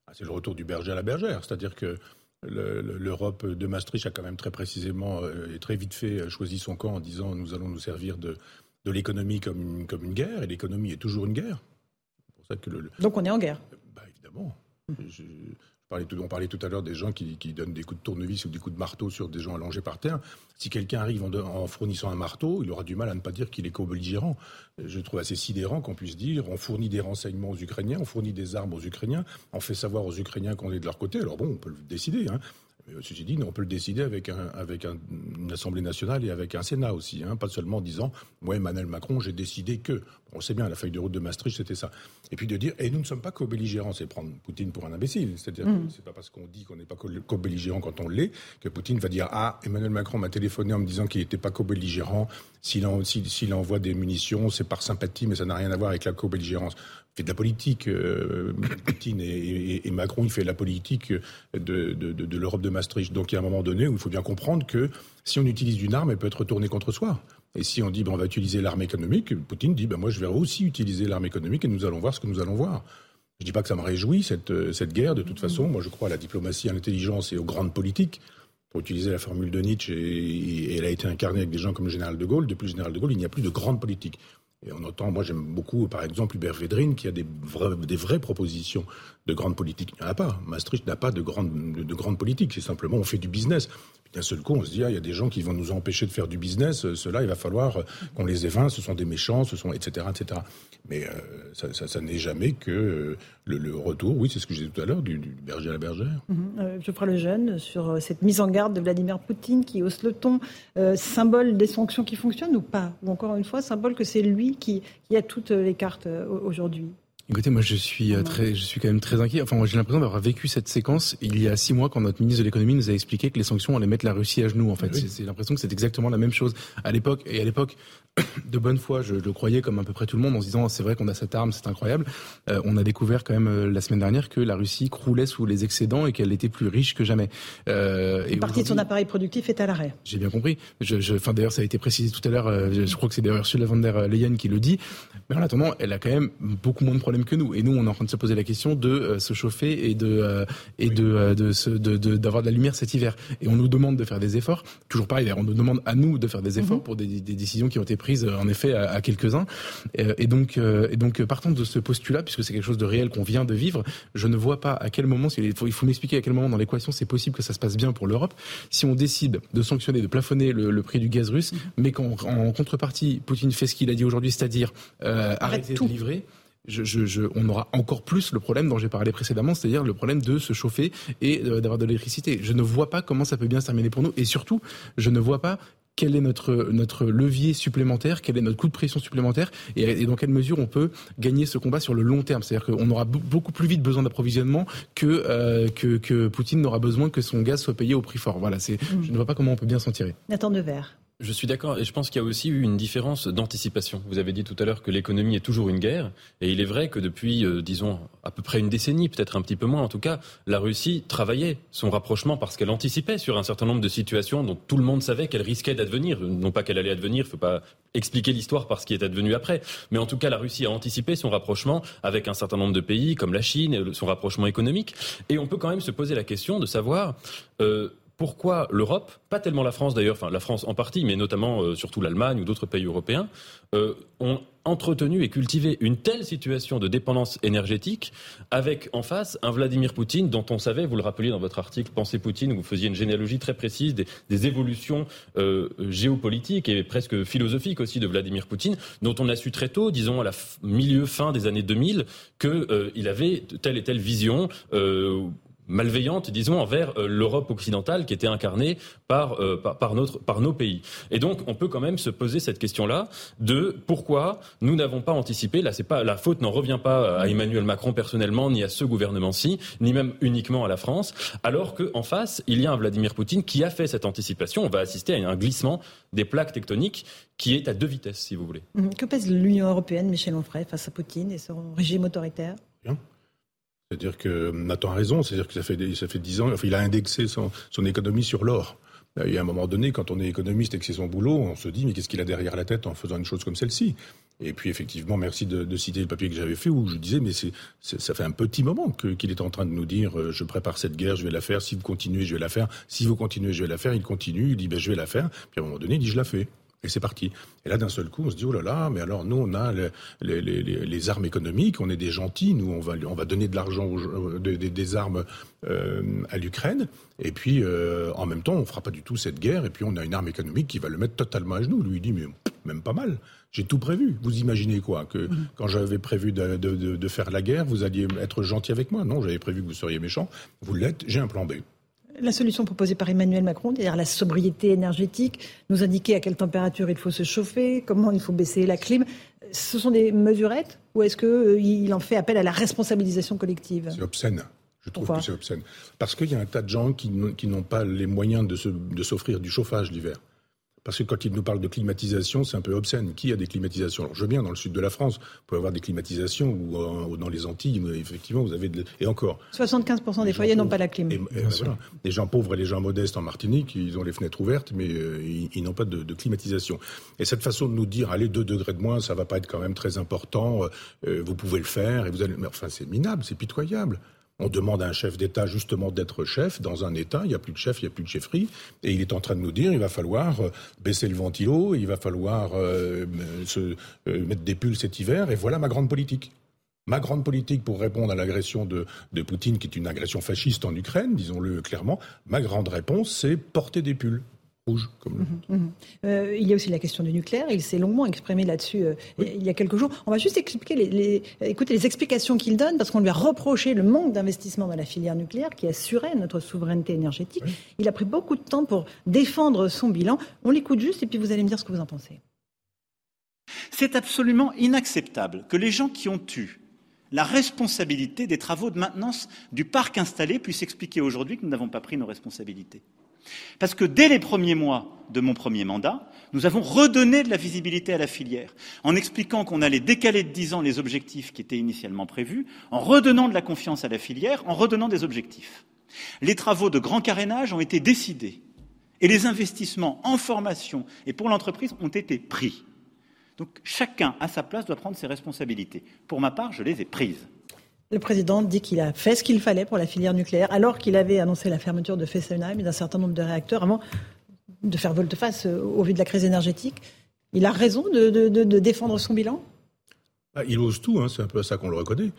Ah, C'est le retour du berger à la bergère, c'est-à-dire que l'Europe de Maastricht a quand même très précisément euh, et très vite fait euh, choisi son camp en disant nous allons nous servir de, l'économie comme une, comme une guerre, et l'économie est toujours une guerre. Donc on est en guerre. Bah, Évidemment on parlait tout à l'heure des gens qui, donnent des coups de tournevis ou des coups de marteau sur des gens allongés par terre. Si quelqu'un arrive en, fournissant un marteau, il aura du mal à ne pas dire qu'il est co-belligérant. Je trouve assez sidérant qu'on puisse dire on fournit des renseignements aux Ukrainiens, on fournit des armes aux Ukrainiens, on fait savoir aux Ukrainiens qu'on est de leur côté. Alors bon, on peut le décider. Hein. Euh, ceci dit, on peut le décider avec, un, avec une Assemblée nationale et avec un Sénat aussi, hein, pas seulement en disant Moi, Emmanuel Macron, j'ai décidé que. On sait bien, la feuille de route de Maastricht, c'était ça. Et puis de dire Et nous ne sommes pas co-belligérants, c'est prendre Poutine pour un imbécile. C'est-à-dire que mm. c'est pas parce qu'on dit qu'on n'est pas co-belligérant quand on l'est que Poutine va dire Ah, Emmanuel Macron m'a téléphoné en me disant qu'il n'était pas co-belligérant. S'il envoie des munitions, c'est par sympathie, mais ça n'a rien à voir avec la co-belligérance fait de la politique. Euh, Poutine et, Macron, il fait la politique de, l'Europe de Maastricht. Donc il y a un moment donné où il faut bien comprendre que si on utilise une arme, elle peut être retournée contre soi. Et si on dit ben, on va utiliser l'arme économique, Poutine dit ben, moi je vais aussi utiliser l'arme économique et nous allons voir ce que nous allons voir. Je ne dis pas que ça me réjouit, cette, guerre, de toute façon. Moi je crois à la diplomatie, à l'intelligence et aux grandes politiques. Pour utiliser la formule de Nietzsche, et, elle a été incarnée avec des gens comme le général de Gaulle. Depuis le général de Gaulle, il n'y a plus de grandes politiques. Et on entend, moi j'aime beaucoup par exemple Hubert Védrine qui a des, des vraies propositions de grandes politiques. Il n'y en a pas. Maastricht n'a pas de grandes de. C'est simplement on fait du business. d'un seul coup, on se dit, ah, il y a des gens qui vont nous empêcher de faire du business. Euh, cela, il va falloir qu'on les évince. Ce sont des méchants, ce sont, etc., etc. Mais euh, ça, n'est jamais que euh, le, retour, oui, c'est ce que je disais tout à l'heure, du, berger à la bergère. Mhm. je ferai le jeune sur cette mise en garde de Vladimir Poutine qui hausse le ton, symbole des sanctions qui fonctionnent ou pas? Ou encore une fois, symbole que c'est lui qui a toutes les cartes aujourd'hui? Écoutez, moi je suis euh, très, je suis quand même très inquiet. Enfin, moi j'ai l'impression d'avoir vécu cette séquence il y a six mois quand notre ministre de l'économie nous a expliqué que les sanctions allaient mettre la Russie à genoux. En fait, c'est l'impression que c'est exactement la même chose à l'époque. Et à l'époque, de bonne foi, je le croyais comme à peu près tout le monde en se disant c'est vrai qu'on a cette arme, c'est incroyable. Euh, on a découvert quand même euh, la semaine dernière que la Russie croulait sous les excédents et qu'elle était plus riche que jamais. Euh, Une partie de son appareil productif est à l'arrêt. J'ai bien compris. Je, je, enfin, d'ailleurs, ça a été précisé tout à l'heure. Euh, je, crois que c'est d'ailleurs Ursula von der Leyen qui le dit. Mais en attendant, elle a quand même beaucoup moins de problèmes que nous. Et nous, on est en train de se poser la question de se chauffer et de et de de d'avoir de, de, la lumière cet hiver. Et on nous demande de faire des efforts. Toujours pareil, on nous demande à nous de faire des efforts mhm. pour des, des décisions qui ont été prises en effet à, quelques-uns. Euh, et, donc, euh, et donc, partant de ce postulat, puisque c'est quelque chose de réel qu'on vient de vivre, je ne vois pas à quel moment, il faut, il faut m'expliquer à quel moment dans l'équation c'est possible que ça se passe bien pour l'Europe, si on décide de sanctionner, de plafonner le, prix du gaz russe, mm-hmm. mais qu'en contrepartie, Poutine fait ce qu'il a dit aujourd'hui, c'est-à-dire euh, arrêter de livrer. Je, je, on aura encore plus le problème dont j'ai parlé précédemment, c'est-à-dire le problème de se chauffer et d'avoir de l'électricité. Je ne vois pas comment ça peut bien se terminer pour nous, et surtout, je ne vois pas quel est notre, notre levier supplémentaire, quel est notre coup de pression supplémentaire et, dans quelle mesure on peut gagner ce combat sur le long terme. C'est-à-dire qu'on aura beaucoup plus vite besoin d'approvisionnement que, euh, que, que, Poutine n'aura besoin que son gaz soit payé au prix fort. Voilà, c'est, mm. je ne vois pas comment on peut bien s'en tirer. Nathan Devers. Je suis d'accord et je pense qu'il y a aussi eu une différence d'anticipation. Vous avez dit tout à l'heure que l'économie est toujours une guerre et il est vrai que depuis, euh, disons, à peu près une décennie, peut-être un petit peu moins en tout cas, la Russie travaillait son rapprochement parce qu'elle anticipait sur un certain nombre de situations dont tout le monde savait qu'elle risquait d'advenir. Non pas qu'elle allait advenir, il ne faut pas expliquer l'histoire par ce qui est advenu après, mais en tout cas la Russie a anticipé son rapprochement avec un certain nombre de pays comme la Chine, son rapprochement économique. Et on peut quand même se poser la question de savoir... Euh, pourquoi l'Europe, pas tellement la France d'ailleurs, enfin la France en partie, mais notamment euh, surtout l'Allemagne ou d'autres pays européens, euh, ont entretenu et cultivé une telle situation de dépendance énergétique avec en face un Vladimir Poutine dont on savait, vous le rappeliez dans votre article Pensez Poutine, où vous faisiez une généalogie très précise des, évolutions euh, géopolitiques et presque philosophiques aussi de Vladimir Poutine, dont on a su très tôt, disons à la milieu fin des années 2000, qu'il avait telle et telle vision malveillante, disons, envers euh, l'Europe occidentale qui était incarnée par, euh, par, notre, par nos pays. Et donc, on peut quand même se poser cette question-là de pourquoi nous n'avons pas anticipé. Là, c'est pas la faute n'en revient pas à Emmanuel Macron personnellement, ni à ce gouvernement-ci, ni même uniquement à la France, alors qu'en face, il y a un Vladimir Poutine qui a fait cette anticipation. On va assister à un glissement des plaques tectoniques qui est à deux vitesses, si vous voulez. Que pèse l'Union européenne, Michel Onfray, face à Poutine et son régime autoritaire? C'est-à-dire que Nathan a raison, c'est-à-dire que ça fait, ça fait 10 ans, enfin, il a indexé son, économie sur l'or. Il y a un moment donné, quand on est économiste et que c'est son boulot, on se dit mais qu'est-ce qu'il a derrière la tête en faisant une chose comme celle-ci? Et puis effectivement, merci de, de, citer le papier que j'avais fait où je disais mais c'est, ça fait un petit moment qu'il est en train de nous dire euh, je prépare cette guerre, je vais la faire. Si vous continuez, je vais la faire. Si vous continuez, je vais la faire. Il continue, il dit ben, je vais la faire. Puis à un moment donné, il dit je la fais. Et c'est parti. Et là, d'un seul coup, on se dit, oh là là, mais alors nous, on a les, les, les, les armes économiques, on est des gentils, nous, on va, on va donner de l'argent, euh, des, des, armes euh, à l'Ukraine, et puis euh, en même temps, on fera pas du tout cette guerre, et puis on a une arme économique qui va le mettre totalement à genoux. Lui, il dit, mais même pas mal. J'ai tout prévu. Vous imaginez quoi? Que mm-hmm. quand j'avais prévu de, de, de, de faire la guerre, vous alliez être gentil avec moi? Non, j'avais prévu que vous seriez méchant. Vous l'êtes, j'ai un plan B la solution proposée par Emmanuel Macron, c'est-à-dire la sobriété énergétique, nous indiquer à quelle température il faut se chauffer, comment il faut baisser la clim, ce sont des mesurettes ou est-ce qu'il en fait appel à la responsabilisation collective? C'est obscène. Je trouve que c'est obscène. Parce qu'il y a un tas de gens qui n'ont pas les moyens de s'offrir du chauffage l'hiver. Parce que quand il nous parle de climatisation, c'est un peu obscène. Qui a des climatisations? Alors, je veux bien, dans le sud de la France, vous pouvez avoir des climatisations, ou, euh, dans les Antilles, effectivement, vous avez... De... Et encore. 75% des foyers n'ont pas la clim. Les gens pauvres et les gens modestes en Martinique, ils ont les fenêtres ouvertes, mais euh, ils, n'ont pas de, climatisation. Et cette façon de nous dire, allez, 2 degrés de moins, ça va pas être quand même très important, euh, vous pouvez le faire, et vous allez... Mais enfin, c'est minable, c'est pitoyable. On demande à un chef d'État justement d'être chef dans un État. Il n'y a plus de chef, il n'y a plus de chefferie. Et il est en train de nous dire il va falloir euh, baisser le ventilo, il va falloir euh, euh, mettre des pulls cet hiver. Et voilà ma grande politique. Ma grande politique pour répondre à l'agression de, de Poutine, qui est une agression fasciste en Ukraine, disons-le clairement, ma grande réponse, c'est porter des pulls. Comme mhm, mhm. Euh, il y a aussi la question du nucléaire. Il s'est longuement exprimé là-dessus euh, il y a quelques jours. On va juste expliquer les, écouter les explications qu'il donne parce qu'on lui a reproché le manque d'investissement dans la filière nucléaire qui assurait notre souveraineté énergétique. Il a pris beaucoup de temps pour défendre son bilan. On l'écoute juste et puis vous allez me dire ce que vous en pensez. C'est absolument inacceptable que les gens qui ont eu la responsabilité des travaux de maintenance du parc installé puissent expliquer aujourd'hui que nous n'avons pas pris nos responsabilités. Parce que dès les premiers mois de mon premier mandat, nous avons redonné de la visibilité à la filière, en expliquant qu'on allait décaler de dix ans les objectifs qui étaient initialement prévus, en redonnant de la confiance à la filière, en redonnant des objectifs. Les travaux de grand carénage ont été décidés et les investissements en formation et pour l'entreprise ont été pris. Donc chacun, à sa place, doit prendre ses responsabilités. Pour ma part, je les ai prises. Le président dit qu'il a fait ce qu'il fallait pour la filière nucléaire, alors qu'il avait annoncé la fermeture de Fessenheim et d'un certain nombre de réacteurs avant de faire volte-face euh, au vu de la crise énergétique. Il a raison de, défendre son bilan? Ah, il ose tout, hein, c'est un peu à ça qu'on le reconnaît.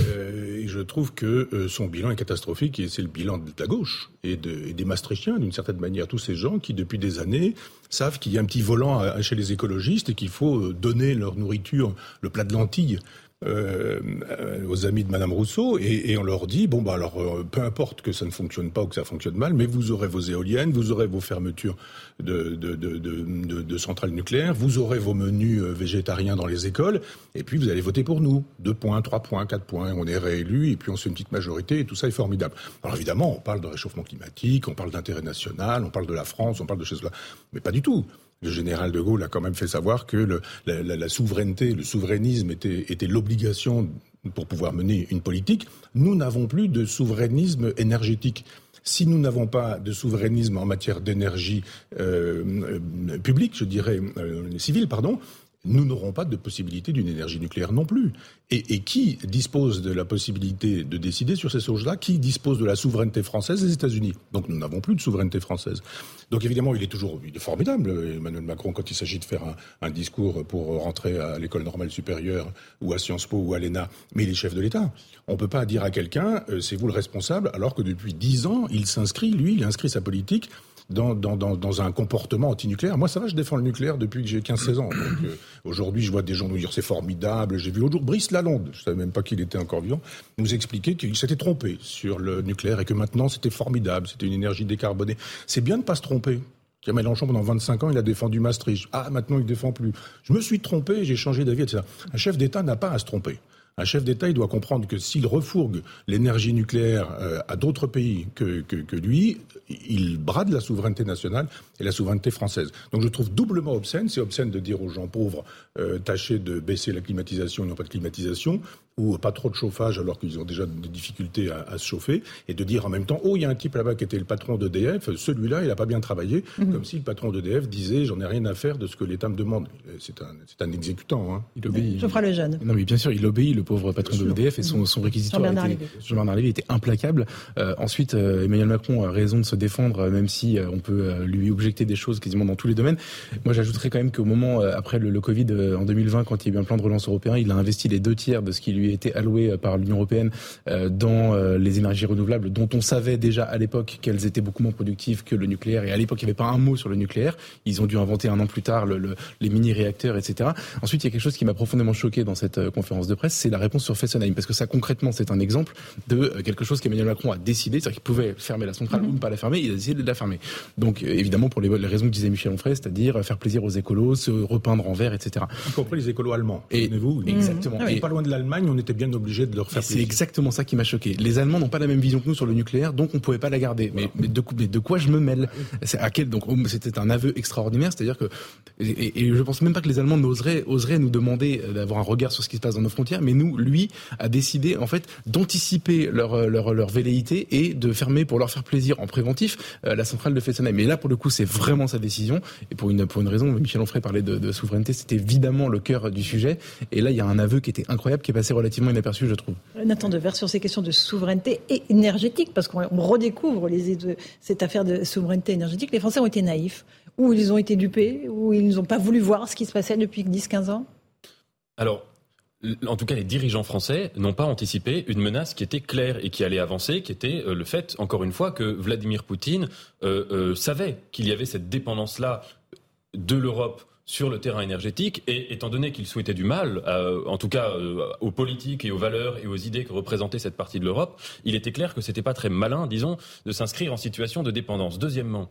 Euh, je trouve que euh, son bilan est catastrophique, et c'est le bilan de la gauche et, des Maastrichtiens, d'une certaine manière. Tous ces gens qui, depuis des années, savent qu'il y a un petit volant chez les écologistes et qu'il faut donner leur nourriture, le plat de lentilles, euh, aux amis de Madame Rousseau et, on leur dit bon bah alors euh, peu importe que ça ne fonctionne pas ou que ça fonctionne mal, mais vous aurez vos éoliennes, vous aurez vos fermetures de, centrales nucléaires, vous aurez vos menus euh, végétariens dans les écoles et puis vous allez voter pour nous. Deux points, trois points, quatre points, on est réélu et puis on se fait une petite majorité et tout ça est formidable. Alors évidemment, on parle de réchauffement climatique, on parle d'intérêt national, on parle de la France, on parle de choses là, mais pas du tout. Le général de Gaulle a quand même fait savoir que la, souveraineté, le souverainisme était, l'obligation pour pouvoir mener une politique. Nous n'avons plus de souverainisme énergétique. Si nous n'avons pas de souverainisme en matière d'énergie euh, publique, je dirais euh, civile, pardon, nous n'aurons pas de possibilité d'une énergie nucléaire non plus. Et, qui dispose de la possibilité de décider sur ces choses-là Qui dispose de la souveraineté française Les États-Unis? Donc nous n'avons plus de souveraineté française. Donc évidemment, il est toujours il est formidable, Emmanuel Macron, quand il s'agit de faire un, un, discours pour rentrer à l'école normale supérieure ou à Sciences Po ou à l'ENA, mais il est chef de l'État. On ne peut pas dire à quelqu'un, euh, c'est vous le responsable, alors que depuis dix ans, il s'inscrit, lui, il inscrit sa politique dans, un comportement antinucléaire. Moi, ça va, je défends le nucléaire depuis que j'ai 15-16 ans. Euh, aujourd'hui, je vois des gens nous dire c'est formidable. J'ai vu l'autre jour Brice Lalonde, je savais même pas qu'il était encore vivant, nous expliquer qu'il s'était trompé sur le nucléaire et que maintenant c'était formidable, c'était une énergie décarbonée. C'est bien de pas se tromper. Pierre Mélenchon, pendant 25 ans, il a défendu Maastricht. Ah, maintenant, il défend plus. Je me suis trompé, j'ai changé d'avis, etc. Un chef d'État n'a pas à se tromper. Un chef d'État, il doit comprendre que s'il refourgue l'énergie nucléaire euh, à d'autres pays que, que, lui, il brade la souveraineté nationale et la souveraineté française. Donc je trouve doublement obscène, c'est obscène de dire aux gens pauvres, euh, tâchez de baisser la climatisation, ils n'ont pas de climatisation, ou pas trop de chauffage alors qu'ils ont déjà des difficultés à, à, se chauffer, et de dire en même temps, oh, il y a un type là-bas qui était le patron d'EDF, celui-là, il n'a pas bien travaillé, mmh. comme si le patron d'EDF disait, j'en ai rien à faire de ce que l'État me demande. C'est un, un exécutant. Hein. Il obéit. Je ferai le jeune. Non, mais bien sûr, il obéit, le pauvre patron de l'EDF, et son, son réquisitoire Jean-Bernard était, Jean Lévy était implacable. Euh, ensuite, euh, Emmanuel Macron a raison de se défendre, même si euh, on peut lui objecter des choses quasiment dans tous les domaines. Moi, j'ajouterais quand même qu'au moment, après le, le Covid, en 2020, quand il y a eu un plan de relance européen, il a investi les deux tiers de ce qui lui était alloué par l'Union européenne dans les énergies renouvelables, dont on savait déjà à l'époque qu'elles étaient beaucoup moins productives que le nucléaire. Et à l'époque, il n'y avait pas un mot sur le nucléaire. Ils ont dû inventer un an plus tard le, le, les mini-réacteurs, etc. Ensuite, il y a quelque chose qui m'a profondément choqué dans cette conférence de presse, c'est la réponse sur Fessenheim. Parce que ça, concrètement, c'est un exemple de quelque chose qu'Emmanuel Macron a décidé, c'est-à-dire qu'il pouvait fermer la centrale mmh. ou ne pas la fermer, il a décidé de la fermer. Donc, évidemment, pour les, les raisons que disait Michel Onfray, c'est-à-dire faire plaisir aux écolos, se repeindre en vert, etc. Y compris les écolos allemands. Et vous Exactement. Mmh. Et pas loin de l'Allemagne, on était bien obligé de leur faire C'est exactement ça qui m'a choqué. Les Allemands n'ont pas la même vision que nous sur le nucléaire, donc on pouvait pas la garder. Voilà. Mais, mais, de, mais, de, quoi je me mêle? C'est à quel donc oh, c'était un aveu extraordinaire, c'est-à-dire que et, et, je pense même pas que les Allemands n'oseraient oseraient nous demander d'avoir un regard sur ce qui se passe dans nos frontières, mais nous, lui, a décidé en fait d'anticiper leur, leur leur velléité et de fermer pour leur faire plaisir en préventif euh, la centrale de Fessenheim. Mais là, pour le coup, c'est vraiment sa décision et pour une pour une raison, Michel Onfray parlait de, de souveraineté, c'était évidemment le cœur du sujet. Et là, il y a un aveu qui était incroyable, qui est passé relativement inaperçu, je trouve. Nathan Dever, sur ces questions de souveraineté et énergétique, parce qu'on redécouvre les, cette affaire de souveraineté énergétique, les Français ont été naïfs, ou ils ont été dupés, ou ils n'ont pas voulu voir ce qui se passait depuis 10-15 ans Alors, en tout cas, les dirigeants français n'ont pas anticipé une menace qui était claire et qui allait avancer, qui était euh, le fait, encore une fois, que Vladimir Poutine euh, euh, savait qu'il y avait cette dépendance-là de l'Europe sur le terrain énergétique et étant donné qu'il souhaitait du mal, euh, en tout cas euh, aux politiques et aux valeurs et aux idées que représentait cette partie de l'Europe, il était clair que c'était pas très malin, disons, de s'inscrire en situation de dépendance. Deuxièmement,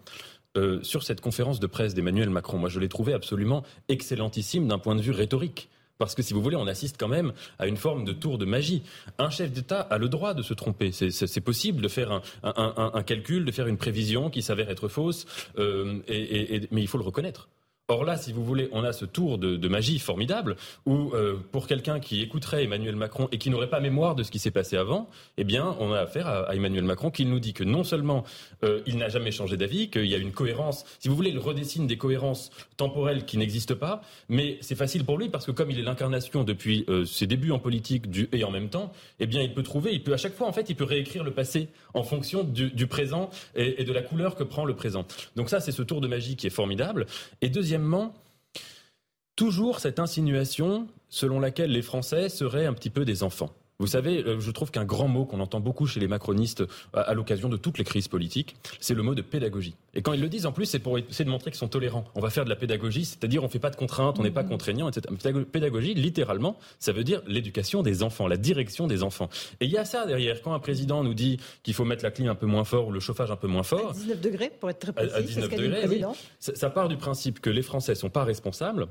euh, sur cette conférence de presse d'Emmanuel Macron, moi je l'ai trouvé absolument excellentissime d'un point de vue rhétorique. Parce que si vous voulez, on assiste quand même à une forme de tour de magie. Un chef d'État a le droit de se tromper. C'est possible de faire un, calcul, de faire une prévision qui s'avère être fausse, mais il faut le reconnaître. Or là, si vous voulez, on a ce tour de, magie formidable où, euh, pour quelqu'un qui écouterait Emmanuel Macron et qui n'aurait pas mémoire de ce qui s'est passé avant, eh bien, on a affaire à, Emmanuel Macron qui nous dit que non seulement euh, il n'a jamais changé d'avis, qu'il y a une cohérence, si vous voulez, il redessine des cohérences temporelles qui n'existent pas, mais c'est facile pour lui parce que comme il est l'incarnation depuis euh, ses débuts en politique du et en même temps, eh bien, il peut trouver, il peut à chaque fois, en fait, il peut réécrire le passé en fonction du, présent et, et de la couleur que prend le présent. Donc ça, c'est ce tour de magie qui est formidable. Et deuxièmement, deuxièmement, toujours cette insinuation selon laquelle les Français seraient un petit peu des enfants. Vous savez, euh, je trouve qu'un grand mot qu'on entend beaucoup chez les macronistes à l'occasion de toutes les crises politiques, c'est le mot de pédagogie. Et quand ils le disent, en plus, c'est pour essayer de montrer qu'ils sont tolérants. On va faire de la pédagogie, c'est-à-dire on ne fait pas de contraintes, on n'est pas mmh. contraignant, etc. Pédagogie, littéralement, ça veut dire l'éducation des enfants, la direction des enfants. Et il y a ça derrière. Quand un président nous dit qu'il faut mettre la clim un peu moins fort ou le chauffage un peu moins fort... À 19 degrés, pour être très précis. À 19 degrés, oui. Ça, ça part du principe que les Français ne sont pas responsables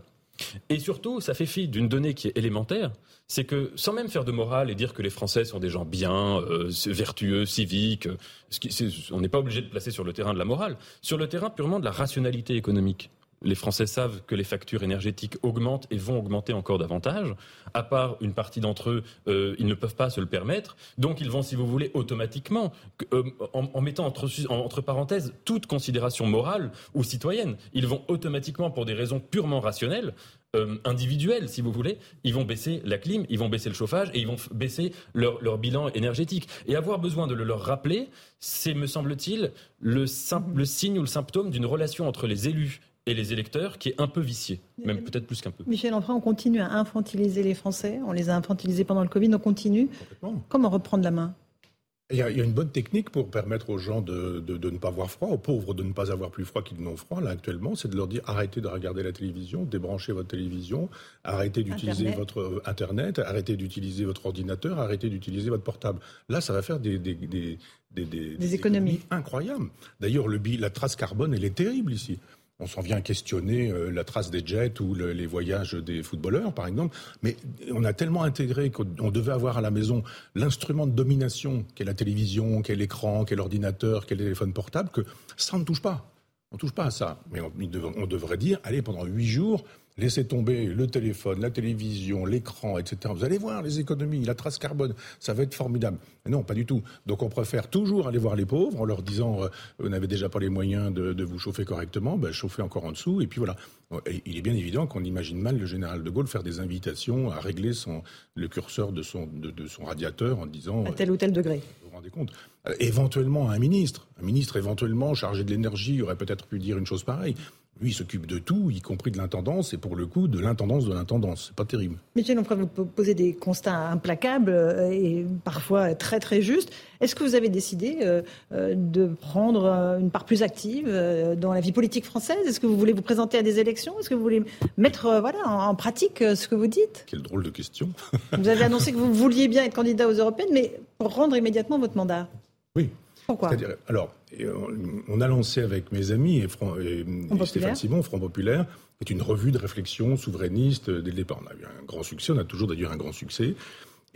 et surtout, ça fait fi d'une donnée qui est élémentaire, c'est que sans même faire de morale et dire que les Français sont des gens bien, euh, vertueux, civiques, on n'est pas obligé de placer sur le terrain de la morale, sur le terrain purement de la rationalité économique. Les Français savent que les factures énergétiques augmentent et vont augmenter encore davantage. À part une partie d'entre eux, euh, ils ne peuvent pas se le permettre. Donc ils vont, si vous voulez, automatiquement, euh, en, mettant entre, parenthèses toute considération morale ou citoyenne, ils vont automatiquement, pour des raisons purement rationnelles, euh, individuelles, si vous voulez, ils vont baisser la clim, ils vont baisser le chauffage et ils vont baisser leur, bilan énergétique. Et avoir besoin de le leur rappeler, c'est, me semble-t-il, le, le signe ou le symptôme d'une relation entre les élus et les électeurs qui est un peu vicié, même peut-être plus qu'un peu. Michel Enfray, on continue à infantiliser les Français, on les a infantilisés pendant le Covid, on continue. Comment reprendre la main? Il y, a, une bonne technique pour permettre aux gens de, de, ne pas avoir froid, aux pauvres de ne pas avoir plus froid qu'ils n'ont froid, là actuellement, c'est de leur dire arrêtez de regarder la télévision, débranchez votre télévision, arrêtez d'utiliser votre euh, Internet, arrêtez d'utiliser votre ordinateur, arrêtez d'utiliser votre portable. Là, ça va faire des, des, des, des économies. incroyables. D'ailleurs, la trace carbone, elle est terrible ici on s'en vient questionner euh, la trace des jets ou les voyages des footballeurs, par exemple. Mais on a tellement intégré qu'on devait avoir à la maison l'instrument de domination qu'est la télévision, qu'est l'écran, qu'est l'ordinateur, qu'est le téléphone portable, que ça ne touche pas. On ne touche pas à ça. Mais on devrait dire, allez, pendant huit jours, Laissez tomber le téléphone, la télévision, l'écran, etc. Vous allez voir les économies, la trace carbone, ça va être formidable. Mais non, pas du tout. Donc on préfère toujours aller voir les pauvres en leur disant euh, vous n'avez déjà pas les moyens de, vous chauffer correctement, ben, chauffez encore en dessous. Et puis voilà. il est bien évident qu'on imagine mal le général de Gaulle faire des invitations à régler son, le curseur de son, de, son radiateur en disant à tel ou tel degré. Vous vous rendez compte? Euh, Éventuellement un ministre, un ministre éventuellement chargé de l'énergie aurait peut-être pu dire une chose pareille. Lui, il s'occupe de tout, y compris de l'intendance, et pour le coup, de l'intendance de l'intendance. C'est pas terrible. Michel on vous poser des constats implacables euh, et parfois très très justes. Est-ce que vous avez décidé euh, euh, de prendre une part plus active dans la vie politique française? Est-ce que vous voulez vous présenter à des élections? Est-ce que vous voulez mettre voilà, en pratique ce que vous dites? Quelle drôle de question. vous avez annoncé que vous vouliez bien être candidat aux européennes, mais pour rendre immédiatement votre mandat. Oui. Pourquoi? Alors, on a lancé avec mes amis et, Stéphane Simon, Front Populaire, qui est une revue de réflexion souverainiste dès le départ. On a eu un grand succès, on a toujours d'ailleurs un grand succès.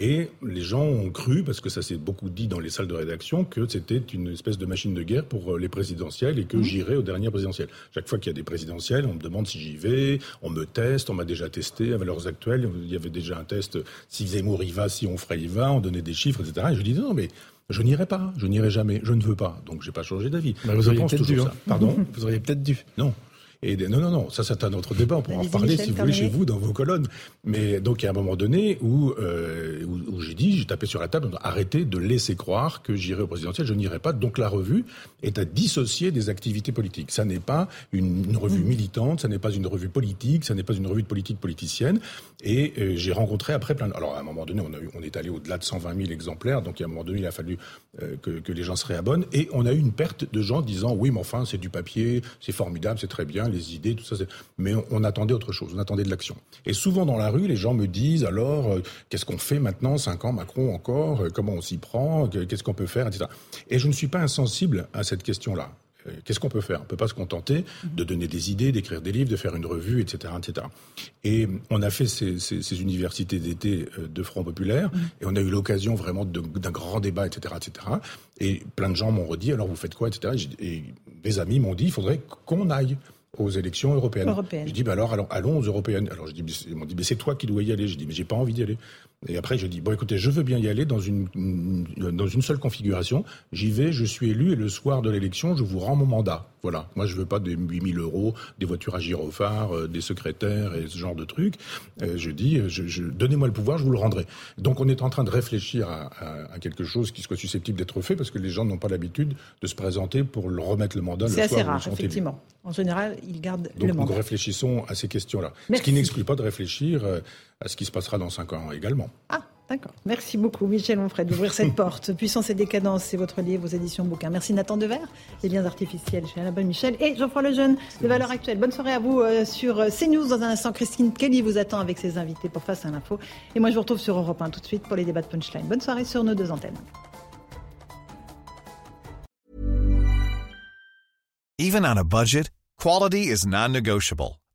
Et les gens ont cru, parce que ça s'est beaucoup dit dans les salles de rédaction, que c'était une espèce de machine de guerre pour euh, les présidentielles et que mmh. j'irais aux dernières présidentielles. Chaque fois qu'il y a des présidentielles, on me demande si j'y vais, on me teste, on m'a déjà testé à valeurs actuelles, il y avait déjà un test, si Zemmour y va, si on ferait y va, on donnait des chiffres, etc. Et je dis non, mais je n'irai pas, je n'irai jamais, je ne veux pas. Donc j'ai pas changé d'avis. vous auriez peut-être dû. Hein. Pardon Vous auriez peut-être dû. Non. Et non, non, non, ça c'est un autre débat, on pourra en reparler si vous voulez chez vous dans vos colonnes. Mais donc il y a un moment donné où, euh, où, j'ai dit, j'ai tapé sur la table, arrêtez de laisser croire que j'irai au présidentiel, je n'irai pas. Donc la revue est à dissocier des activités politiques. Ça n'est pas une, revue mmh. militante, ça n'est pas une revue politique, ça n'est pas une revue de politique politicienne. Et euh, j'ai rencontré après plein. De... Alors à un moment donné, on, a eu, on est allé au-delà de 120 000 exemplaires, donc à un moment donné, il a fallu euh, que, que les gens se réabonnent. Et on a eu une perte de gens disant oui, mais enfin c'est du papier, c'est formidable, c'est très bien les idées, tout ça. Mais on, attendait autre chose, on attendait de l'action. Et souvent dans la rue, les gens me disent alors, euh, qu'est-ce qu'on fait maintenant Cinq ans, Macron encore euh, Comment on s'y prend Qu'est-ce qu'on peut faire etc. Et je ne suis pas insensible à cette question-là. Euh, qu'est-ce qu'on peut faire? On ne peut pas se contenter de donner des idées, d'écrire des livres, de faire une revue, etc. etc. Et on a fait ces, universités d'été de Front Populaire, et on a eu l'occasion vraiment d'un grand débat, etc., etc. Et plein de gens m'ont redit, alors vous faites quoi, etc. Et des amis m'ont dit, il faudrait qu'on aille aux élections européennes. Je dis, bah alors, allons, aux européennes. Alors je dis, ils m'ont dit, mais c'est toi qui dois y aller. Je dis, mais j'ai pas envie d'y aller. Et après, je dis, bon, écoutez, je veux bien y aller dans une, dans une seule configuration. J'y vais, je suis élu, et le soir de l'élection, je vous rends mon mandat. Voilà. Moi, je veux pas des 8000 euros, des voitures à gyrophare, euh, des secrétaires et ce genre de trucs. Euh, je dis, je, je, donnez-moi le pouvoir, je vous le rendrai. Donc, on est en train de réfléchir à, à, à quelque chose qui soit susceptible d'être fait parce que les gens n'ont pas l'habitude de se présenter pour le remettre le mandat le soir assez rare, effectivement. En général, ils gardent le mandat. Donc, nous réfléchissons à ces questions-là. Ce qui n'exclut pas de réfléchir euh, à ce qui se passera dans cinq ans également. Ah, d'accord. Merci beaucoup, Michel Onfray, d'ouvrir cette porte. Puissance et décadence, c'est votre livre, vos éditions bouquins. Merci Nathan Dever, Les liens artificiels chez Alain Michel et Geoffroy Lejeune de Valeurs Actuelles. Bonne soirée à vous euh, sur euh, CNews. Dans un instant, Christine Kelly vous attend avec ses invités pour Face à l'info. Et moi, je vous retrouve sur Europe 1 tout de suite pour les débats de Punchline. Bonne soirée sur nos deux antennes. Even on a budget, quality is non-negotiable.